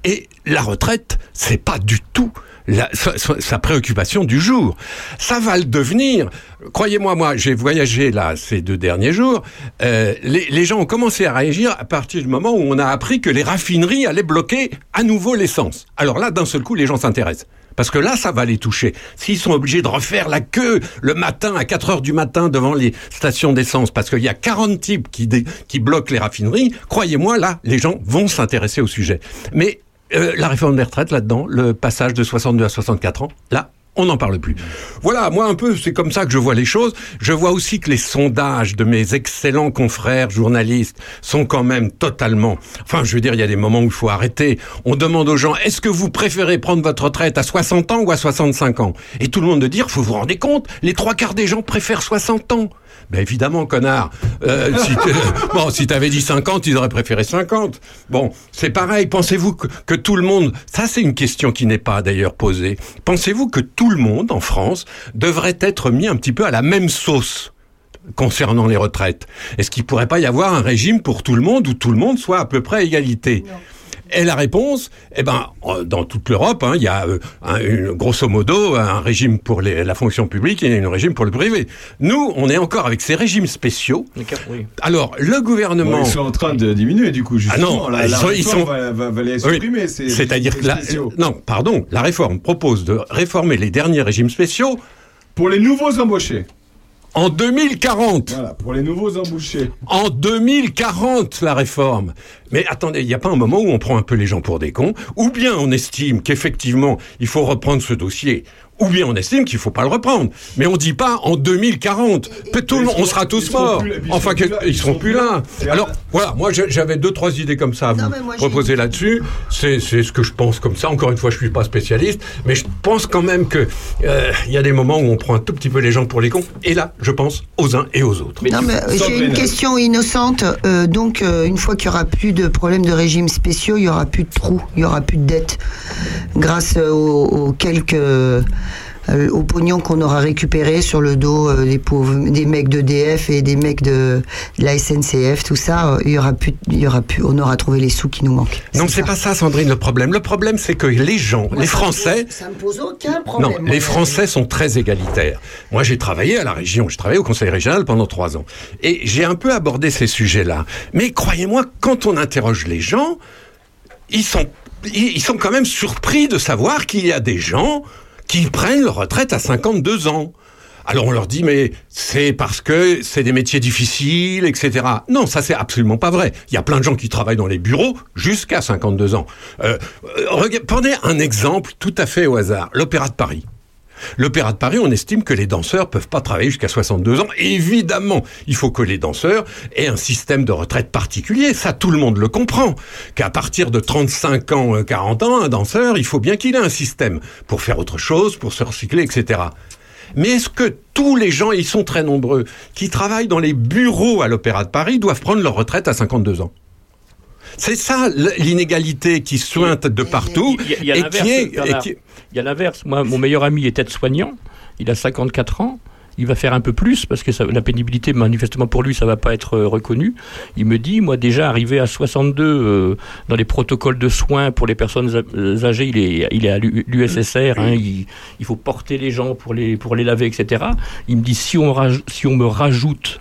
Et la retraite, c'est pas du tout sa, préoccupation du jour. Ça va le devenir. Croyez-moi, moi, j'ai voyagé là ces deux derniers jours. Euh, les gens ont commencé à réagir à partir du moment où on a appris que les raffineries allaient bloquer à nouveau l'essence. Alors là, d'un seul coup, les gens s'intéressent. Parce que là, ça va les toucher. S'ils sont obligés de refaire la queue le matin à 4 heures du matin devant les stations d'essence, parce qu'il y a 40 types qui, bloquent les raffineries, croyez-moi, là, les gens vont s'intéresser au sujet. Mais euh, la réforme des retraites, là-dedans, le passage de 62 à 64 ans, là, on n'en parle plus. Voilà, moi un peu, c'est comme ça que je vois les choses. Je vois aussi que les sondages de mes excellents confrères journalistes sont quand même totalement... Enfin, je veux dire, il y a des moments où il faut arrêter. On demande aux gens, est-ce que vous préférez prendre votre retraite à 60 ans ou à 65 ans? Et tout le monde de dire, faut vous rendre compte, les trois quarts des gens préfèrent 60 ans. Ben évidemment, connard. Euh, si bon, si t'avais dit 50, ils auraient préféré 50. Bon, c'est pareil. Pensez-vous que, que tout le monde... Ça, c'est une question qui n'est pas d'ailleurs posée. Pensez-vous que tout le monde, en France, devrait être mis un petit peu à la même sauce concernant les retraites? Est-ce qu'il pourrait pas y avoir un régime pour tout le monde où tout le monde soit à peu près à égalité? Et la réponse, eh ben, euh, dans toute l'Europe, hein, il y a euh, un- une- grosso modo un régime pour les- la fonction publique et un régime pour le privé. Nous, on est encore avec ces régimes spéciaux. Alors, le gouvernement... Bon, ils sont en train de diminuer du coup. Ah Justement. non, la, ils la sont, ils réforme sont- va, va- va les supprimer. ces C'est-à-dire que la, spéciaux. non, pardon, la réforme propose de réformer les derniers régimes spéciaux pour les nouveaux embauchés. En 2040. Voilà, pour les nouveaux embauchés. En 2040, la réforme. Mais attendez, il n'y a pas un moment où on prend un peu les gens pour des cons, ou bien on estime qu'effectivement, il faut reprendre ce dossier, ou bien on estime qu'il faut pas le reprendre. Mais on dit pas en 2040. Peut- tout le monde- on sera tous morts. Enfin, ils seront seront plus là. Alors, voilà, moi j'avais deux, trois idées comme ça à vous proposer là-dessus. C'est c'est ce que je pense comme ça. Encore une fois, je suis pas spécialiste, mais je pense quand même que euh, il y a des moments où on prend un tout petit peu les gens pour les cons. Et là, je pense aux uns et aux autres. Non, mais j'ai une question innocente. Euh, donc, euh, une fois qu'il n'y aura plus de problèmes de régimes spéciaux, il n'y aura plus de trous, il n'y aura plus de dettes. Grâce euh, aux, aux quelques. Euh, au pognon qu'on aura récupéré sur le dos euh, des pauvres, des mecs d'EDF et des mecs de, de la SNCF, tout ça, euh, il y aura plus, il y aura plus, on aura trouvé les sous qui nous manquent. Non, c'est pas ça, Sandrine, le problème. Le problème, c'est que les gens, les Français, Ça me pose aucun problème. Non, les Français sont très égalitaires. Moi, j'ai travaillé à la région, j'ai travaillé au Conseil régional pendant trois ans. Et j'ai un peu abordé ces sujets-là. Mais croyez-moi, quand on interroge les gens, ils sont, ils sont quand même surpris de savoir qu'il y a des gens qui prennent leur retraite à 52 ans. Alors on leur dit mais c'est parce que c'est des métiers difficiles, etc. Non, ça c'est absolument pas vrai. Il y a plein de gens qui travaillent dans les bureaux jusqu'à 52 ans. Euh, euh, prenez un exemple tout à fait au hasard, l'Opéra de Paris. L'Opéra de Paris, on estime que les danseurs peuvent pas travailler jusqu'à 62 ans. Évidemment, il faut que les danseurs aient un système de retraite particulier. Ça, tout le monde le comprend. Qu'à partir de 35 ans, euh, 40 ans, un danseur, il faut bien qu'il ait un système pour faire autre chose, pour se recycler, etc. Mais est-ce que tous les gens, et ils sont très nombreux, qui travaillent dans les bureaux à l'Opéra de Paris doivent prendre leur retraite à 52 ans? C'est ça l'inégalité qui sointe de partout Il y a- il y a et l'inverse, qui est, Il y a l'inverse. Moi, mon meilleur ami est aide-soignant. Il a 54 ans. Il va faire un peu plus parce que ça- la pénibilité, manifestement pour lui, ça va pas être euh, reconnu. Il me dit, moi déjà arrivé à 62 euh, dans les protocoles de soins pour les personnes euh, âgées, il est, il est à l'USSR. hein, il, il faut porter les gens pour les pour les laver, etc. Il me dit si on raj- si on me rajoute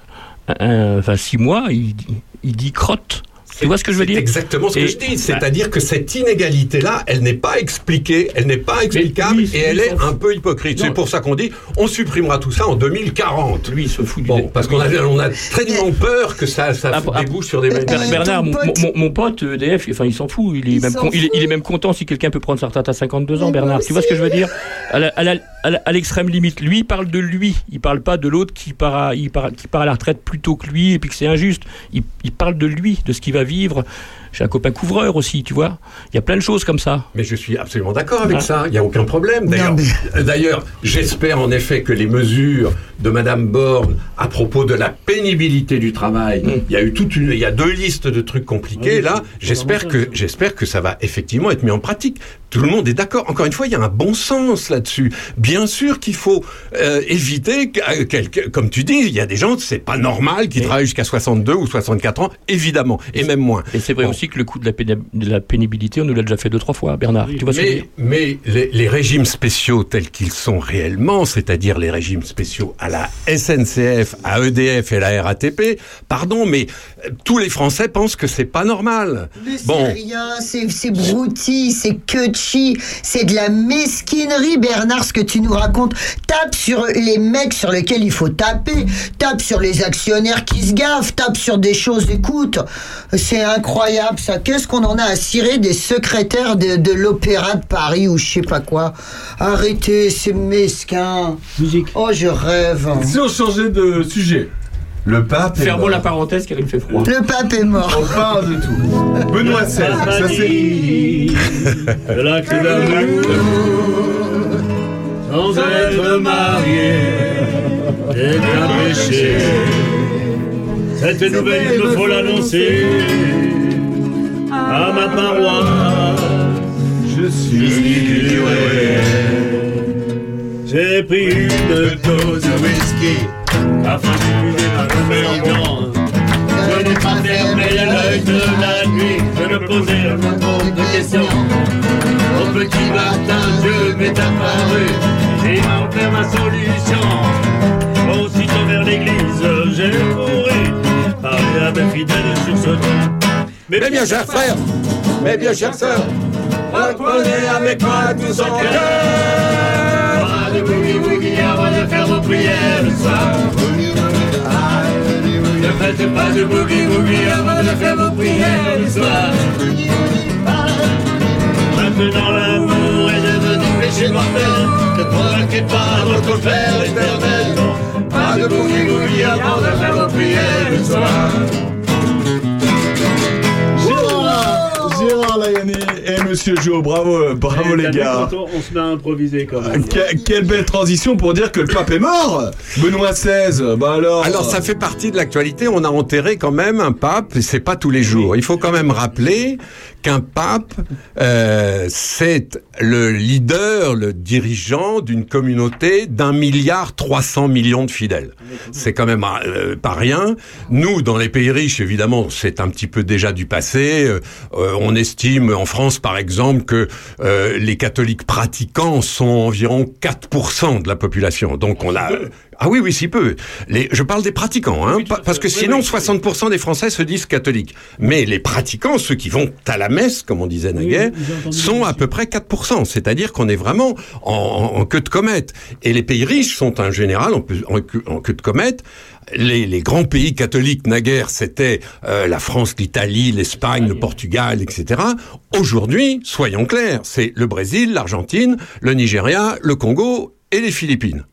un- enfin six mois, il, il dit crotte. Tu vois ce que je veux C'est dire exactement ce que je dis. C'est-à-dire que cette inégalité-là, elle n'est pas expliquée, elle n'est pas explicable lui, et elle lui, est un peu hypocrite. C'est pour ça qu'on dit on supprimera tout ça en 2040. Lui, il se fout du Bon, parce qu'on a, on a tellement peur que ça, ça Ah, ah, débouche sur des Ber- Bernard, mon, mon- mon pote EDF, enfin, il s'en fout. Il est, Il même s'en con- il, est, fout. il est même content si quelqu'un peut prendre sa retraite à 52 ans, Mais Bernard. Tu vois ce que je veux dire À l'extrême limite. Lui, il parle de lui. Il parle pas de l'autre qui part, à, il part, qui part à la retraite plus tôt que lui et puis que c'est injuste. Il, il parle de lui, de ce qu'il va vivre. J'ai un copain couvreur aussi, tu vois. Il y a plein de choses comme ça. Mais je suis absolument d'accord avec Ah. ça. Il n'y a aucun problème. D'ailleurs, euh, d'ailleurs, j'espère en effet que les mesures de Madame Borne à propos de la pénibilité du travail, Mm. il y a eu toute une, il y a deux listes de trucs compliqués Oui, là. J'espère que, j'espère que ça va effectivement être mis en pratique. Tout le monde est d'accord. Encore une fois, il y a un bon sens là-dessus. Bien sûr qu'il faut euh, éviter, que- euh, comme tu dis, il y a des gens, c'est pas normal qui travaillent jusqu'à 62 ou 64 ans, évidemment, et même moins. Et c'est vrai Bon. Aussi que le coût de la, péni- de la pénibilité, on nous l'a déjà fait deux, trois fois, Bernard. Tu vois ce que je veux Mais, dire? mais les, les régimes spéciaux tels qu'ils sont réellement, c'est-à-dire les régimes spéciaux à la SNCF, à EDF et à la RATP, pardon, mais euh, tous les Français pensent que c'est pas normal. Mais c'est Bon, rien, c'est c'est brouti, c'est quetchi, c'est de la mesquinerie, Bernard, ce que tu nous racontes. Tape sur les mecs sur lesquels il faut taper, tape sur les actionnaires qui se gaffent, tape sur des choses, écoute, c'est incroyable ça. Qu'est-ce qu'on en a à cirer des secrétaires de, de l'Opéra de Paris ou je sais pas quoi? Arrêtez, c'est mesquin. Musique. Oh, je rêve. Si on changeait de sujet, le pape. est Fermons mort. la parenthèse car il fait froid. Le pape est mort. On parle de tout. Benoît XVI, ça c'est. de l'acte d'amour sans être marié est un péché. Cette nouvelle, il me faut l'annoncer à ma paroisse. Je suis curé. J'ai pris une dose de whisky afin d'épuiser ma nouvelle ambiance. Je n'ai pas fermé l'œil de la nuit, je ne posais pas de questions. Au petit matin, Dieu m'est apparu, j'ai offert ma solution. Aussitôt vers l'église, j'ai couru, parler à mes fidèles sur ce ton. Mais bien cher frère, mais bien chère sœur, Reprenez avec moi tous en cœur. Pas de boogie woogie avant de faire vos prières le soir. De Ne faites pas de boogie woogie avant de faire vos prières le soir. Maintenant l'amour est devenu péché mortel. Ne convainquez pas votre père éternel. Pas de boogie woogie avant de faire vos prières le soir. Gérard Layani et Monsieur Jo, bravo, bravo Eh, les gars. on, se met à improviser quand même. Que- quelle belle transition pour dire que le pape est mort Benoît XVI, bah alors Alors ça fait partie de l'actualité. On a enterré quand même un pape. et C'est pas tous les jours. Il faut quand même rappeler qu'un pape, euh, c'est le leader, le dirigeant d'une communauté d'un milliard trois cents millions de fidèles. C'est quand même euh, pas rien. Nous, dans les pays riches, évidemment, c'est un petit peu déjà du passé. Euh, euh, on estime en France, par exemple, que euh, les catholiques pratiquants sont environ 4% de la population. Donc on a ah oui, oui, si peu. Les, je parle des pratiquants, hein, pa- parce que sinon 60% des Français se disent catholiques. Mais les pratiquants, ceux qui vont à la messe, comme on disait naguère, sont à peu près 4%. C'est-à-dire qu'on est vraiment en, en- en queue de comète. Et les pays riches sont en général en, en queue de comète. Les, les grands pays catholiques naguère, c'était euh, la France, l'Italie, l'Espagne, le Portugal, etc. Aujourd'hui, soyons clairs, c'est le Brésil, l'Argentine, le Nigeria, le Congo et les Philippines.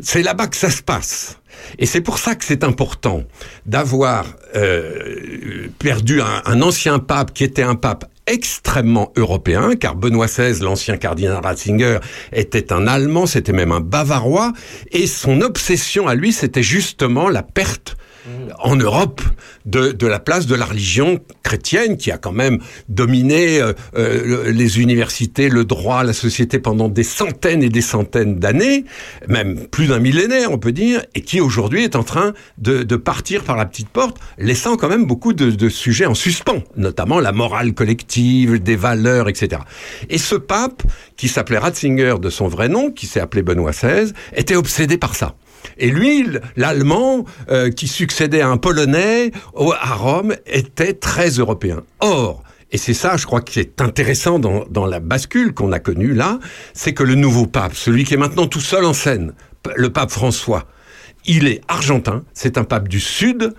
C'est là-bas que ça se passe. Et c'est pour ça que c'est important d'avoir euh, perdu un, un ancien pape qui était un pape extrêmement européen, car Benoît XVI, l'ancien cardinal Ratzinger, était un Allemand, c'était même un Bavarois, et son obsession à lui, c'était justement la perte en Europe de, la place de la religion chrétienne qui a quand même dominé euh, euh, les universités, le droit, la société pendant des centaines et des centaines d'années, même plus d'un millénaire on peut dire, et qui aujourd'hui est en train de, de partir par la petite porte, laissant quand même beaucoup de, de sujets en suspens, notamment la morale collective, des valeurs, etc. Et ce pape, qui s'appelait Ratzinger de son vrai nom, qui s'est appelé Benoît XVI, était obsédé par ça. Et lui, l'Allemand, euh, qui succédait à un Polonais à Rome, était très européen. Or, et c'est ça, je crois, qui est intéressant dans, dans la bascule qu'on a connue là, c'est que le nouveau pape, celui qui est maintenant tout seul en scène, le pape François, il est argentin, c'est un pape du Sud,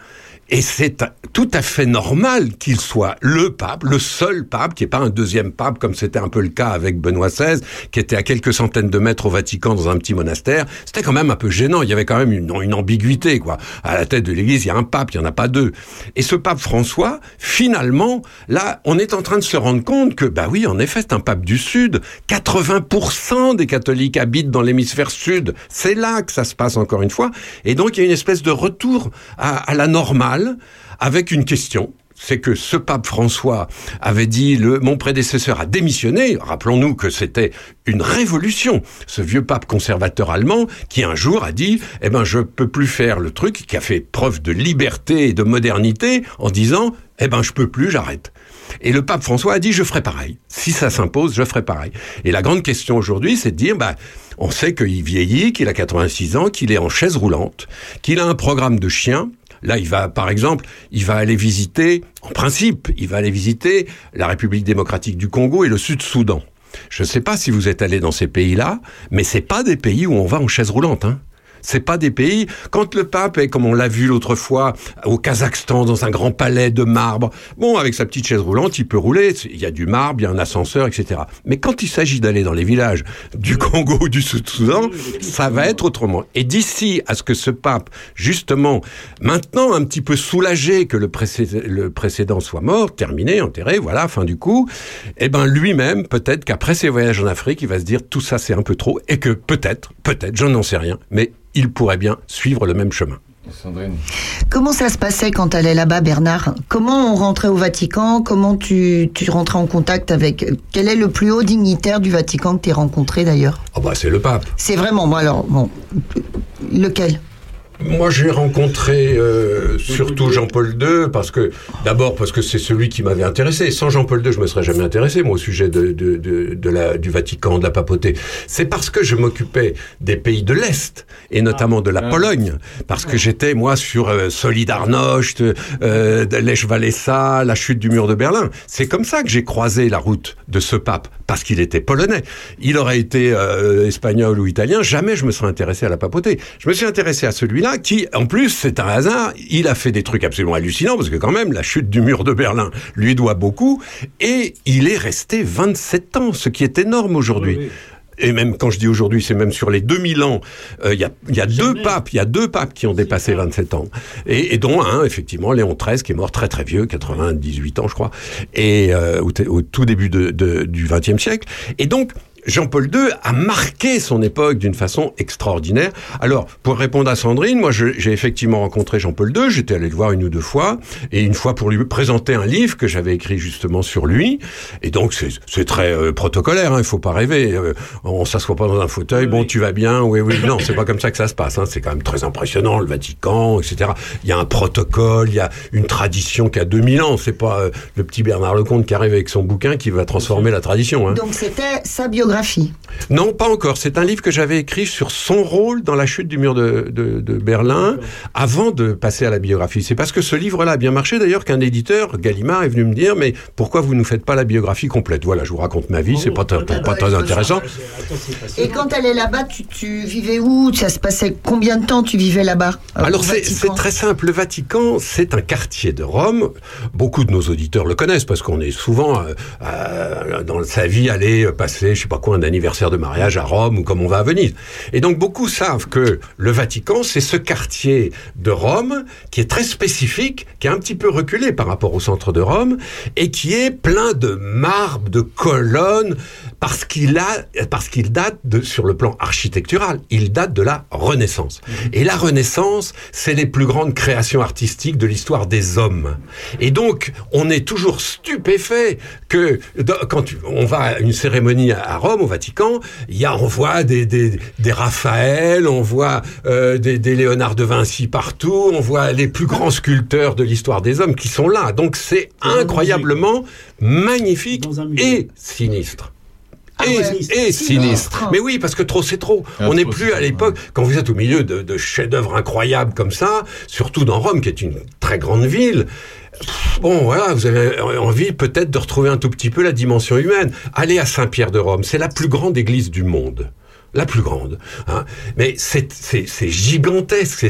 et c'est tout à fait normal qu'il soit le pape, le seul pape, qui n'est pas un deuxième pape comme c'était un peu le cas avec Benoît XVI, qui était à quelques centaines de mètres au Vatican dans un petit monastère. C'était quand même un peu gênant. Il y avait quand même une, une ambiguïté, quoi. À la tête de l'Église, il y a un pape, il n'y en a pas deux. Et ce pape François, finalement, là, on est en train de se rendre compte que, bah oui, en effet, c'est un pape du Sud. 80% des catholiques habitent dans l'hémisphère Sud. C'est là que ça se passe encore une fois. Et donc, il y a une espèce de retour à la normale avec une question c'est que ce pape François avait dit le, mon prédécesseur a démissionné. Rappelons-nous que c'était une révolution. Ce vieux pape conservateur allemand qui un jour a dit, eh ben, je peux plus faire le truc, qui a fait preuve de liberté et de modernité en disant, eh ben, je peux plus, j'arrête. Et le pape François a dit, je ferai pareil. Si ça s'impose, je ferai pareil. Et la grande question aujourd'hui, c'est de dire, bah, on sait qu'il vieillit, qu'il a 86 ans, qu'il est en chaise roulante, qu'il a un programme de chien, Là, il va, par exemple, il va aller visiter, en principe, il va aller visiter la République démocratique du Congo et le Sud-Soudan. Je ne sais pas si vous êtes allé dans ces pays-là, mais c'est pas des pays où on va en chaise roulante. Hein. C'est pas des pays. Quand le pape est, comme on l'a vu l'autre fois, au Kazakhstan, dans un grand palais de marbre, bon, avec sa petite chaise roulante, il peut rouler. Il y a du marbre, il y a un ascenseur, etc. Mais quand il s'agit d'aller dans les villages du Congo ou du Sud-Soudan, ça va être autrement. Et d'ici à ce que ce pape, justement, maintenant un petit peu soulagé que le, précé- le précédent soit mort, terminé, enterré, voilà, fin du coup, eh ben lui-même, peut-être qu'après ses voyages en Afrique, il va se dire tout ça c'est un peu trop et que peut-être, peut-être, je n'en sais rien, mais il pourrait bien suivre le même chemin. Comment ça se passait quand tu allais là-bas, Bernard? Comment on rentrait au Vatican? Comment tu, tu rentrais en contact avec... Quel est le plus haut dignitaire du Vatican que tu as rencontré d'ailleurs? Oh bah c'est le pape. C'est vraiment, moi alors, bon, lequel? Moi, j'ai rencontré euh, surtout Jean-Paul II parce que d'abord parce que c'est celui qui m'avait intéressé. Sans Jean-Paul II, je me serais jamais intéressé moi au sujet de, de, de, de la, du Vatican, de la papauté. C'est parce que je m'occupais des pays de l'est et notamment de la Pologne, parce que j'étais moi sur euh, Solidarność, euh, Lech Walesa, la chute du mur de Berlin. C'est comme ça que j'ai croisé la route de ce pape parce qu'il était polonais. Il aurait été euh, espagnol ou italien, jamais je me serais intéressé à la papauté. Je me suis intéressé à celui-là là qui, en plus, c'est un hasard, il a fait des trucs absolument hallucinants, parce que quand même, la chute du mur de Berlin lui doit beaucoup, et il est resté 27 ans, ce qui est énorme aujourd'hui. Et même quand je dis aujourd'hui, c'est même sur les 2000 ans, euh, il y a, y a deux papes, il y a deux papes qui ont dépassé 27 ans, et, et dont un, effectivement, Léon XIII, qui est mort très très vieux, 98 ans, je crois, et euh, au, au tout début de, de- du XXe siècle. Et donc, Jean-Paul II a marqué son époque d'une façon extraordinaire. Alors, pour répondre à Sandrine, moi, j'ai effectivement rencontré Jean-Paul II. J'étais allé le voir une ou deux fois, et une fois pour lui présenter un livre que j'avais écrit justement sur lui. Et donc, c'est très euh, protocolaire. Hein, il faut pas rêver. Euh, on s'assoit pas dans un fauteuil. Bon, tu vas bien Oui, oui. Non, c'est pas comme ça que ça se passe. Hein. C'est quand même très impressionnant, le Vatican, etc. Il y a un protocole, il y a une tradition qui a 2000 ans. C'est pas euh, le petit Bernard Lecomte qui arrive avec son bouquin qui va transformer la tradition. Hein. Donc c'était sa biographie. Non, pas encore. C'est un livre que j'avais écrit sur son rôle dans la chute du mur de, de- de Berlin avant de passer à la biographie. C'est parce que ce livre-là a bien marché d'ailleurs qu'un éditeur, Gallimard, est venu me dire mais pourquoi vous ne nous faites pas la biographie complète? Voilà, je vous raconte ma vie, c'est pas, très- pas très intéressant. Et quand elle est là-bas, tu, tu vivais où? Ça se passait combien de temps tu vivais là-bas? Euh, Alors c'est très simple. Le Vatican, c'est un quartier de Rome. Beaucoup de nos auditeurs le connaissent parce qu'on est souvent euh, euh, dans sa vie allé passer, je sais pas quoi, un anniversaire de mariage à Rome ou comme on va à Venise. Et donc beaucoup savent que le Vatican, c'est ce quartier de Rome qui est très spécifique, qui est un petit peu reculé par rapport au centre de Rome et qui est plein de marbre, de colonnes parce qu'il a, parce qu'il date de, sur le plan architectural, il date de la Renaissance. Et la Renaissance, c'est les plus grandes créations artistiques de l'histoire des hommes. Et donc, on est toujours stupéfait que quand on va à une cérémonie à- à Rome, au Vatican, il y a, on voit des, des, des Raphaël, on voit euh, des, des Léonard de Vinci partout, on voit les plus grands sculpteurs de l'histoire des hommes qui sont là. Donc, c'est incroyablement magnifique et sinistre. Et, et sinistre. Mais oui, parce que trop c'est trop. On n'est plus à l'époque, quand vous êtes au milieu de, de chefs-d'œuvre incroyables comme ça, surtout dans Rome, qui est une très grande ville. Bon, voilà, vous avez envie peut-être de retrouver un tout petit peu la dimension humaine. Allez à Saint-Pierre de Rome, c'est la plus grande église du monde. La plus grande, hein. mais c'est gigantesque.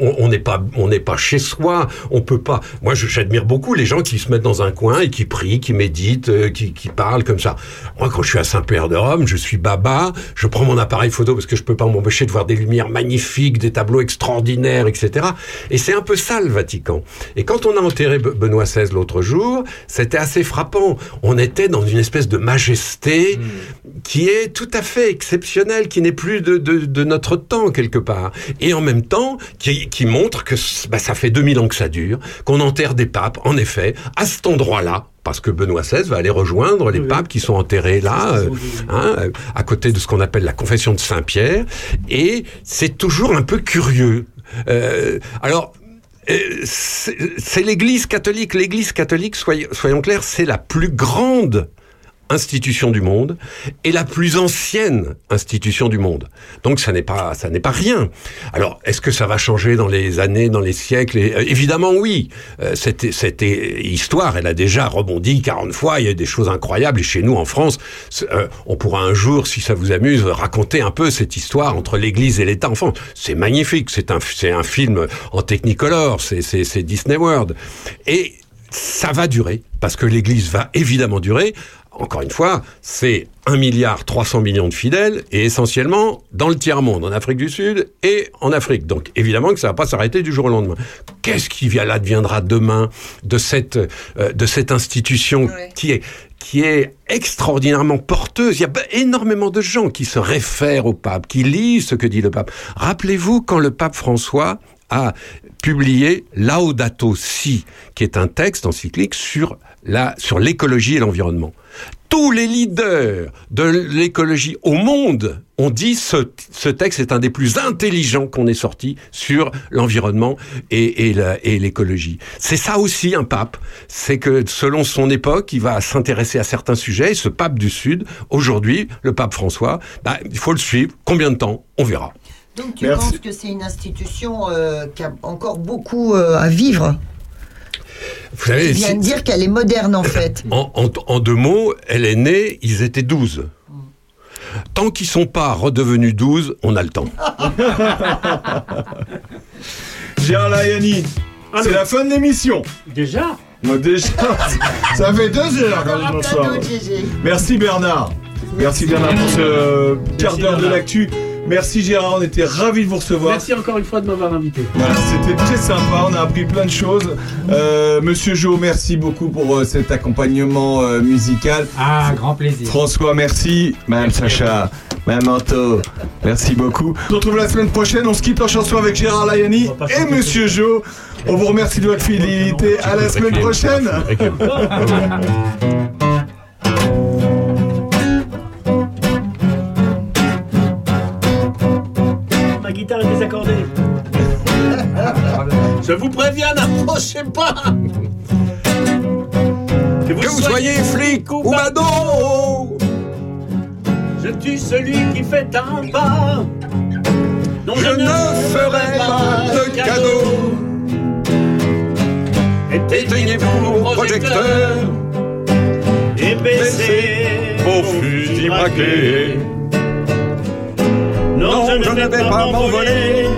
On n'est pas on n'est pas chez soi. On peut pas. Moi, j'admire beaucoup les gens qui se mettent dans un coin et qui prient, qui méditent, euh, qui qui parlent comme ça. Moi, quand je suis à Saint-Pierre de Rome, je suis baba. Je prends mon appareil photo parce que je peux pas m'empêcher de voir des lumières magnifiques, des tableaux extraordinaires, etc. Et c'est un peu ça le Vatican. Et quand on a enterré Be- Benoît XVI l'autre jour, c'était assez frappant. On était dans une espèce de majesté qui est tout à fait exceptionnelle, qui n'est plus de, de, de notre temps quelque part. Et en même temps, qui, qui montre que bah, ça fait 2000 ans que ça dure, qu'on enterre des papes, en effet, à cet endroit-là. Parce que Benoît XVI va aller rejoindre les papes qui sont enterrés là, euh, hein, euh, à côté de ce qu'on appelle la confession de Saint-Pierre. Et c'est toujours un peu curieux. Euh, alors, c'est c'est l'Église catholique. L'Église catholique, soyons, soyons clairs, c'est la plus grande institution du monde et la plus ancienne institution du monde. Donc ça n'est pas ça n'est pas rien. Alors est-ce que ça va changer dans les années, dans les siècles euh, Évidemment oui. Euh, cette, cette histoire, elle a déjà rebondi 40 fois. Il y a des choses incroyables et chez nous en France, euh, on pourra un jour, si ça vous amuse, raconter un peu cette histoire entre l'Église et l'État. Enfin, c'est magnifique. C'est un c'est un film en Technicolor. C'est c'est Disney World et ça va durer parce que l'Église va évidemment durer. Encore une fois, c'est 1 milliard 300 millions de fidèles et essentiellement dans le tiers-monde, en Afrique du Sud et en Afrique. Donc évidemment que ça va pas s'arrêter du jour au lendemain. Qu'est-ce qui vient là deviendra demain de cette euh, de cette institution qui est qui est extraordinairement porteuse? Il y a énormément de gens qui se réfèrent au pape, qui lisent ce que dit le pape. Rappelez-vous quand le pape François a publié Laudato Si, qui est un texte encyclique sur la, sur l'écologie et l'environnement. Tous les leaders de l'écologie au monde ont dit ce, ce texte est un des plus intelligents qu'on ait sorti sur l'environnement et, l'écologie. C'est ça aussi un pape, c'est que selon son époque, il va s'intéresser à certains sujets. Et ce pape du Sud, aujourd'hui, le pape François, bah, il faut le suivre. Combien de temps? On verra. Donc tu penses que c'est une institution euh, qui a encore beaucoup euh, à vivre? Vous savez, viens si- de dire qu'elle est moderne en fait. En, en- en deux mots, elle est née, ils étaient 12. Tant qu'ils sont pas redevenus 12, on a le temps. Gérard Layani, c'est la fin de l'émission. Déjà? Moi, déjà, ça fait deux heures quand je sors. Merci Bernard. Merci Bernard pour ce quart d'heure de l'actu. Merci Gérard, on était ravis de vous recevoir. Merci encore une fois de m'avoir invité. Voilà, C'était très sympa, on a appris plein de choses. Euh, Monsieur Jo, merci beaucoup pour euh, cet accompagnement euh, musical. Ah, grand plaisir. François, merci. Madame Sacha, Madame Anto, merci beaucoup. On se retrouve la semaine prochaine, on se quitte en chanson avec Gérard Layani et Monsieur Jo. On vous remercie de votre fidélité. À la semaine prochaine. guitare est désaccordée. Je vous préviens, n'approchez pas. Que vous, soyez flic ou badaud Je tue celui qui fait un pas. Non, je, ne ferai pas de cadeau. Éteignez-vous vos projecteurs. Et baissez vos fusils braqués non, je ne vais pas m'envoler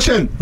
motion.